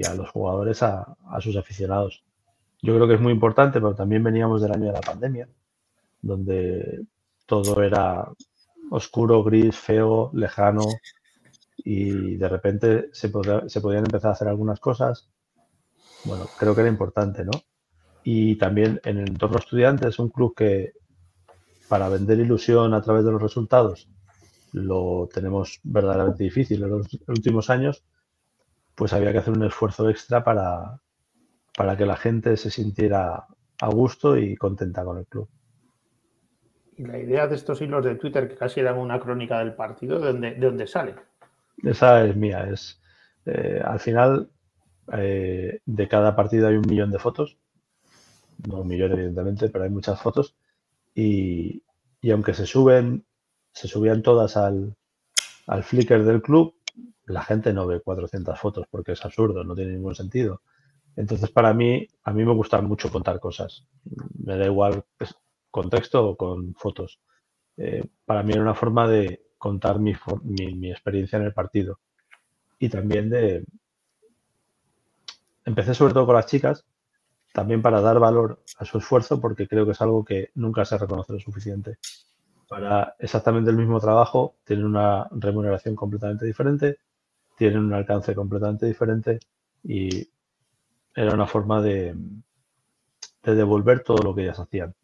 [SPEAKER 4] a los jugadores a, sus aficionados. Yo creo que es muy importante, pero también veníamos del año de la pandemia, donde todo era oscuro, gris, feo, lejano y de repente se, se podían empezar a hacer algunas cosas. Bueno, creo que era importante, ¿no? Y también en el entorno estudiante es un club que para vender ilusión a través de los resultados lo tenemos verdaderamente difícil en los últimos años, pues había que hacer un esfuerzo extra para, para que la gente se sintiera a gusto y contenta con el club.
[SPEAKER 2] Y la idea de estos hilos de Twitter que casi eran una crónica del partido, ¿de dónde, de dónde sale?
[SPEAKER 4] Esa es mía. Es, eh, al final, eh, de cada partido hay un millón de fotos. No un millón, evidentemente, pero hay muchas fotos. Y, y aunque se suben, se subían todas al, al Flickr del club, la gente no ve 400 fotos porque es absurdo, no tiene ningún sentido. Entonces, para mí, a mí me gusta mucho contar cosas. Me da igual pues, con texto o con fotos. Eh, para mí era una forma de contar mi, mi, experiencia en el partido. Y también de... Empecé sobre todo con las chicas, también para dar valor a su esfuerzo, porque creo que es algo que nunca se reconoce lo suficiente. Para exactamente el mismo trabajo, tienen una remuneración completamente diferente, tienen un alcance completamente diferente y era una forma de, de devolver todo lo que ellas hacían.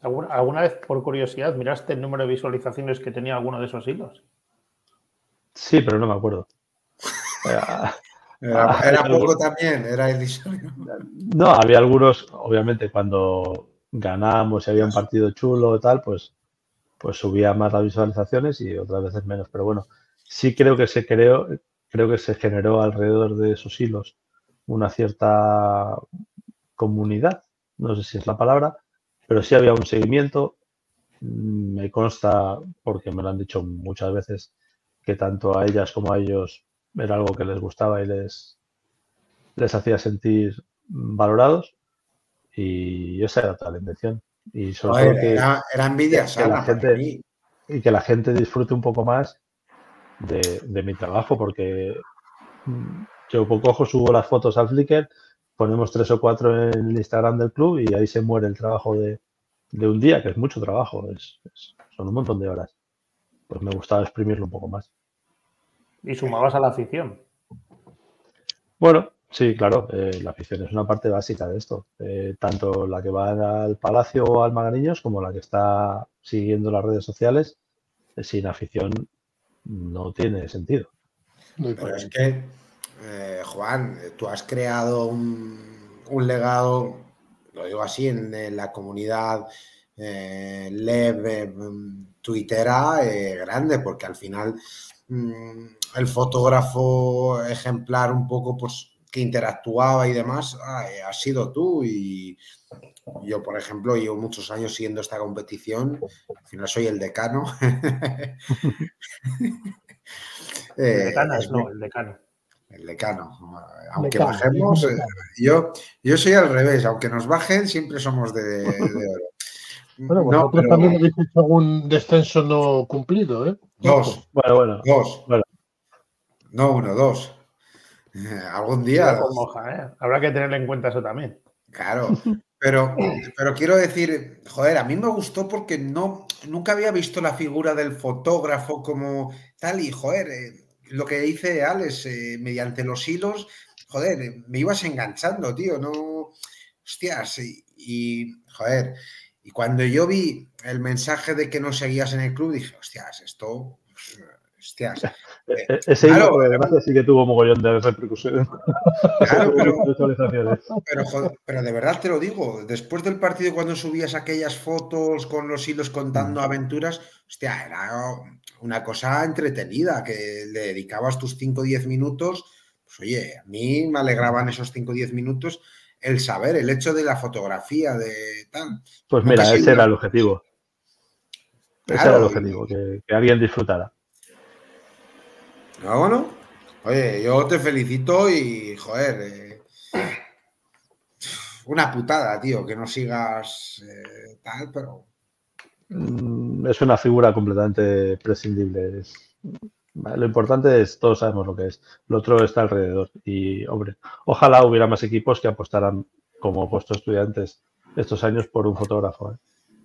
[SPEAKER 2] ¿Alguna, vez, por curiosidad, miraste el número de visualizaciones que tenía alguno de esos hilos?
[SPEAKER 4] Sí, pero no me acuerdo.
[SPEAKER 3] Era, poco también, era el
[SPEAKER 4] No, había algunos, obviamente, cuando ganábamos y había un partido chulo y tal, pues, pues subía más las visualizaciones y otras veces menos. Pero bueno, sí creo que se creó, creo que se generó alrededor de esos hilos una cierta comunidad, no sé si es la palabra, pero sí había un seguimiento. Mm, me consta, porque me lo han dicho muchas veces, que tanto a ellas como a ellos era algo que les gustaba y les, les hacía sentir valorados. Y esa era toda la intención. Y sobre
[SPEAKER 3] que, era, envidia
[SPEAKER 4] la gente, y que la gente disfrute un poco más de, mi trabajo, porque mm, yo poco ojo subo las fotos al Flickr, ponemos tres o cuatro en el Instagram del club y ahí se muere el trabajo de, un día, que es mucho trabajo, es, son un montón de horas. Pues me gustaba exprimirlo un poco más.
[SPEAKER 2] ¿Y sumabas a la afición?
[SPEAKER 4] Bueno, sí, claro, eh, la afición es una parte básica de esto. Eh, tanto la que va al Palacio o al Magariños como la que está siguiendo las redes sociales. Eh, sin afición no tiene sentido.
[SPEAKER 3] Pero es que, eh, Juan, tú has creado un, legado, lo digo así, en, la comunidad eh, leve, twittera eh, grande, porque al final mm, el fotógrafo ejemplar un poco pues que interactuaba y demás ha has sido tú y yo, por ejemplo, llevo muchos años siguiendo esta competición. Al final soy el decano.
[SPEAKER 2] el eh, decano no, el decano.
[SPEAKER 3] El decano. Aunque bajemos, eh, yo, yo soy al revés. Aunque nos bajen, siempre somos de, oro.
[SPEAKER 1] Bueno, vosotros también habéis hecho algún descenso no cumplido, ¿eh?
[SPEAKER 3] Dos.
[SPEAKER 4] Bueno, bueno.
[SPEAKER 3] Dos. No uno, dos. algún día.
[SPEAKER 2] Habrá que tener en cuenta eso también.
[SPEAKER 3] Claro. Pero, pero quiero decir, joder, a mí me gustó porque no, nunca había visto la figura del fotógrafo como tal y, joder, eh, lo que dice Alex, eh, mediante los hilos, joder, eh, me ibas enganchando, tío, no, hostias, y, joder, y cuando yo vi el mensaje de que no seguías en el club, dije, hostias, esto, hostias,
[SPEAKER 4] eh, eh, ese claro, hilo, sí que tuvo mogollón de repercusiones.
[SPEAKER 3] pero, de verdad te lo digo, después del partido cuando subías aquellas fotos con los hilos contando mm. aventuras, hostia, era una cosa entretenida, que le dedicabas tus 5 o 10 minutos, pues oye, a mí me alegraban esos 5 o 10 minutos el saber, el hecho de la fotografía, de tal.
[SPEAKER 4] Pues mira, ese era el objetivo. ese era el objetivo, que alguien disfrutara.
[SPEAKER 3] Ah, bueno. Oye, yo te felicito y, joder, eh, una putada, tío, que no sigas eh, tal, pero...
[SPEAKER 4] Mm, es una figura completamente prescindible. lo importante es, todos sabemos lo que es. Lo otro está alrededor. Y, hombre, ojalá hubiera más equipos que apostaran como puesto estudiantes estos años por un fotógrafo. ¿eh?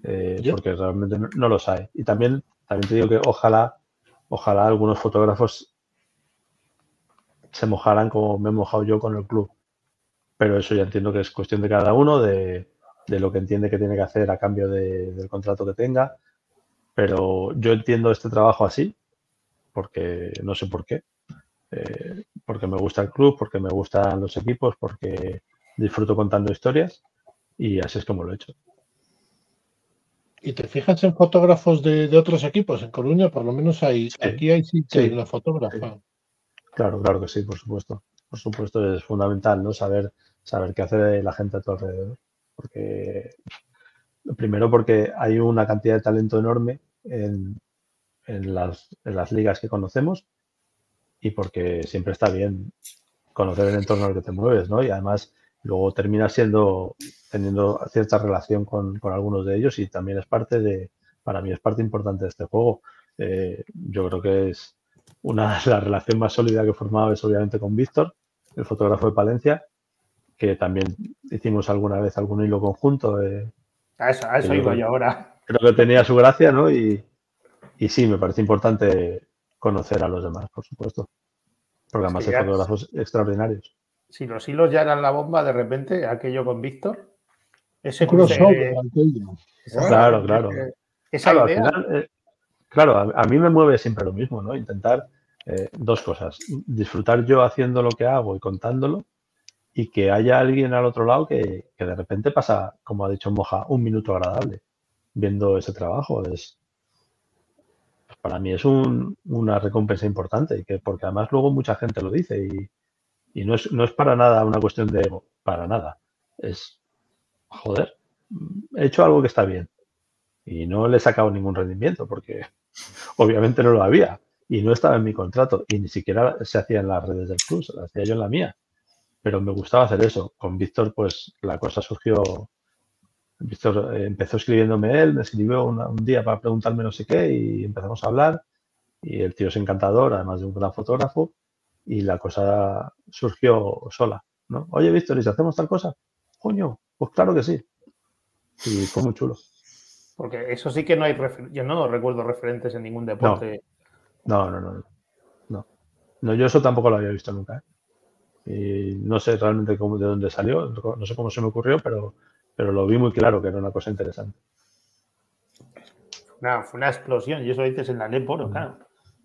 [SPEAKER 4] eh, porque realmente no, los hay. Y también, también te digo que ojalá, ojalá algunos fotógrafos se mojaran como me he mojado yo con el club. Pero eso ya entiendo que es cuestión de cada uno, de, lo que entiende que tiene que hacer a cambio del contrato que tenga. Pero yo entiendo este trabajo así, porque no sé por qué. Eh, porque me gusta el club, porque me gustan los equipos, porque disfruto contando historias y así es como lo he hecho.
[SPEAKER 1] ¿Y te fijas en fotógrafos de, otros equipos? En Coruña por lo menos hay, aquí hay sí, una fotógrafa.
[SPEAKER 4] Claro, claro que sí, por supuesto. Por supuesto es fundamental, ¿no? Saber, saber qué hace la gente a tu alrededor. Porque, primero porque hay una cantidad de talento enorme en, en, las, en las ligas que conocemos y porque siempre está bien conocer el entorno en el que te mueves, ¿no? Y además luego terminas siendo, teniendo cierta relación con, algunos de ellos y también es parte de, para mí es parte importante de este juego. Eh, yo creo que es una la relación más sólida que he formado es obviamente con Víctor, el fotógrafo de Palencia, que también hicimos alguna vez algún hilo conjunto.
[SPEAKER 2] Eh, a eso, a eso iba yo ahora.
[SPEAKER 4] Creo que tenía su gracia, ¿no? Y, y sí, me parece importante conocer a los demás, por supuesto. Porque además hay fotógrafos extraordinarios
[SPEAKER 2] si los hilos ya eran la bomba, de repente, aquello con Víctor,
[SPEAKER 1] ese crossover.
[SPEAKER 4] Claro, claro. claro, eh, claro a, mí me mueve siempre lo mismo, ¿no? Intentar eh, dos cosas. Disfrutar yo haciendo lo que hago y contándolo y que haya alguien al otro lado que, de repente pasa, como ha dicho Moja, un minuto agradable viendo ese trabajo. Es, para mí es una recompensa importante que porque además luego mucha gente lo dice y, y no es, no es para nada una cuestión de ego, para nada. Es, joder, he hecho algo que está bien. Y no le he sacado ningún rendimiento porque obviamente no lo había. Y no estaba en mi contrato. Y ni siquiera se hacía en las redes del club, se lo hacía yo en la mía. Pero me gustaba hacer eso. Con Víctor, pues la cosa surgió. Víctor eh, empezó escribiéndome él, me escribió un día para preguntarme no sé qué y empezamos a hablar. Y el tío es encantador, además de un gran fotógrafo y la cosa surgió sola, ¿no? Oye, Víctor, ¿y si hacemos tal cosa? Coño, pues claro que sí. Y fue muy chulo.
[SPEAKER 2] Porque eso sí que no hay, yo no recuerdo referentes en ningún deporte.
[SPEAKER 4] No, no, no, no. No, yo eso tampoco lo había visto nunca. ¿eh? Y no sé realmente cómo, de dónde salió, no sé cómo se me ocurrió, pero, pero lo vi muy claro que era una cosa interesante.
[SPEAKER 2] No, fue una explosión, y eso dices en la mm. claro.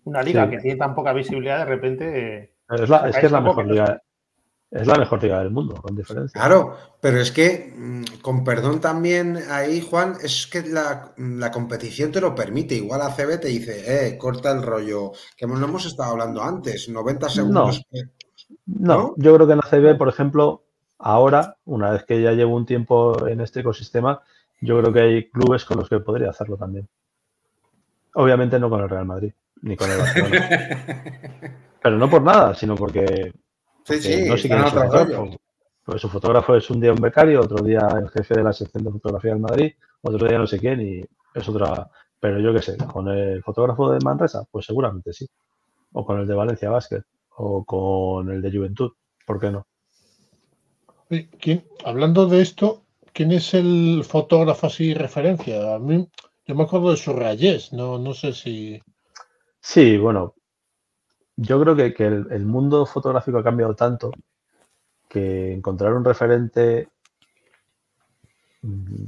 [SPEAKER 2] Una liga que tiene tan poca visibilidad, de repente
[SPEAKER 4] es, la, es que es la mejor liga. Es la mejor liga del mundo, con diferencia.
[SPEAKER 3] Claro, pero es que, mm, con perdón también ahí, Juan, es que la, competición te lo permite. Igual ACB te dice, eh, corta el rollo, que no hemos estado hablando antes, 90 segundos.
[SPEAKER 4] No, yo creo que en ACB, por ejemplo, ahora, una vez que ya llevo un tiempo en este ecosistema, yo creo que hay clubes con los que podría hacerlo también. Obviamente no con el Real Madrid, ni con el Barcelona. Pero no por nada, sino porque,
[SPEAKER 3] sí, sí,
[SPEAKER 4] no sé quién es su fotógrafo. Pues su fotógrafo es un día un becario, otro día el jefe de la sección de fotografía del Madrid, otro día no sé quién y es otra. Pero yo qué sé, con el fotógrafo de Manresa, pues seguramente sí. O con el de Valencia Basket, o con el de Juventud, ¿por qué no?
[SPEAKER 1] ¿Quién, hablando de esto, ¿quién es el fotógrafo así referencia? A mí, yo me acuerdo de Surrayés, no, no sé si.
[SPEAKER 4] Sí, bueno, yo creo que, el, mundo fotográfico ha cambiado tanto que encontrar un referente mm,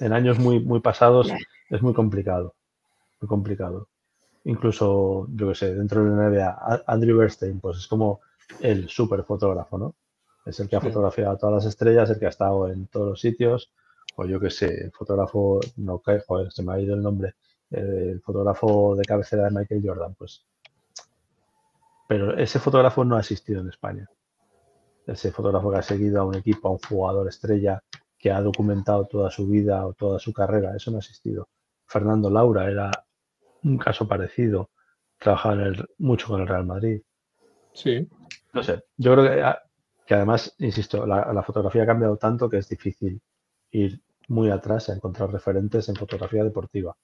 [SPEAKER 4] en, años muy, muy pasados es muy complicado. Muy complicado. Incluso, yo que sé, dentro de la NBA, Andrew Bernstein, pues es como el super fotógrafo, ¿no? Es el que ha fotografiado a todas las estrellas, el que ha estado en todos los sitios, o yo que sé, el fotógrafo, no, joder, se me ha ido el nombre, el fotógrafo de cabecera de Michael Jordan, pues pero ese fotógrafo no ha existido en España. Ese fotógrafo que ha seguido a un equipo, a un jugador estrella, que ha documentado toda su vida o toda su carrera, eso no ha existido. Fernando Laura era un caso parecido, trabajaba mucho con el Real Madrid.
[SPEAKER 1] Sí.
[SPEAKER 4] No sé, yo creo que, ah, además, insisto, la, la, fotografía ha cambiado tanto que es difícil ir muy atrás a encontrar referentes en fotografía deportiva.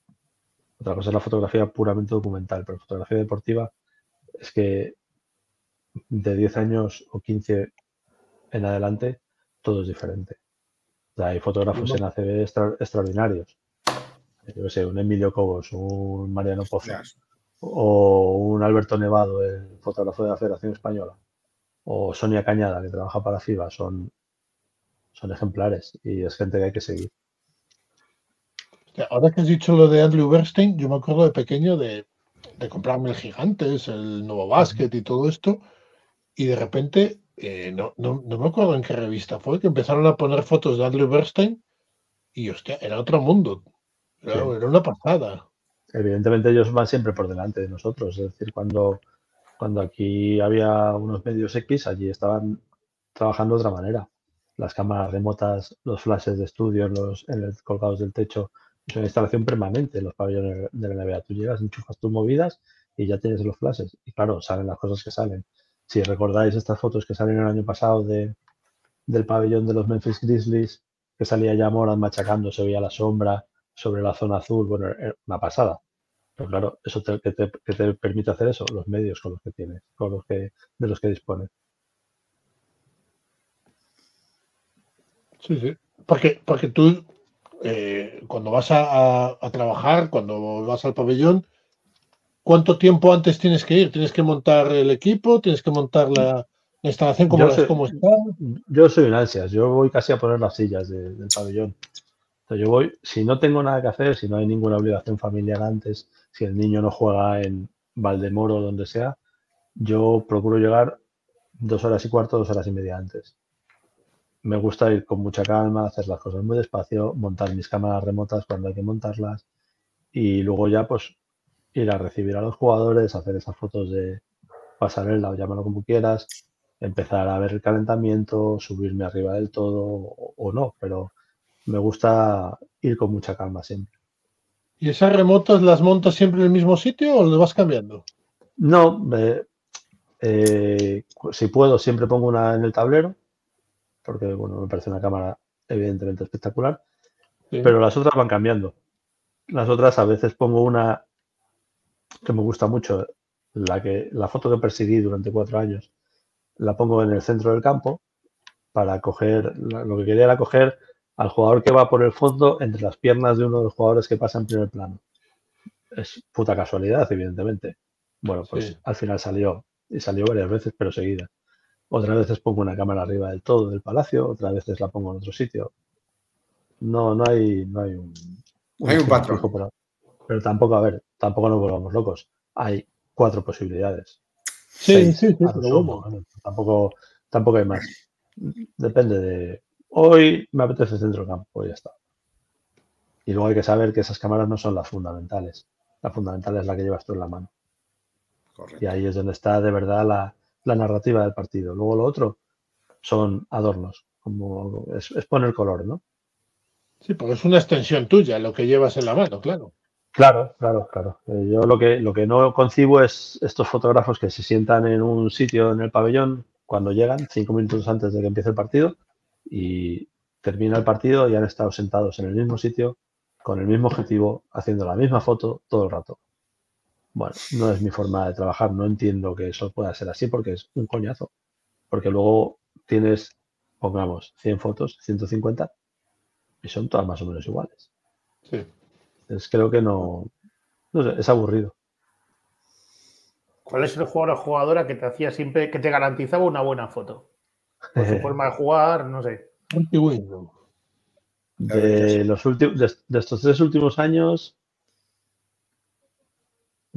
[SPEAKER 4] Otra cosa es la fotografía puramente documental, pero fotografía deportiva es que de 10 años o 15 en adelante todo es diferente. hay fotógrafos en ACB extraordinarios. Yo sé, un Emilio Cobos, un Mariano Pozo o un Alberto Nevado, el fotógrafo de la Federación Española, o Sonia Cañada, que trabaja para FIBA, son, son ejemplares y es gente que hay que seguir.
[SPEAKER 1] Ahora que has dicho lo de Andrew Bernstein, yo me acuerdo de pequeño de, comprarme el Gigantes, el Nuevo Basket y todo esto, y de repente, eh, no, no, me acuerdo en qué revista fue, que empezaron a poner fotos de Andrew Bernstein y hostia, era otro mundo. Era, era una pasada
[SPEAKER 4] evidentemente ellos van siempre por delante de nosotros. Es decir, cuando, cuando aquí había unos medios X, allí estaban trabajando de otra manera. Las cámaras remotas, los flashes de estudio los, colgados del techo, es una instalación permanente en los pabellones de la NBA. Tú llegas, enchufas tus movidas y ya tienes los flashes. Y claro, salen las cosas que salen. Si recordáis estas fotos que salen el año pasado de, del pabellón de los Memphis Grizzlies, que salía ya Moran machacando, se veía la sombra, sobre la zona azul, bueno, una pasada. Pero claro, eso te, que, te, permite hacer eso, los medios con los que tienes, con los que, de los que dispones.
[SPEAKER 1] Sí, sí. Porque, porque tú, eh, cuando vas a, trabajar, cuando vas al pabellón, ¿cuánto tiempo antes tienes que ir? ¿Tienes que montar el equipo? ¿Tienes que montar la, instalación como, está?
[SPEAKER 4] Yo soy un ansias. Yo voy casi a poner las sillas del pabellón yo voy, si no tengo nada que hacer, si no hay ninguna obligación familiar antes, si el niño no juega en Valdemoro o donde sea, yo procuro llegar dos horas y cuarto, dos horas y media antes. Me gusta ir con mucha calma, hacer las cosas muy despacio, montar mis cámaras remotas cuando hay que montarlas y luego ya pues ir a recibir a los jugadores, hacer esas fotos de pasarela o llámalo como quieras, empezar a ver el calentamiento, subirme arriba del todo o no, pero me gusta ir con mucha calma siempre.
[SPEAKER 1] ¿Y esas remotas las montas siempre en el mismo sitio o las vas cambiando?
[SPEAKER 4] No, eh, si puedo siempre pongo una en el tablero, porque bueno, me parece una cámara evidentemente espectacular, pero las otras van cambiando. Las otras a veces pongo una que me gusta mucho, la, que, la foto que perseguí durante cuatro años, la pongo en el centro del campo para coger, lo que quería era coger al jugador que va por el fondo entre las piernas de uno de los jugadores que pasa en primer plano. Es puta casualidad, evidentemente. Bueno, pues al final salió, y salió varias veces, pero seguida. Otras veces pongo una cámara arriba del todo del palacio, otras veces la pongo en otro sitio. No, no hay, no hay un,
[SPEAKER 3] hay un patrón.
[SPEAKER 4] pero tampoco, a ver, tampoco nos volvamos locos. Hay cuatro posibilidades.
[SPEAKER 1] Sí, sí, sí,
[SPEAKER 4] tampoco, tampoco hay más. Depende de, Hoy me apetece centro campo, ya está. Y luego hay que saber que esas cámaras no son las fundamentales. La fundamental es la que llevas tú en la mano. Y ahí es donde está de verdad la, narrativa del partido. Luego lo otro son adornos, como es, poner color, ¿no?
[SPEAKER 1] Sí, porque es una extensión tuya lo que llevas en la mano, claro.
[SPEAKER 4] Claro, claro, claro. Eh, yo lo que, lo que no concibo es estos fotógrafos que se sientan en un sitio en el pabellón cuando llegan, cinco minutos antes de que empiece el partido, y termina el partido y han estado sentados en el mismo sitio, con el mismo objetivo, haciendo la misma foto todo el rato. Bueno, no es mi forma de trabajar, no entiendo que eso pueda ser así porque es un coñazo. Porque luego tienes, pongamos, 100 fotos, 150, y son todas más o menos iguales.
[SPEAKER 1] Sí.
[SPEAKER 4] Entonces creo que no, no sé, es aburrido.
[SPEAKER 2] ¿Cuál es el jugador o jugadora que te hacía siempre, que te garantizaba una buena foto? Por su forma de jugar, no sé.
[SPEAKER 4] De, los últimos, de, estos tres últimos años,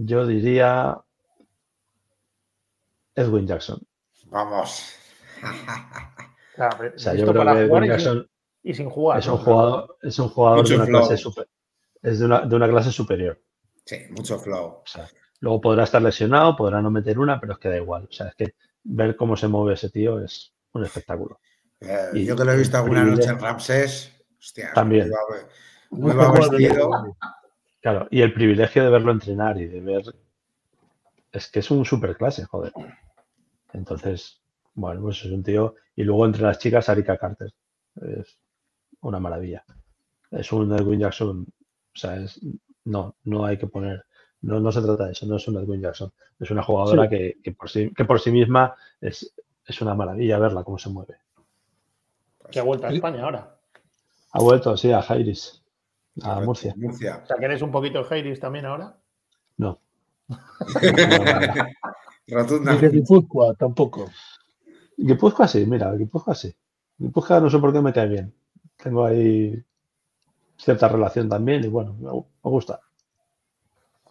[SPEAKER 4] yo diría Edwin Jackson.
[SPEAKER 3] Vamos.
[SPEAKER 4] o sea, yo creo que Edwin Jackson
[SPEAKER 2] y sin jugar.
[SPEAKER 4] Es un jugador, es un jugador de una clase super, es de una, de una, clase superior.
[SPEAKER 3] Sí, mucho flow.
[SPEAKER 4] luego podrá estar lesionado, podrá no meter una, pero es que da igual. O sea, es que ver cómo se mueve ese tío es un espectáculo.
[SPEAKER 3] Eh, y yo que lo he visto alguna noche en Ramsés, hostia,
[SPEAKER 4] también.
[SPEAKER 3] Muy, vestido.
[SPEAKER 4] Claro, y el privilegio de verlo entrenar y de ver. Es que es un super clase, joder. Entonces, bueno, pues es un tío. Y luego entre las chicas, Arika Carter. Es una maravilla. Es un Edwin Jackson. O sea, es, no, no hay que poner. No, no se trata de eso, no es un Edwin Jackson. Es una jugadora que, que, por sí, que por sí misma es, es una maravilla verla cómo se mueve.
[SPEAKER 2] Que ha vuelto a España ahora.
[SPEAKER 4] Ha vuelto, sí, a Jairis, a Murcia.
[SPEAKER 3] Murcia.
[SPEAKER 2] O sea, que eres un poquito Heiris también ahora.
[SPEAKER 4] No.
[SPEAKER 3] Rotunda.
[SPEAKER 1] Ni de Guipúzcoa tampoco.
[SPEAKER 4] Guipúzcoa sí, mira, Guipúzcoa sí. Guipúzcoa no sé por qué me cae bien. Tengo ahí cierta relación también y bueno, me, gu- me gusta.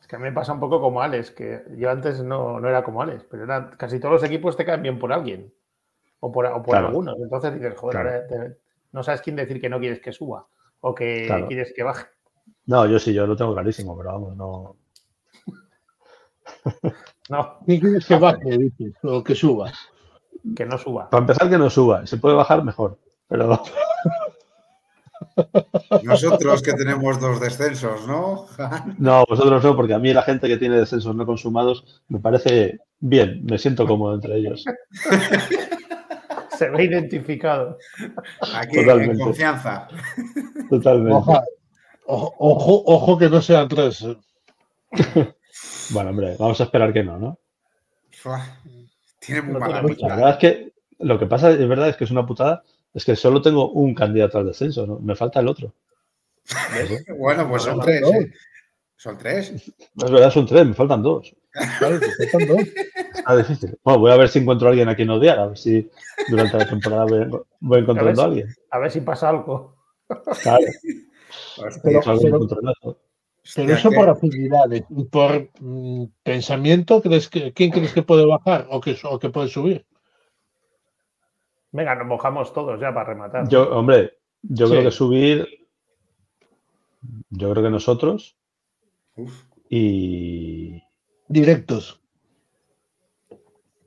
[SPEAKER 2] Es que a mí me pasa un poco como Alex, que yo antes no, no era como Alex, pero era, casi todos los equipos te caen bien por alguien. O por, o por
[SPEAKER 4] Claro.
[SPEAKER 2] algunos. Entonces dices, joder,
[SPEAKER 4] Claro.
[SPEAKER 2] ahora te- no sabes quién decir que no quieres que suba o que
[SPEAKER 4] Claro.
[SPEAKER 2] quieres que baje.
[SPEAKER 4] No, yo sí, yo lo tengo clarísimo, pero vamos, no.
[SPEAKER 2] No,
[SPEAKER 1] ¿Quién quieres que baje, dices? O que suba.
[SPEAKER 2] que no suba.
[SPEAKER 4] Para empezar, que no suba. Si puede bajar, mejor. Pero
[SPEAKER 3] Nosotros que tenemos dos descensos, ¿no?
[SPEAKER 4] no, vosotros no, porque a mí la gente que tiene descensos no consumados me parece bien, me siento cómodo entre ellos.
[SPEAKER 2] Se ve identificado.
[SPEAKER 3] Aquí en confianza.
[SPEAKER 4] Totalmente.
[SPEAKER 1] Ojo, ojo, ojo que no sean tres.
[SPEAKER 4] Bueno, hombre, vamos a esperar que no, ¿no?
[SPEAKER 3] Tiene muy mala
[SPEAKER 4] La verdad es que lo que pasa, es verdad, es que es una putada, es que solo tengo un candidato al descenso, ¿no? Me falta el otro.
[SPEAKER 3] Bueno, pues son
[SPEAKER 1] No,
[SPEAKER 3] tres.
[SPEAKER 1] no.
[SPEAKER 3] ¿eh? Son tres.
[SPEAKER 4] Es verdad, son tres, me faltan dos.
[SPEAKER 1] Claro, te faltan dos.
[SPEAKER 4] Está difícil. Bueno, voy a ver si encuentro a alguien a quien odiar, a ver si durante la temporada voy, voy encontrando a alguien.
[SPEAKER 2] A ver si pasa algo.
[SPEAKER 4] Claro,
[SPEAKER 1] Pero- eso por afinidades y por mm, pensamiento, ¿crees que, ¿quién crees que puede bajar o que, o que puede subir?
[SPEAKER 2] Venga, nos mojamos todos ya para rematar.
[SPEAKER 4] Yo, hombre, yo
[SPEAKER 1] Sí.
[SPEAKER 4] creo que subir, yo creo que nosotros
[SPEAKER 3] Uf,
[SPEAKER 4] y
[SPEAKER 1] Directos.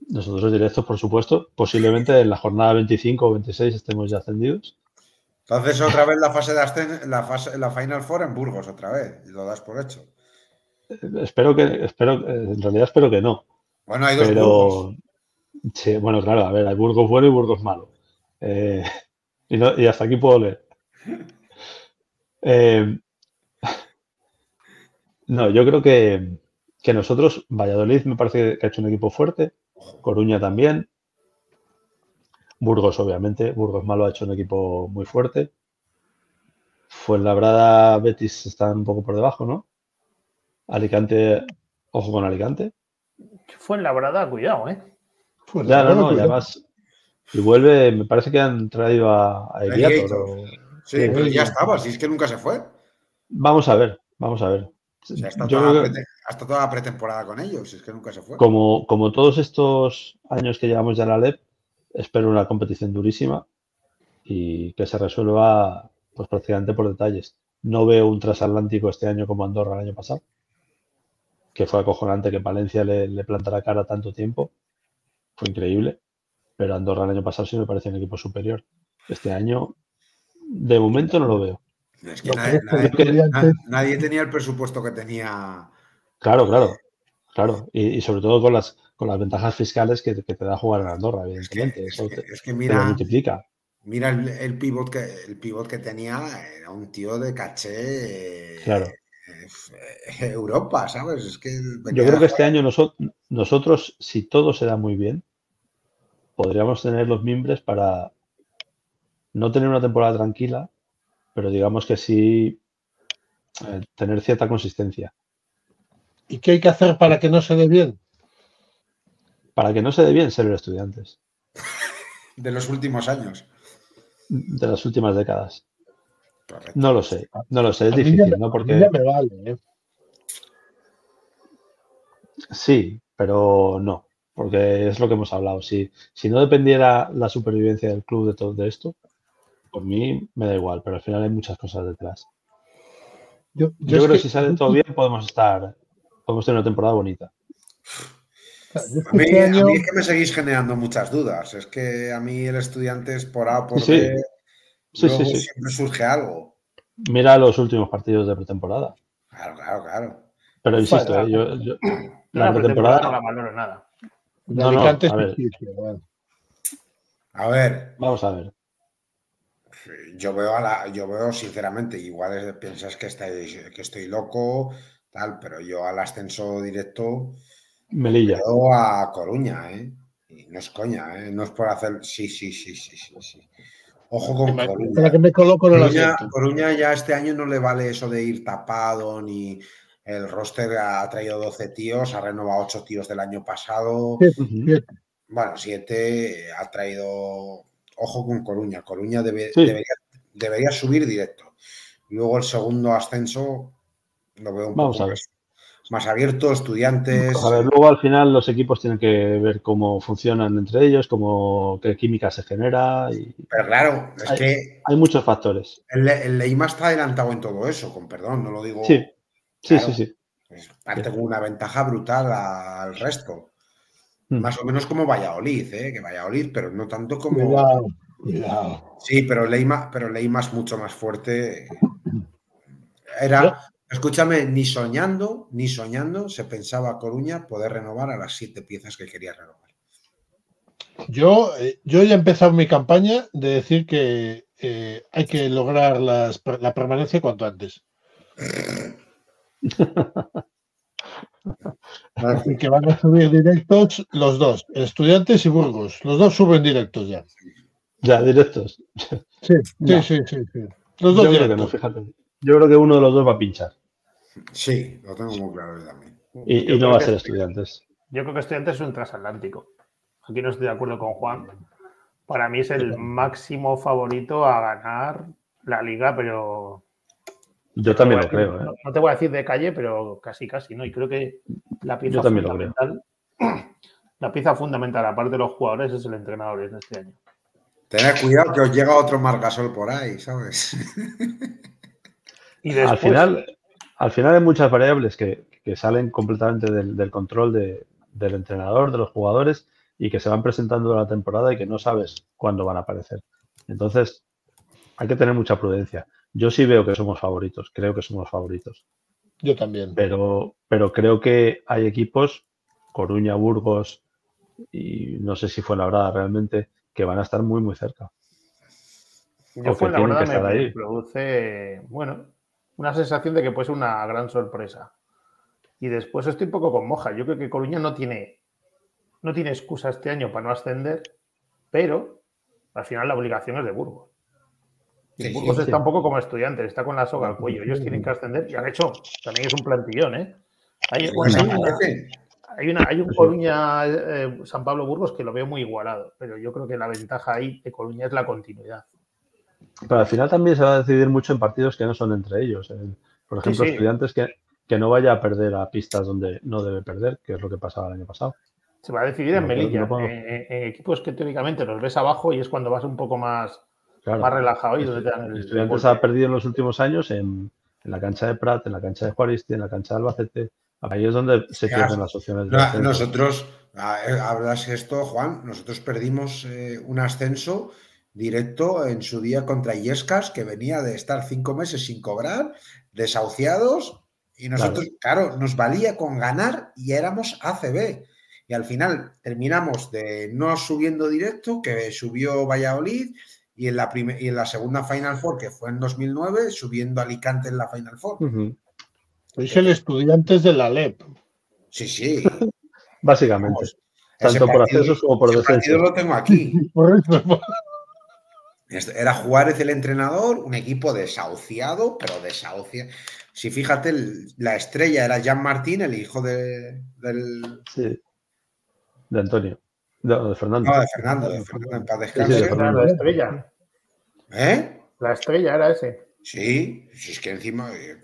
[SPEAKER 4] nosotros directos, por supuesto, posiblemente en la jornada 25 o 26 estemos ya ascendidos.
[SPEAKER 3] Entonces otra vez la fase de ascen- la fase, la Final Four en Burgos otra vez. Y lo das por hecho.
[SPEAKER 4] Espero que, espero, eh, en realidad espero que no,
[SPEAKER 3] Bueno, hay dos Burgos.
[SPEAKER 4] pero sí, bueno, claro, a ver, hay Burgos bueno y Burgos malo. Eh, y, no- y hasta aquí puedo leer. Eh, no, yo creo que, que nosotros, Valladolid me parece que ha hecho un equipo fuerte, Coruña también, Burgos obviamente, Burgos malo ha hecho un equipo muy fuerte. Fuenlabrada, Betis están un poco por debajo, ¿no? Alicante, ojo con Alicante.
[SPEAKER 2] Fue en labrada, cuidado, ¿eh?
[SPEAKER 4] Ya, no, no, y además, y vuelve, me parece que han traído a, a
[SPEAKER 3] Sí, pero ya estaba, si es que nunca se fue.
[SPEAKER 4] Vamos a ver, vamos a ver.
[SPEAKER 3] O sea, hasta,
[SPEAKER 4] Yo creo que
[SPEAKER 3] hasta toda la pretemporada con ellos, es que nunca se fue.
[SPEAKER 4] como, como todos estos años que llevamos ya en la LEP, espero una competición durísima y que se resuelva pues prácticamente por detalles. No veo un transatlántico este año como Andorra el año pasado, que fue acojonante que Palencia le, le plantara cara tanto tiempo. Fue increíble. Pero Andorra el año pasado sí me parece un equipo superior. Este año, de momento, no lo veo.
[SPEAKER 3] Es que nadie, nadie- nadie tenía el presupuesto que tenía.
[SPEAKER 4] Claro, claro, claro. Y, y sobre todo con las, con las ventajas fiscales que, que te da jugar en Andorra,
[SPEAKER 3] Es que,
[SPEAKER 4] evidentemente.
[SPEAKER 3] es
[SPEAKER 4] Eso te,
[SPEAKER 3] es que
[SPEAKER 4] te lo
[SPEAKER 3] mira,
[SPEAKER 4] multiplica.
[SPEAKER 3] mira el, el pivot que el pivot que tenía, era un tío de caché eh,
[SPEAKER 4] Claro.
[SPEAKER 3] eh, Europa, ¿sabes? Es que
[SPEAKER 4] Yo creo que este año noso- nosotros, si todo se da muy bien, podríamos tener los mimbres para no tener una temporada tranquila, pero digamos que sí eh, tener cierta consistencia.
[SPEAKER 1] ¿Y qué hay que hacer para que no se dé bien?
[SPEAKER 4] Para que no se dé bien ser estudiantes
[SPEAKER 3] de los últimos años.
[SPEAKER 4] de las últimas décadas.
[SPEAKER 3] Correcto.
[SPEAKER 4] No lo sé, no lo sé, es
[SPEAKER 1] A
[SPEAKER 4] difícil,
[SPEAKER 1] me-
[SPEAKER 4] ¿no?
[SPEAKER 1] a mí
[SPEAKER 4] Porque
[SPEAKER 1] ya me vale. ¿eh?
[SPEAKER 4] sí, pero no, porque es lo que hemos hablado. Si, si no dependiera la supervivencia del club de todo de esto, por mí me da igual, pero al final hay muchas cosas detrás.
[SPEAKER 1] Yo,
[SPEAKER 4] Yo, creo que
[SPEAKER 1] que-
[SPEAKER 4] si sale todo bien podemos estar, podemos tener una temporada bonita.
[SPEAKER 3] A mí,
[SPEAKER 1] este
[SPEAKER 3] a
[SPEAKER 1] año-
[SPEAKER 3] mí es que me seguís generando muchas dudas. Es que a mí el estudiante es por A o por
[SPEAKER 4] Sí, sí.
[SPEAKER 3] B.
[SPEAKER 4] Sí,
[SPEAKER 3] luego
[SPEAKER 4] sí, sí.
[SPEAKER 3] siempre surge algo.
[SPEAKER 4] Mira los últimos partidos de pretemporada.
[SPEAKER 3] Claro, claro, claro.
[SPEAKER 4] Pero insisto,
[SPEAKER 2] Bueno,
[SPEAKER 4] eh, yo, la
[SPEAKER 2] la pretemporada no la valoro nada.
[SPEAKER 4] no, no, a ver.
[SPEAKER 3] A
[SPEAKER 4] vamos a ver.
[SPEAKER 3] yo veo a la, yo veo sinceramente, igual es- piensas que estáis, que estoy loco, tal, pero yo al ascenso directo
[SPEAKER 4] Melilla.
[SPEAKER 3] a Coruña, ¿eh? Y no es coña, ¿eh? No es por hacer. Sí, sí, sí, sí, sí, sí. Ojo con
[SPEAKER 1] Para
[SPEAKER 3] Coruña.
[SPEAKER 1] que me coloco
[SPEAKER 3] Coruña. Coruña ya este año no le vale eso de ir tapado ni el roster ha traído 12 tíos, ha renovado 8 tíos del año pasado.
[SPEAKER 4] Ujú.
[SPEAKER 1] siete.
[SPEAKER 3] Bueno, 7 ha traído. Ojo con Coruña. Coruña debe-
[SPEAKER 4] Sí.
[SPEAKER 3] debería, debería subir directo. Luego el segundo ascenso lo veo un
[SPEAKER 4] Vamos
[SPEAKER 3] poco
[SPEAKER 4] a ver.
[SPEAKER 3] más, abierto, estudiantes.
[SPEAKER 4] A ver, luego al final los equipos tienen que ver cómo funcionan entre ellos, cómo qué química se genera y
[SPEAKER 3] Pero claro, es
[SPEAKER 4] Hay-
[SPEAKER 3] que
[SPEAKER 4] hay muchos factores.
[SPEAKER 3] el, el Leima está adelantado en todo eso, con perdón, no lo digo.
[SPEAKER 4] Sí, sí,
[SPEAKER 3] Claro.
[SPEAKER 4] sí, sí.
[SPEAKER 3] parte con una ventaja brutal al resto.
[SPEAKER 4] Mm.
[SPEAKER 3] Más o menos como Valladolid, ¿eh? que Valladolid, pero no tanto como.
[SPEAKER 1] Cuidado, cuidado.
[SPEAKER 3] Sí, pero Leima, pero Leima es mucho más fuerte. Era, escúchame, ni soñando, ni soñando se pensaba Coruña poder renovar a las siete piezas que quería renovar.
[SPEAKER 1] Yo, eh, yo ya he empezado mi campaña de decir que eh, hay que lograr las- la permanencia cuanto antes. Y que van a subir directos los dos, Estudiantes y Burgos. Los dos suben directos ya.
[SPEAKER 4] Ya, directos.
[SPEAKER 1] Sí, sí,
[SPEAKER 4] No.
[SPEAKER 1] sí, sí, sí. Los dos
[SPEAKER 4] Yo creo que no,
[SPEAKER 1] directos.
[SPEAKER 4] fíjate. Yo creo que uno de los dos va a pinchar
[SPEAKER 3] Sí, lo tengo muy claro yo también.
[SPEAKER 4] y,
[SPEAKER 2] Yo
[SPEAKER 4] y no va a ser estudiantes.
[SPEAKER 2] Yo creo que Estudiantes es un transatlántico. Aquí no estoy de acuerdo con Juan. Para mí es el máximo favorito a ganar la liga, pero.
[SPEAKER 4] Yo también
[SPEAKER 2] no
[SPEAKER 4] lo creo.
[SPEAKER 2] decir-
[SPEAKER 4] ¿eh?
[SPEAKER 2] No, no te voy a decir de calle, pero casi, casi, ¿no? Y creo que la pieza
[SPEAKER 4] Yo también lo creo.
[SPEAKER 2] fundamental. La pieza fundamental, aparte de los jugadores, es el entrenador en este año.
[SPEAKER 3] Tened cuidado que os llega otro Margasol por ahí, ¿sabes?
[SPEAKER 2] Y después,
[SPEAKER 4] Al final, al final hay muchas variables que, que salen completamente del, del control de- del entrenador, de los jugadores y que se van presentando durante la temporada y que no sabes cuándo van a aparecer. Entonces, hay que tener mucha prudencia. Yo sí veo que somos favoritos, creo que somos favoritos,
[SPEAKER 1] Yo también.
[SPEAKER 4] pero, pero creo que hay equipos, Coruña, Burgos y no sé si fue la verdad realmente, que van a estar muy, muy cerca.
[SPEAKER 2] yo
[SPEAKER 4] o
[SPEAKER 2] fue
[SPEAKER 4] que
[SPEAKER 2] la verdad
[SPEAKER 4] que
[SPEAKER 2] me,
[SPEAKER 4] estar
[SPEAKER 2] me
[SPEAKER 4] ahí.
[SPEAKER 2] produce, bueno, una sensación de que puede ser una gran sorpresa. Y después estoy un poco con moja. Yo creo que Coruña no tiene, no tiene excusa este año para no ascender, pero al final la obligación es de Burgos. Y
[SPEAKER 3] Sí,
[SPEAKER 2] Burgos
[SPEAKER 4] sí,
[SPEAKER 2] está
[SPEAKER 4] sí.
[SPEAKER 2] un poco como estudiante, está con la soga al cuello. Ellos tienen que ascender y han hecho, también es un plantillón, ¿eh? Hay, hay una- hay, una- hay un. Coruña eh, San Pablo Burgos que lo veo muy igualado, pero yo creo que la ventaja ahí de Coruña es la continuidad.
[SPEAKER 4] Pero al final también se va a decidir mucho en partidos que no son entre ellos. Por ejemplo,
[SPEAKER 2] sí.
[SPEAKER 4] estudiantes que, que no vaya a perder a pistas donde no debe perder, que es lo que pasaba el año pasado.
[SPEAKER 2] Se va a decidir en Melilla,
[SPEAKER 4] no puedo.
[SPEAKER 2] en, en- en equipos que teóricamente los ves abajo y es cuando vas un poco más,
[SPEAKER 4] Claro.
[SPEAKER 2] más relajado y donde te dan el,
[SPEAKER 4] Estudiantes ha perdido en los últimos años en, en la cancha de Prat, en la cancha de Juaristi, en la cancha de Albacete. Ahí es donde se pierden las opciones de
[SPEAKER 3] nosotros, eh, hablas esto, Juan, nosotros perdimos eh, un ascenso directo en su día contra Illescas, que venía de estar cinco meses sin cobrar, desahuciados, y nosotros, claro, nos valía con ganar y éramos ACB. Y al final terminamos de no subiendo directo, que subió Valladolid, y en la, y en la segunda Final Four, que fue en 2009, subiendo Alicante en la Final Four.
[SPEAKER 1] Sois el estudiantes de la LEP.
[SPEAKER 3] Sí, sí.
[SPEAKER 4] Básicamente.
[SPEAKER 3] Vamos,
[SPEAKER 4] Tanto por ascensos como por descensos.
[SPEAKER 3] lo tengo aquí.
[SPEAKER 1] Por eso,
[SPEAKER 3] Este- Era Juárez el entrenador, un equipo desahuciado, pero desahuciado. Si fíjate, el- la estrella era Jean Martín, el hijo de, del,
[SPEAKER 4] Sí. De Antonio. De, de Fernando.
[SPEAKER 3] no, de Fernando, de Fernando, en paz
[SPEAKER 4] Sí, sí,
[SPEAKER 3] descanse.
[SPEAKER 4] de
[SPEAKER 2] Era
[SPEAKER 4] Fernando.
[SPEAKER 2] la estrella.
[SPEAKER 3] ¿Eh?
[SPEAKER 2] La estrella era ese.
[SPEAKER 3] Sí, si es que encima, eh,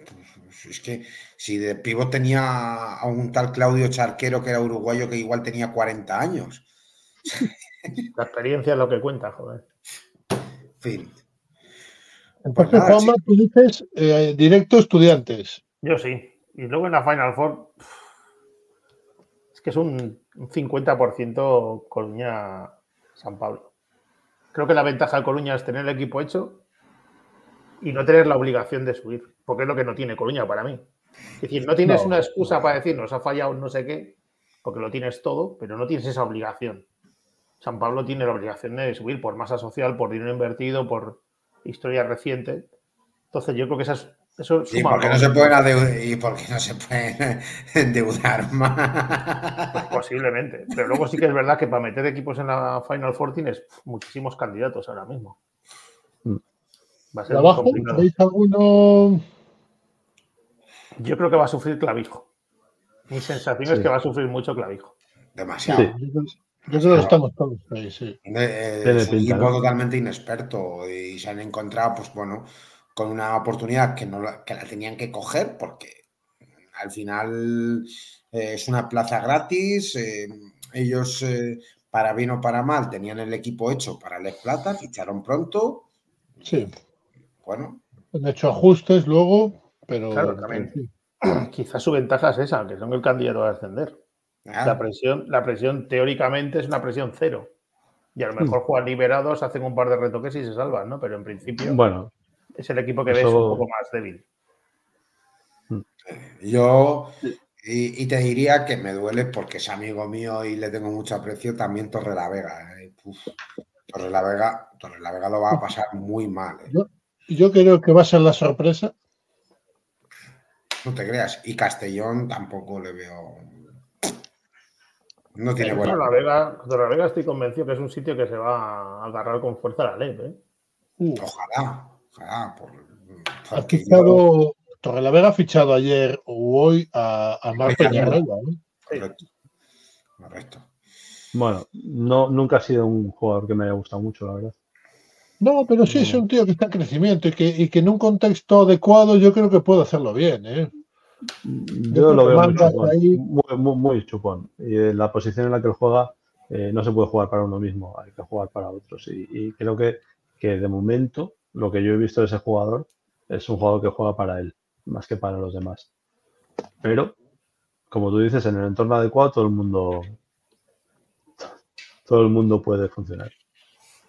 [SPEAKER 3] es que si de pivo tenía a un tal Claudio Charquero que era uruguayo que igual tenía 40 años.
[SPEAKER 2] La experiencia es lo que cuenta, joder.
[SPEAKER 3] En fin.
[SPEAKER 1] Entonces,
[SPEAKER 3] nada,
[SPEAKER 1] Juanma, tú dices eh, directo estudiantes.
[SPEAKER 2] Yo sí. Y luego en la Final Four, es que es un un 50% Coruña-San Pablo. Creo que la ventaja de Coruña es tener el equipo hecho y no tener la obligación de subir, porque es lo que no tiene Coruña para mí. Es decir, no tienes
[SPEAKER 1] No.
[SPEAKER 2] una excusa para decir nos ha fallado no sé qué, porque lo tienes todo, pero no tienes esa obligación. San Pablo tiene la obligación de subir por masa social, por dinero invertido, por historia reciente. Entonces yo creo que esas, eso
[SPEAKER 3] ¿Y
[SPEAKER 2] suma
[SPEAKER 3] por qué no se pueden y por qué no se pueden endeudar más?
[SPEAKER 2] Posiblemente. Pero luego sí que es verdad que para meter equipos en la Final Four tienes muchísimos candidatos ahora mismo. Va a
[SPEAKER 1] ¿De
[SPEAKER 2] ser
[SPEAKER 1] abajo veis alguno?
[SPEAKER 2] Yo creo que va a sufrir clavijo. Mi sensación es que va a sufrir mucho clavijo.
[SPEAKER 3] Demasiado.
[SPEAKER 4] Sí.
[SPEAKER 1] Que estamos todos ahí, sí.
[SPEAKER 3] Eh, es un equipo totalmente inexperto y se han encontrado, pues bueno, con una oportunidad que, no la, que la tenían que coger porque al final eh, es una plaza gratis. eh, ellos, eh, para bien o para mal, tenían el equipo hecho para Les Plata, ficharon pronto.
[SPEAKER 1] Sí,
[SPEAKER 3] Bueno,
[SPEAKER 1] han hecho ajustes luego, pero.
[SPEAKER 2] Claro, también.
[SPEAKER 1] sí.
[SPEAKER 2] Quizás su ventaja es esa, que son el candidato a ascender.
[SPEAKER 3] Nada,
[SPEAKER 2] La presión, la presión teóricamente es una presión cero. Y a lo mejor juegan liberados, hacen un par de retoques y se salvan, ¿no? Pero en principio
[SPEAKER 4] Bueno,
[SPEAKER 2] es el equipo que ves un poco más débil.
[SPEAKER 3] yo y, y te diría que me duele porque es amigo mío y le tengo mucho aprecio también Torre la Vega. eh. Uf, Torre la Vega, Torre la Vega lo va a pasar muy mal. eh.
[SPEAKER 1] Yo creo que va a ser la sorpresa.
[SPEAKER 3] No te creas. Y Castellón tampoco le veo. No tiene buena.
[SPEAKER 2] Torrelavega, Torrelavega estoy convencido que es un sitio que se va a agarrar con fuerza a la ley. ¿eh?
[SPEAKER 1] Uh,
[SPEAKER 3] Ojalá, ojalá. Por,
[SPEAKER 1] ha
[SPEAKER 3] yo-
[SPEAKER 1] fichado. Torrelavega ha fichado ayer o hoy a, a Mar Peñarroya. ¿eh?
[SPEAKER 3] Correcto. Correcto.
[SPEAKER 4] bueno, no, nunca ha sido un jugador que me haya gustado mucho, la verdad.
[SPEAKER 1] No, pero sí es un tío que está en crecimiento y que, y que en un contexto adecuado yo creo que puede hacerlo bien. ¿eh?
[SPEAKER 4] Yo lo veo muy chupón,
[SPEAKER 1] ahí-
[SPEAKER 4] muy, muy- muy chupón. Y en la posición en la que él juega eh, no se puede jugar para uno mismo, hay que jugar para otros. Y, y creo que, que de momento lo que yo he visto de ese jugador es un jugador que juega para él, más que para los demás. Pero, como tú dices, en el entorno adecuado todo el mundo todo el mundo puede funcionar.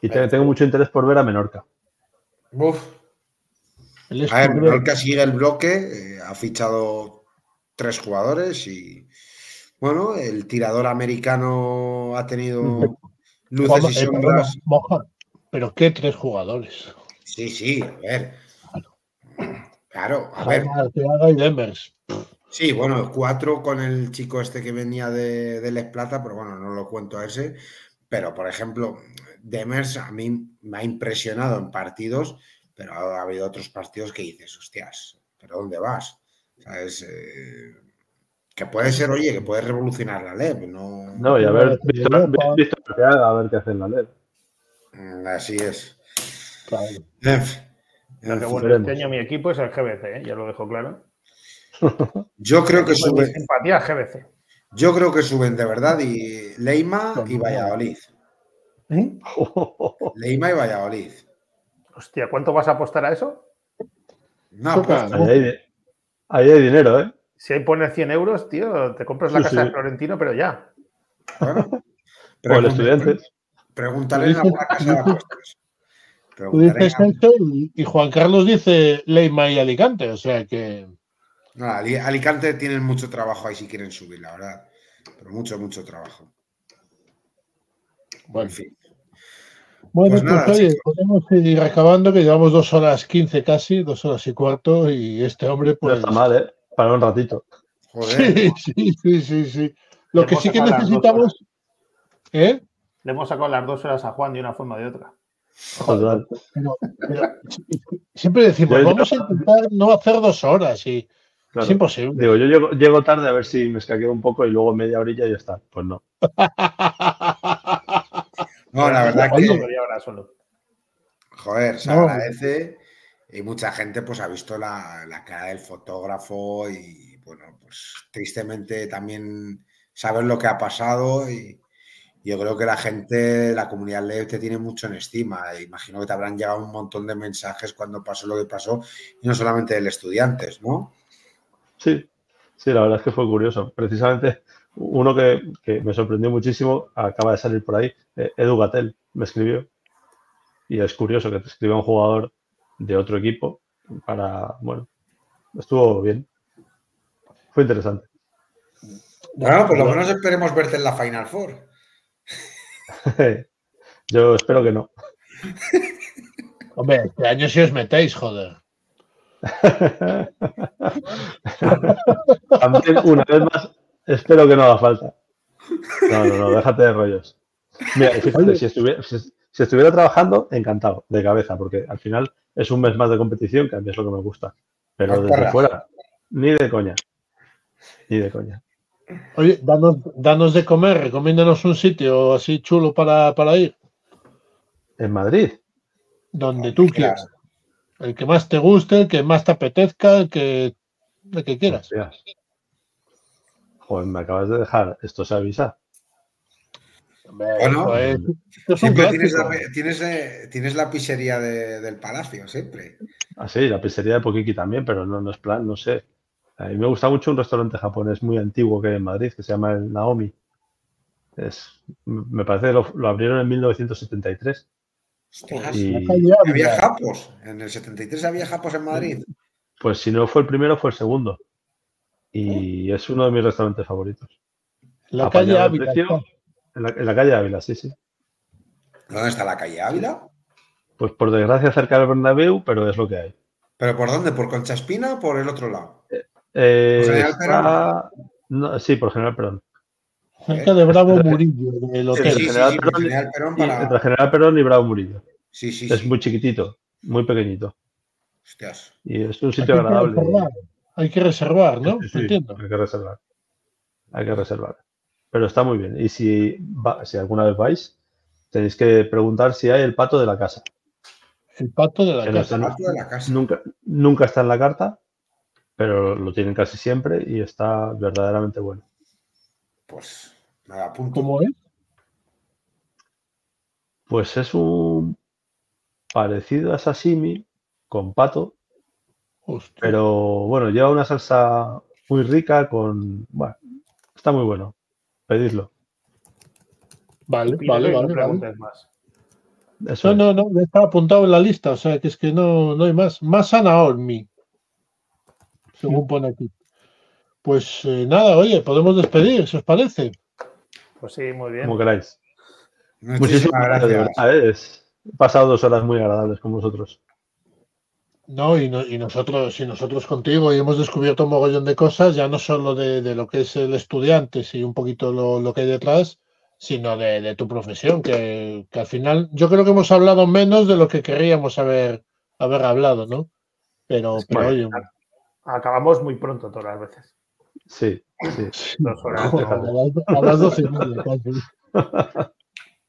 [SPEAKER 4] Y te- tengo mucho interés por ver a Menorca.
[SPEAKER 3] Uf. A ver, Menorca sigue el bloque, eh, ha fichado tres jugadores y bueno, el tirador americano ha tenido luces y
[SPEAKER 1] eh,
[SPEAKER 3] sombras.
[SPEAKER 1] Moja, pero qué tres jugadores.
[SPEAKER 3] Sí, sí, a ver. Claro, a ver. Sí, bueno, cuatro con el chico este que venía de, de Les Plata, pero bueno, no lo cuento a ese. Pero, por ejemplo, Demers a mí me ha impresionado en partidos, pero ha habido otros partidos que dices, hostias, ¿pero dónde vas? ¿Sabes? Eh, que puede ser, oye, que puede revolucionar la LEP, no...
[SPEAKER 4] No, y a
[SPEAKER 1] No,
[SPEAKER 4] ver,
[SPEAKER 1] Europa.
[SPEAKER 4] Víctor Arteaga, a ver qué hace en la LED.
[SPEAKER 3] Mm, Así es.
[SPEAKER 1] Claro.
[SPEAKER 2] Aunque
[SPEAKER 3] fin.
[SPEAKER 2] bueno, este año mi equipo es el GBC, ¿eh? ya lo dejo claro.
[SPEAKER 3] Yo creo que
[SPEAKER 2] Mi
[SPEAKER 3] sube,
[SPEAKER 2] simpatía GBC.
[SPEAKER 3] yo creo que suben de verdad y Leima y Valladolid. Leima y Valladolid.
[SPEAKER 2] Hostia, ¿cuánto vas a apostar a eso?
[SPEAKER 3] No, pues,
[SPEAKER 4] Ahí hay, ahí hay dinero, ¿eh?
[SPEAKER 2] Si ahí pones 100 euros, tío, te compras la
[SPEAKER 4] Sí,
[SPEAKER 2] casa
[SPEAKER 4] sí.
[SPEAKER 2] de Florentino, pero ya.
[SPEAKER 3] bueno.
[SPEAKER 4] O el estudiante.
[SPEAKER 1] Dices-
[SPEAKER 3] alguna casa de
[SPEAKER 1] tú
[SPEAKER 3] apuestas.
[SPEAKER 1] Dices y, Juan Carlos dice Leima y Alicante, o sea que.
[SPEAKER 3] No, Ali- Alicante tienen mucho trabajo ahí si quieren subir, la verdad. Pero mucho, mucho trabajo.
[SPEAKER 1] Bueno,
[SPEAKER 3] En fin.
[SPEAKER 1] Bueno
[SPEAKER 3] Pues
[SPEAKER 1] pues,
[SPEAKER 3] nada,
[SPEAKER 1] oye, podemos ir acabando, que llevamos dos horas quince casi, dos horas y cuarto, y este hombre,
[SPEAKER 4] No
[SPEAKER 1] pues.
[SPEAKER 4] está mal, ¿eh? Para un ratito.
[SPEAKER 3] Joder.
[SPEAKER 1] Sí, sí, sí, sí, sí. Lo que sí que necesitamos. ¿Eh?
[SPEAKER 2] Le hemos sacado las dos horas a Juan de una forma o de otra.
[SPEAKER 1] Pero- pero siempre decimos, vamos a intentar no hacer dos horas y
[SPEAKER 4] Claro.
[SPEAKER 1] es imposible.
[SPEAKER 4] Digo, yo llego, llego tarde a ver si me escaqueo un poco y luego media horilla y ya está. Pues no.
[SPEAKER 3] No, la verdad que,
[SPEAKER 2] Media hora solo.
[SPEAKER 3] joder, se
[SPEAKER 1] No.
[SPEAKER 3] agradece. Y mucha gente pues ha visto la, la cara del fotógrafo y bueno, pues tristemente también saber lo que ha pasado y yo creo que la gente, la comunidad LEV te tiene mucho en estima. Imagino que te habrán llegado un montón de mensajes cuando pasó lo que pasó y no solamente del estudiantes, ¿no?
[SPEAKER 4] Sí, sí, la verdad es que fue curioso. Precisamente uno que, que me sorprendió muchísimo acaba de salir por ahí. eh, Edu Gatel me escribió. Y es curioso que te escriba un jugador de otro equipo para, bueno, estuvo bien. Fue interesante.
[SPEAKER 3] Bueno, por lo menos esperemos verte en la Final Four.
[SPEAKER 4] Yo espero que no.
[SPEAKER 1] Hombre, este año si os metéis, joder.
[SPEAKER 4] También, una vez más, espero que no haga falta. No, no, no, déjate de rollos. Mira, fíjate, si, estuviera, si, si estuviera trabajando, encantado, de cabeza, porque al final es un mes más de competición, que a mí es lo que me gusta. Pero desde fuera, ni de coña. Ni de coña.
[SPEAKER 1] Oye, danos, danos de comer, recomiéndanos un sitio así chulo para, para ir,
[SPEAKER 4] En Madrid,
[SPEAKER 1] donde tú quieras. El que más te guste, el que más te apetezca, el que, el que quieras.
[SPEAKER 4] Hostias. Joder, me acabas de dejar. Esto se avisa.
[SPEAKER 3] Bueno, Siempre tienes la, tienes, eh, tienes la pizzería de- del palacio, siempre.
[SPEAKER 4] Ah, sí, la pizzería de Pokiki también, pero no, no es plan, no sé. A mí me gusta mucho un restaurante japonés muy antiguo que hay en Madrid, que se llama el Naomi. Es, me parece que lo, lo abrieron en 1973.
[SPEAKER 3] Hostias,
[SPEAKER 4] Y-
[SPEAKER 3] Había japos. En el 73 había japos en Madrid.
[SPEAKER 4] Pues si no fue el primero, fue el segundo. Y es uno de mis restaurantes favoritos.
[SPEAKER 1] La
[SPEAKER 4] Apañado
[SPEAKER 1] calle Ávila.
[SPEAKER 4] precio. En la, en la calle Ávila, sí, sí.
[SPEAKER 3] ¿Dónde está la calle Ávila?
[SPEAKER 4] Pues por desgracia cerca del Bernabéu, pero es lo que hay.
[SPEAKER 3] ¿Pero por dónde? ¿Por Concha Espina o por el otro lado?
[SPEAKER 4] Eh,
[SPEAKER 3] ¿Por General
[SPEAKER 4] está- no, sí, por General Perón.
[SPEAKER 1] Cerca de Bravo Murillo, del
[SPEAKER 4] Sí,
[SPEAKER 1] hotel.
[SPEAKER 3] Sí, sí,
[SPEAKER 4] General
[SPEAKER 3] sí,
[SPEAKER 4] Perón y-
[SPEAKER 3] General Perón
[SPEAKER 4] Y entre
[SPEAKER 3] para...
[SPEAKER 4] General Perón y Bravo Murillo.
[SPEAKER 3] Sí, sí,
[SPEAKER 4] Es
[SPEAKER 3] sí.
[SPEAKER 4] muy chiquitito, muy pequeñito.
[SPEAKER 3] Hostias.
[SPEAKER 4] Y es un sitio agradable.
[SPEAKER 1] Hay que reservar, ¿no?
[SPEAKER 4] Sí, sí,
[SPEAKER 1] Entiendo.
[SPEAKER 4] Hay que reservar. Hay que reservar. Pero está muy bien. Y si, va- si alguna vez vais, tenéis que preguntar si hay el pato de la casa.
[SPEAKER 1] El pato de la
[SPEAKER 4] Que
[SPEAKER 1] casa.
[SPEAKER 3] de la casa.
[SPEAKER 4] Nunca, nunca está en la carta, pero lo tienen casi siempre y está verdaderamente bueno.
[SPEAKER 3] Pues nada, apunto.
[SPEAKER 1] ¿Cómo es?
[SPEAKER 4] Pues es un parecido a sashimi con pato,
[SPEAKER 1] Hostia.
[SPEAKER 4] pero bueno, lleva una salsa muy rica con... Bueno, está muy bueno. Pedidlo.
[SPEAKER 1] Vale, vale,
[SPEAKER 2] no
[SPEAKER 1] vale,
[SPEAKER 2] más.
[SPEAKER 4] Eso
[SPEAKER 1] No,
[SPEAKER 4] es.
[SPEAKER 1] no, no, está apuntado en la lista, o sea que es que no, no hay más. Más Anaormi, según pone aquí. Pues eh, nada, oye, podemos despedir, si os parece.
[SPEAKER 2] Pues sí, muy bien.
[SPEAKER 4] Como queráis.
[SPEAKER 3] Muchísimas
[SPEAKER 4] Muchísimas gracias. de
[SPEAKER 3] gracias.
[SPEAKER 4] verdad, ¿eh? Es- He pasado dos horas muy agradables con vosotros.
[SPEAKER 1] No, y, no- y nosotros, y nosotros contigo, y hemos descubierto un mogollón de cosas, ya no solo de, de lo que es el estudiante, sí, un poquito lo, lo que hay detrás, sino de, de tu profesión, que, que al final yo creo que hemos hablado menos de lo que querríamos haber, haber hablado, ¿no? Pero, pero
[SPEAKER 4] Bueno,
[SPEAKER 1] oye,
[SPEAKER 2] Acabamos muy pronto todas las veces.
[SPEAKER 4] Sí, sí.
[SPEAKER 2] Dos horas.
[SPEAKER 1] Joder, a las, a las doce y media casi.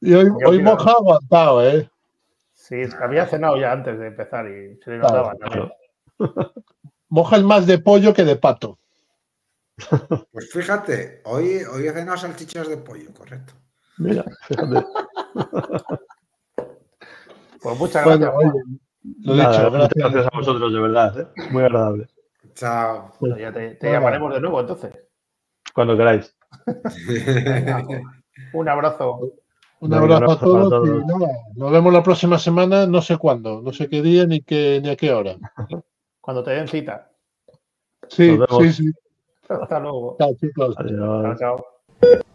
[SPEAKER 1] Y hoy, hoy
[SPEAKER 2] quiero-
[SPEAKER 1] Moja ha aguantado, ¿eh?
[SPEAKER 2] Sí, había cenado ya antes de empezar y se le notaba.
[SPEAKER 1] Moja es más de pollo que de pato.
[SPEAKER 3] Pues fíjate, hoy, hoy he cenado salchichas de pollo, correcto.
[SPEAKER 4] Mira, fíjate.
[SPEAKER 2] Pues muchas
[SPEAKER 1] Bueno,
[SPEAKER 2] gracias.
[SPEAKER 1] oye,
[SPEAKER 2] Juan.
[SPEAKER 1] lo
[SPEAKER 4] Nada,
[SPEAKER 1] dicho,
[SPEAKER 4] muchas
[SPEAKER 1] gracias.
[SPEAKER 4] gracias a vosotros, de verdad. ¿eh? Muy agradable.
[SPEAKER 3] Chao.
[SPEAKER 2] Bueno, ya te, te
[SPEAKER 1] Bueno.
[SPEAKER 2] llamaremos de nuevo entonces.
[SPEAKER 4] Cuando queráis.
[SPEAKER 2] Venga, un abrazo.
[SPEAKER 1] Un abrazo a todos y nada, nos vemos la próxima semana, no sé cuándo, no sé qué día ni qué ni a qué hora.
[SPEAKER 2] Cuando te den cita.
[SPEAKER 1] Sí, sí, sí.
[SPEAKER 2] Hasta luego.
[SPEAKER 1] Chao, chicos.
[SPEAKER 4] Adiós.
[SPEAKER 2] Chao, chao.